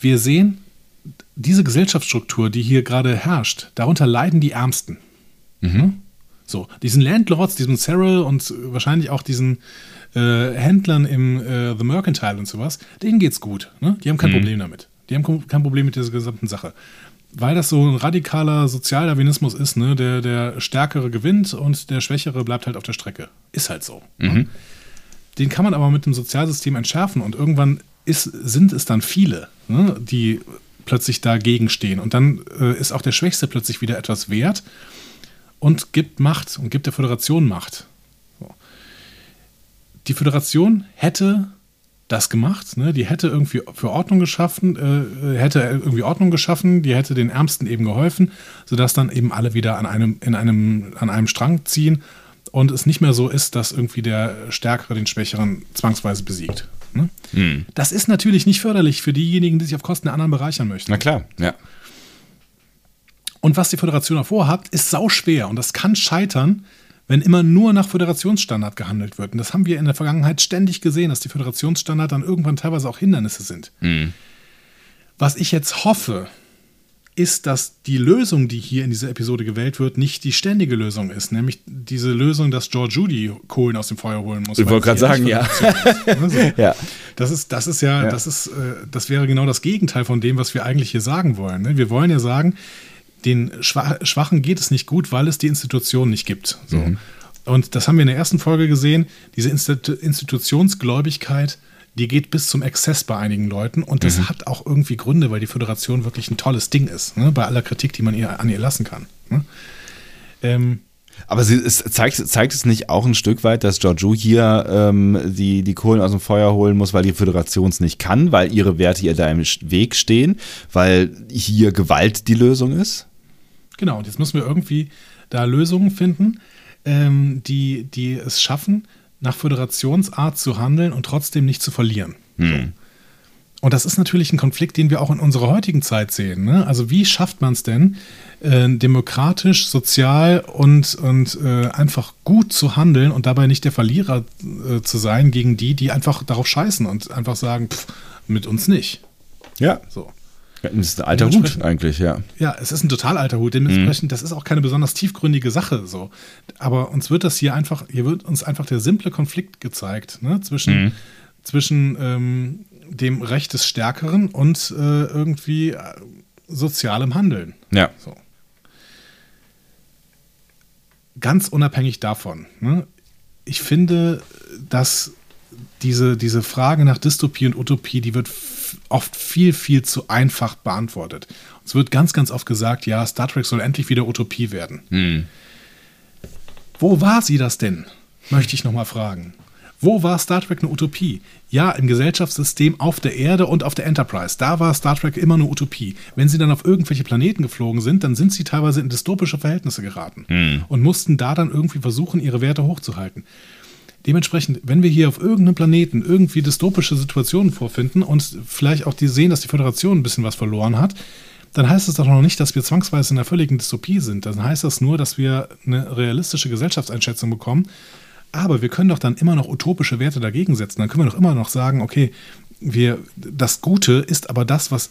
wir sehen, diese Gesellschaftsstruktur, die hier gerade herrscht, darunter leiden die Ärmsten. Mhm. So, diesen Landlords, diesem Cyril und wahrscheinlich auch diesen äh, Händlern im äh, The Mercantile und sowas, denen geht's gut. Ne? Die haben kein mhm. Problem damit. Die haben kein Problem mit dieser gesamten Sache. Weil das so ein radikaler Sozialdarwinismus ist, ne? der, der Stärkere gewinnt und der Schwächere bleibt halt auf der Strecke. Ist halt so. Ne? Mhm. Ne? Den kann man aber mit dem Sozialsystem entschärfen und irgendwann ist, sind es dann viele, ne? die plötzlich dagegen stehen. Und dann äh, ist auch der Schwächste plötzlich wieder etwas wert und gibt Macht und gibt der Föderation Macht. So. die Föderation hätte das gemacht, ne? die hätte irgendwie für Ordnung geschaffen, äh, hätte irgendwie Ordnung geschaffen, die hätte den Ärmsten eben geholfen, sodass dann eben alle wieder an einem, in einem, an einem Strang ziehen und es nicht mehr so ist, dass irgendwie der Stärkere den Schwächeren zwangsweise besiegt. Ne? Hm. Das ist natürlich nicht förderlich für diejenigen, die sich auf Kosten der anderen bereichern möchten. Na klar, ja. Und was die Föderation davor hat, ist sau schwer und das kann scheitern, wenn immer nur nach Föderationsstandard gehandelt wird. Und das haben wir in der Vergangenheit ständig gesehen, dass die Föderationsstandard dann irgendwann teilweise auch Hindernisse sind. Mhm. Was ich jetzt hoffe, ist, dass die Lösung, die hier in dieser Episode gewählt wird, nicht die ständige Lösung ist, nämlich diese Lösung, dass George Judy Kohlen aus dem Feuer holen muss. Ich wollte gerade sagen, ja. also, [laughs] ja. Das ist, das ist ja, ja. das ist, äh, das wäre genau das Gegenteil von dem, was wir eigentlich hier sagen wollen. Ne? Wir wollen ja sagen, den Schwachen geht es nicht gut, weil es die Institution nicht gibt. So. Mhm. Und das haben wir in der ersten Folge gesehen. Diese Institutionsgläubigkeit, die geht bis zum Exzess bei einigen Leuten. Und das mhm. hat auch irgendwie Gründe, weil die Föderation wirklich ein tolles Ding ist. Ne? Bei aller Kritik, die man ihr, an ihr lassen kann. Ne? Ähm, aber sie, es zeigt, zeigt es nicht auch ein Stück weit, dass Giorgio hier ähm, die, die Kohlen aus dem Feuer holen muss, weil die Föderation es nicht kann, weil ihre Werte ihr da im Weg stehen, weil hier Gewalt die Lösung ist? Genau, und jetzt müssen wir irgendwie da Lösungen finden, ähm, die, die es schaffen, nach Föderationsart zu handeln und trotzdem nicht zu verlieren. Hm. Und das ist natürlich ein Konflikt, den wir auch in unserer heutigen Zeit sehen. Ne? Also wie schafft man es denn, äh, demokratisch, sozial und, und äh, einfach gut zu handeln und dabei nicht der Verlierer äh, zu sein gegen die, die einfach darauf scheißen und einfach sagen, pff, mit uns nicht. Ja. So. Das ist ein alter Hut eigentlich, ja. Ja, es ist ein total alter Hut. Dementsprechend, mhm. das ist auch keine besonders tiefgründige Sache so. Aber uns wird das hier einfach, hier wird uns einfach der simple Konflikt gezeigt, ne? Zwischen, mhm. zwischen ähm, dem Recht des Stärkeren und äh, irgendwie äh, sozialem Handeln. Ja. So. Ganz unabhängig davon, ne? ich finde, dass diese, diese Frage nach Dystopie und Utopie, die wird oft viel, viel zu einfach beantwortet. Es wird ganz, ganz oft gesagt, ja, Star Trek soll endlich wieder Utopie werden. Hm. Wo war sie das denn? Möchte ich nochmal fragen. Wo war Star Trek eine Utopie? Ja, im Gesellschaftssystem auf der Erde und auf der Enterprise. Da war Star Trek immer eine Utopie. Wenn sie dann auf irgendwelche Planeten geflogen sind, dann sind sie teilweise in dystopische Verhältnisse geraten hm. und mussten da dann irgendwie versuchen, ihre Werte hochzuhalten. Dementsprechend, wenn wir hier auf irgendeinem Planeten irgendwie dystopische Situationen vorfinden und vielleicht auch die sehen, dass die Föderation ein bisschen was verloren hat, dann heißt es doch noch nicht, dass wir zwangsweise in einer völligen Dystopie sind. Dann heißt das nur, dass wir eine realistische Gesellschaftseinschätzung bekommen. Aber wir können doch dann immer noch utopische Werte dagegen setzen. Dann können wir doch immer noch sagen, okay, wir, das Gute ist aber das, was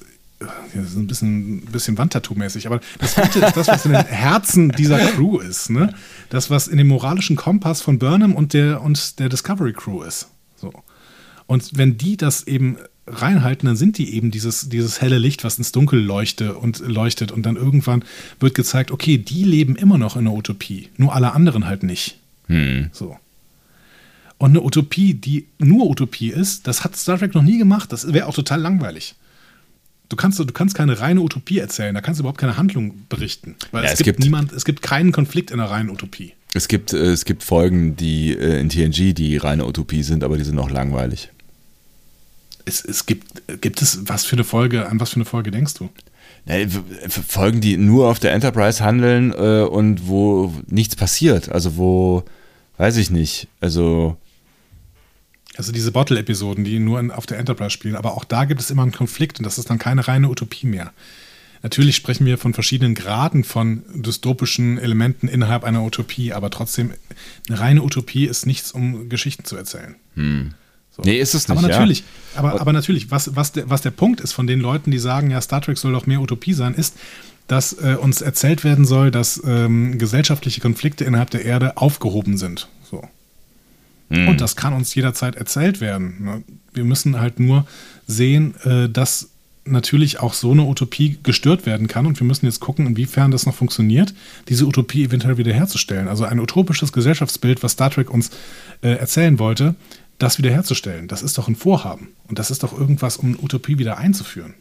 das ist ein bisschen, bisschen Wandtattoo-mäßig, aber das Gute ist das, was in den Herzen dieser Crew ist. Ne? Das, was in dem moralischen Kompass von Burnham und der, und der Discovery Crew ist. So. Und wenn die das eben reinhalten, dann sind die eben dieses, dieses helle Licht, was ins Dunkel leuchte und leuchtet. Und dann irgendwann wird gezeigt, okay, die leben immer noch in einer Utopie, nur alle anderen halt nicht. Hm. So. Und eine Utopie, die nur Utopie ist, das hat Star Trek noch nie gemacht. Das wäre auch total langweilig. Du kannst, du kannst keine reine Utopie erzählen, da kannst du überhaupt keine Handlung berichten. Weil ja, es, es, gibt, niemand, es gibt keinen Konflikt in einer reinen Utopie. Es gibt, äh, es gibt Folgen, die äh, in TNG, die reine Utopie sind, aber die sind auch langweilig. Es, es gibt, gibt es, was für eine Folge, an was für eine Folge denkst du? Folgen, die nur auf der Enterprise handeln äh, und wo nichts passiert. Also wo, weiß ich nicht, also also diese Bottle-Episoden, die nur in, auf der Enterprise spielen, aber auch da gibt es immer einen Konflikt und das ist dann keine reine Utopie mehr. Natürlich sprechen wir von verschiedenen Graden von dystopischen Elementen innerhalb einer Utopie, aber trotzdem, eine reine Utopie ist nichts, um Geschichten zu erzählen. Hm. So. Nee, ist es nicht. Aber natürlich, ja. aber, aber natürlich, was, was, der, was der Punkt ist von den Leuten, die sagen, ja, Star Trek soll doch mehr Utopie sein, ist, dass äh, uns erzählt werden soll, dass ähm, gesellschaftliche Konflikte innerhalb der Erde aufgehoben sind. So. Mhm. Und das kann uns jederzeit erzählt werden. Ne? Wir müssen halt nur sehen, äh, dass natürlich auch so eine Utopie gestört werden kann und wir müssen jetzt gucken, inwiefern das noch funktioniert, diese Utopie eventuell wiederherzustellen. Also ein utopisches Gesellschaftsbild, was Star Trek uns äh, erzählen wollte, das wiederherzustellen. Das ist doch ein Vorhaben und das ist doch irgendwas, um Utopie wieder einzuführen.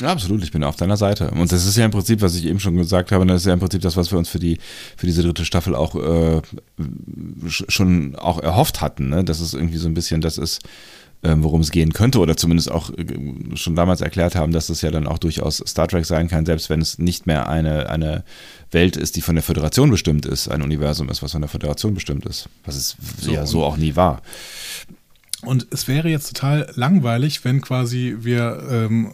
Ja, absolut, ich bin auf deiner Seite. Und das ist ja im Prinzip, was ich eben schon gesagt habe, das ist ja im Prinzip das, was wir uns für die für diese dritte Staffel auch äh, schon auch erhofft hatten, ne? Dass es irgendwie so ein bisschen das ist, ähm, worum es gehen könnte, oder zumindest auch äh, schon damals erklärt haben, dass es ja dann auch durchaus Star Trek sein kann, selbst wenn es nicht mehr eine, eine Welt ist, die von der Föderation bestimmt ist, ein Universum ist, was von der Föderation bestimmt ist, was es so, ja so auch nie war. Und es wäre jetzt total langweilig, wenn quasi wir ähm,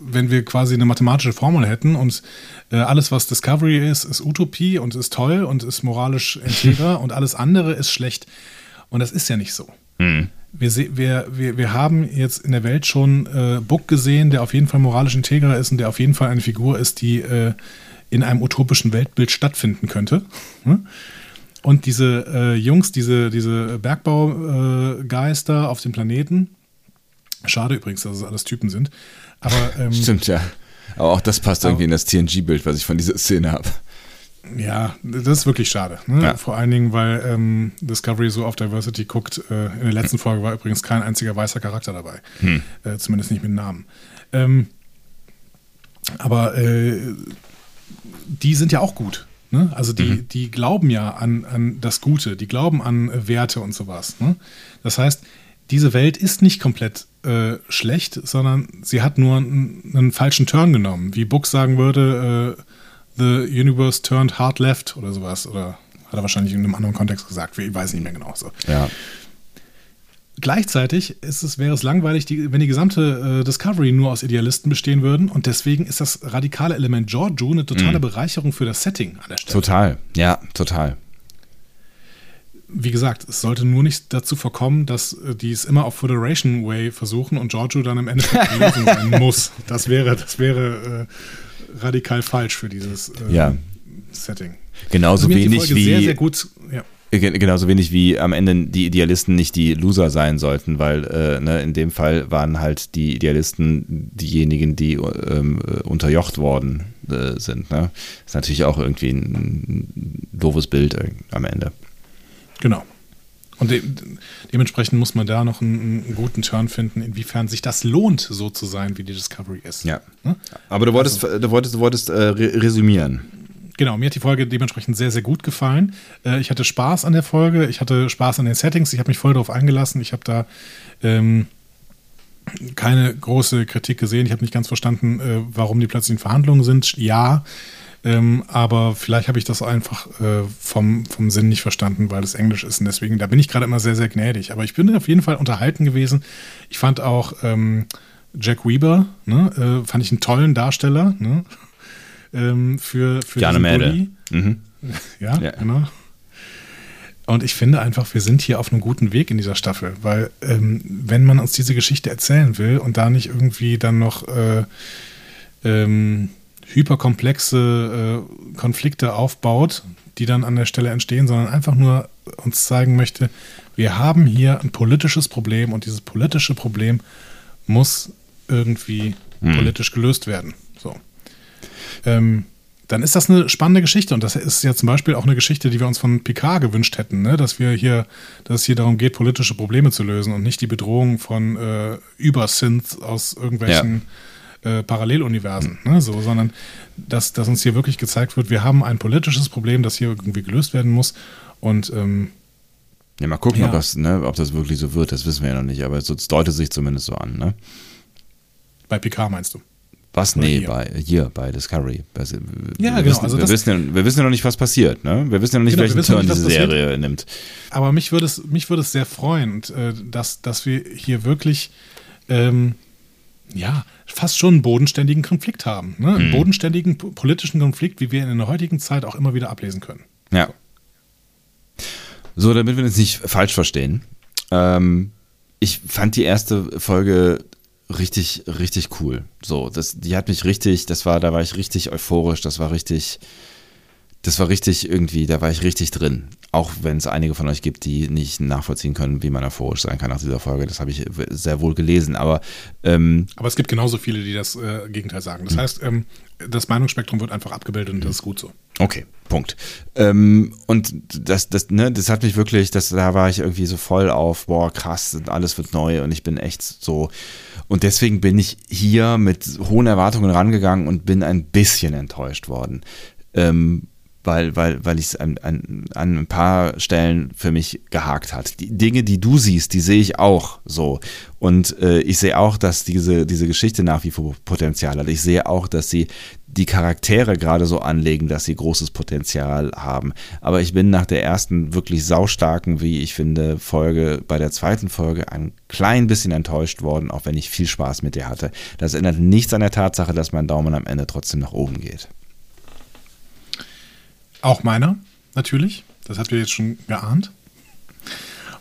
wenn wir quasi eine mathematische Formel hätten und äh, alles, was Discovery ist, ist Utopie und ist toll und ist moralisch integer [laughs] und alles andere ist schlecht. Und das ist ja nicht so. Mhm. Wir, wir, wir, wir haben jetzt in der Welt schon äh, Book gesehen, der auf jeden Fall moralisch integer ist und der auf jeden Fall eine Figur ist, die äh, in einem utopischen Weltbild stattfinden könnte. Hm? Und diese äh, Jungs, diese, diese Bergbaugeister auf dem Planeten, schade übrigens, dass es alles Typen sind, aber, ähm, Stimmt, ja. Aber auch das passt irgendwie in das TNG-Bild, was ich von dieser Szene habe. Ja, das ist wirklich schade. Ne? Ja. Vor allen Dingen, weil ähm, Discovery so auf Diversity guckt. Äh, in der letzten Folge war übrigens kein einziger weißer Charakter dabei. Hm. Äh, zumindest nicht mit Namen. Ähm, aber äh, die sind ja auch gut. Ne? Also die, mhm. die glauben ja an, an das Gute, die glauben an Werte und sowas. Ne? Das heißt, diese Welt ist nicht komplett äh, schlecht, sondern sie hat nur einen, einen, falschen Turn genommen. Wie Book sagen würde, äh, The Universe turned hard left oder sowas. Oder hat er wahrscheinlich in einem anderen Kontext gesagt. Ich weiß nicht mehr genau. So. Ja. Gleichzeitig ist es, wäre es langweilig, die, wenn die gesamte äh, Discovery nur aus Idealisten bestehen würden. Und deswegen ist das radikale Element Giorgio eine totale mhm. Bereicherung für das Setting an der Stelle. Total, ja, total wie gesagt, es sollte nur nicht dazu verkommen, dass äh, die es immer auf Federation Way versuchen und Giorgio dann im Endeffekt [laughs] Lösung sein muss. Das wäre, das wäre äh, radikal falsch für dieses äh, ja. Setting. Genauso also wenig wie. Sehr, sehr gut, ja. Genauso wenig wie am Ende die Idealisten nicht die Loser sein sollten, weil äh, ne, in dem Fall waren halt die Idealisten diejenigen, die ähm, unterjocht worden äh, sind. Ne? Das ist natürlich auch irgendwie ein, ein doofes Bild äh, am Ende. Genau. Und de dementsprechend muss man da noch einen, einen, guten Turn finden, inwiefern sich das lohnt, so zu sein, wie die Discovery ist. Ja. Ne? Aber du wolltest, also, du wolltest, du wolltest äh, resümieren. Genau, mir hat die Folge dementsprechend sehr, sehr gut gefallen. Äh, ich hatte Spaß an der Folge, ich hatte Spaß an den Settings, ich habe mich voll darauf eingelassen. Ich habe da ähm, keine große Kritik gesehen. Ich habe nicht ganz verstanden, äh, warum die plötzlich in Verhandlungen sind. Ja, ähm, aber vielleicht habe ich das einfach äh, vom, vom Sinn nicht verstanden, weil es Englisch ist. Und deswegen, da bin ich gerade immer sehr, sehr gnädig. Aber ich bin auf jeden Fall unterhalten gewesen. Ich fand auch ähm, Jack Weber, ne, äh, fand ich einen tollen Darsteller ne, [laughs] ähm, für, für Jane Mädel. Mhm. [laughs] Ja, ja, genau. Und ich finde einfach, wir sind hier auf einem guten Weg in dieser Staffel, weil ähm, wenn man uns diese Geschichte erzählen will und da nicht irgendwie dann noch äh, ähm, hyperkomplexe äh, Konflikte aufbaut, die dann an der Stelle entstehen, sondern einfach nur uns zeigen möchte, wir haben hier ein politisches Problem und dieses politische Problem muss irgendwie hm. politisch gelöst werden. So. Ähm, dann ist das eine spannende Geschichte und das ist ja zum Beispiel auch eine Geschichte, die wir uns von Picard gewünscht hätten, ne? dass wir hier, dass es hier darum geht, politische Probleme zu lösen und nicht die Bedrohung von äh, Übersynth aus irgendwelchen ja äh, Paralleluniversen, ne, so, sondern dass, dass uns hier wirklich gezeigt wird, wir haben ein politisches Problem, das hier irgendwie gelöst werden muss. Und ähm, ja, mal gucken, ja. Ob, das, ne, ob das wirklich so wird, das wissen wir ja noch nicht, aber es deutet sich zumindest so an. Ne? Bei Picard meinst du? Was? nee, hier? bei hier, bei Discovery. Wir, ja, wir genau. Wissen, also wir, wissen ja, wir wissen ja noch nicht, was passiert. Ne? Wir wissen ja noch nicht, genau, welchen Turn diese Serie nimmt. Aber mich würde es, mich würde es sehr freuen, äh, dass, dass wir hier wirklich ähm, ja, fast schon einen bodenständigen Konflikt haben. Ne? Einen mhm. bodenständigen politischen Konflikt, wie wir in der heutigen Zeit auch immer wieder ablesen können. Ja. So, damit wir uns nicht falsch verstehen. Ähm, ich fand die erste Folge richtig, richtig cool. So, das, die hat mich richtig, das war, da war ich richtig euphorisch, das war richtig, das war richtig irgendwie, da war ich richtig drin. Auch wenn es einige von euch gibt, die nicht nachvollziehen können, wie man euphorisch sein kann nach dieser Folge. Das habe ich sehr wohl gelesen. Aber, ähm, aber es gibt genauso viele, die das äh, Gegenteil sagen. Das mhm. heißt, ähm, das Meinungsspektrum wird einfach abgebildet und das ist gut so. Okay, Punkt. Ähm, und das, das, ne, das hat mich wirklich, das, da war ich irgendwie so voll auf, boah, krass, alles wird neu und ich bin echt so. Und deswegen bin ich hier mit hohen Erwartungen rangegangen und bin ein bisschen enttäuscht worden. Ähm, weil, weil, weil es an, an, an ein paar Stellen für mich gehakt hat. Die Dinge, die du siehst, die sehe ich auch so. Und äh, ich sehe auch, dass diese, diese Geschichte nach wie vor Potenzial hat. Ich sehe auch, dass sie die Charaktere gerade so anlegen, dass sie großes Potenzial haben. Aber ich bin nach der ersten wirklich saustarken, wie ich finde, Folge, bei der zweiten Folge ein klein bisschen enttäuscht worden, auch wenn ich viel Spaß mit dir hatte. Das ändert nichts an der Tatsache, dass mein Daumen am Ende trotzdem nach oben geht. Auch meiner, natürlich. Das habt ihr jetzt schon geahnt.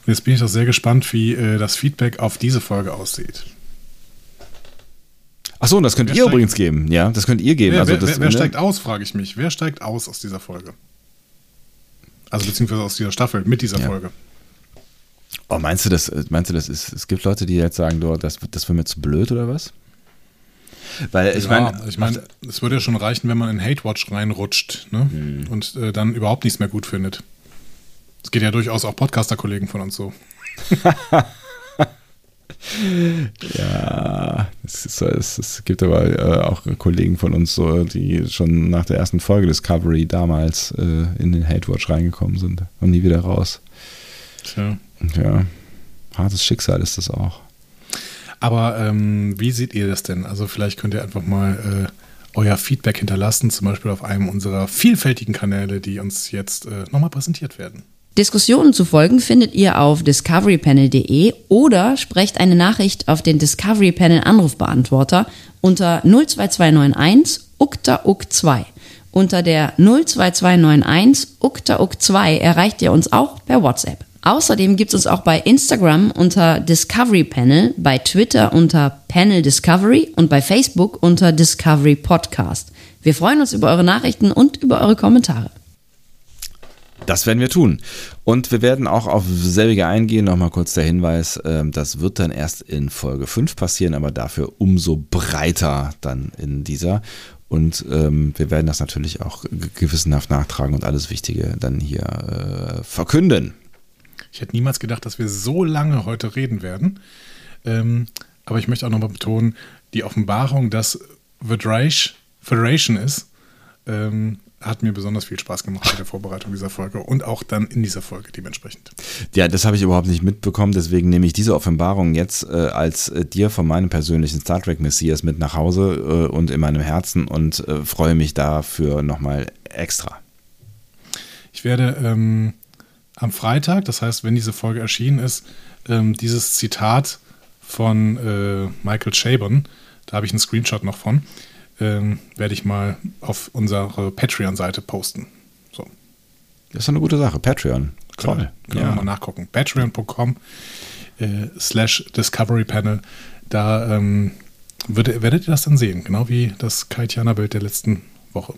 Und jetzt bin ich doch sehr gespannt, wie äh, das Feedback auf diese Folge aussieht. Achso, und das könnt wer ihr übrigens geben. Ja, das könnt ihr geben. Wer, also wer, das, wer, wer ne? steigt aus, frage ich mich. Wer steigt aus aus dieser Folge? Also beziehungsweise aus dieser Staffel, mit dieser ja. Folge. Oh, meinst du, das, meinst du, das ist, es gibt Leute, die jetzt sagen, du, das, das wird mir zu blöd oder was? Weil ich ja, meine, ich meine, es würde ja schon reichen, wenn man in Hate Watch reinrutscht ne? Hm. und äh, dann überhaupt nichts mehr gut findet. Es geht ja durchaus auch Podcaster-Kollegen von uns so. [laughs] ja, es, ist, es, es, gibt aber äh, auch Kollegen von uns, so, die schon nach der ersten Folge Discovery damals äh, in den Hate Watch reingekommen sind und nie wieder raus. Tja. Ja, hartes Schicksal ist das auch. Aber ähm, wie seht ihr das denn? Also vielleicht könnt ihr einfach mal äh, euer Feedback hinterlassen, zum Beispiel auf einem unserer vielfältigen Kanäle, die uns jetzt äh, nochmal präsentiert werden. Diskussionen zu folgen findet ihr auf discoverypanel.de oder sprecht eine Nachricht auf den Discovery Panel Anrufbeantworter unter 02291 ukta uk 2 Unter der 02291 ukta uk 2 erreicht ihr uns auch per WhatsApp. Außerdem gibt es uns auch bei Instagram unter Discovery Panel, bei Twitter unter Panel Discovery und bei Facebook unter Discovery Podcast. Wir freuen uns über eure Nachrichten und über eure Kommentare. Das werden wir tun. Und wir werden auch auf selbige eingehen. Nochmal kurz der Hinweis, ähm, das wird dann erst in Folge 5 passieren, aber dafür umso breiter dann in dieser. Und ähm, wir werden das natürlich auch gewissenhaft nachtragen und alles Wichtige dann hier äh, verkünden. Ich hätte niemals gedacht, dass wir so lange heute reden werden. Ähm, aber ich möchte auch nochmal betonen, die Offenbarung, dass Federation ist, ähm, hat mir besonders viel Spaß gemacht bei der Vorbereitung dieser Folge und auch dann in dieser Folge dementsprechend. Ja, das habe ich überhaupt nicht mitbekommen, deswegen nehme ich diese Offenbarung jetzt äh, als äh, dir von meinem persönlichen Star Trek Messias mit nach Hause äh, und in meinem Herzen und äh, freue mich dafür nochmal extra. Ich werde ähm, am Freitag, das heißt, wenn diese Folge erschienen ist, ähm, dieses Zitat von äh, Michael Chabon, da habe ich einen Screenshot noch von, ähm, werde ich mal auf unsere Patreon-Seite posten. So. Das ist eine gute Sache. Patreon. Toll. Können, können ja. wir mal nachgucken. Patreon.com äh, slash Discovery Panel. Da ähm, wird, werdet ihr das dann sehen, genau wie das Kaitianer-Bild der letzten Woche.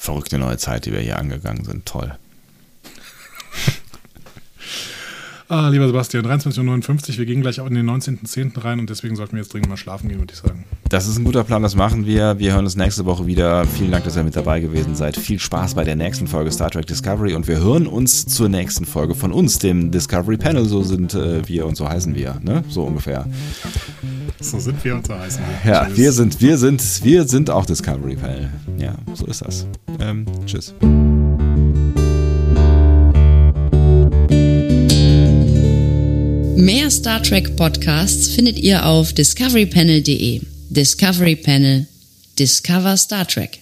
Verrückte neue Zeit, die wir hier angegangen sind. Toll. [laughs] Ah, lieber Sebastian, 23.59 Uhr, wir gehen gleich auch in den 19.10. rein und deswegen sollten wir jetzt dringend mal schlafen gehen, würde ich sagen. Das ist ein guter Plan, das machen wir. Wir hören uns nächste Woche wieder. Vielen Dank, dass ihr mit dabei gewesen seid. Viel Spaß bei der nächsten Folge Star Trek Discovery und wir hören uns zur nächsten Folge von uns, dem Discovery Panel. So sind äh, wir und so heißen wir, ne? So ungefähr. So sind wir und so heißen wir. Ja, tschüss. wir sind, wir sind, wir sind auch Discovery Panel. Ja, so ist das. Ähm, tschüss. Mehr Star Trek Podcasts findet ihr auf discoverypanel.de. Discovery Panel. Discover Star Trek.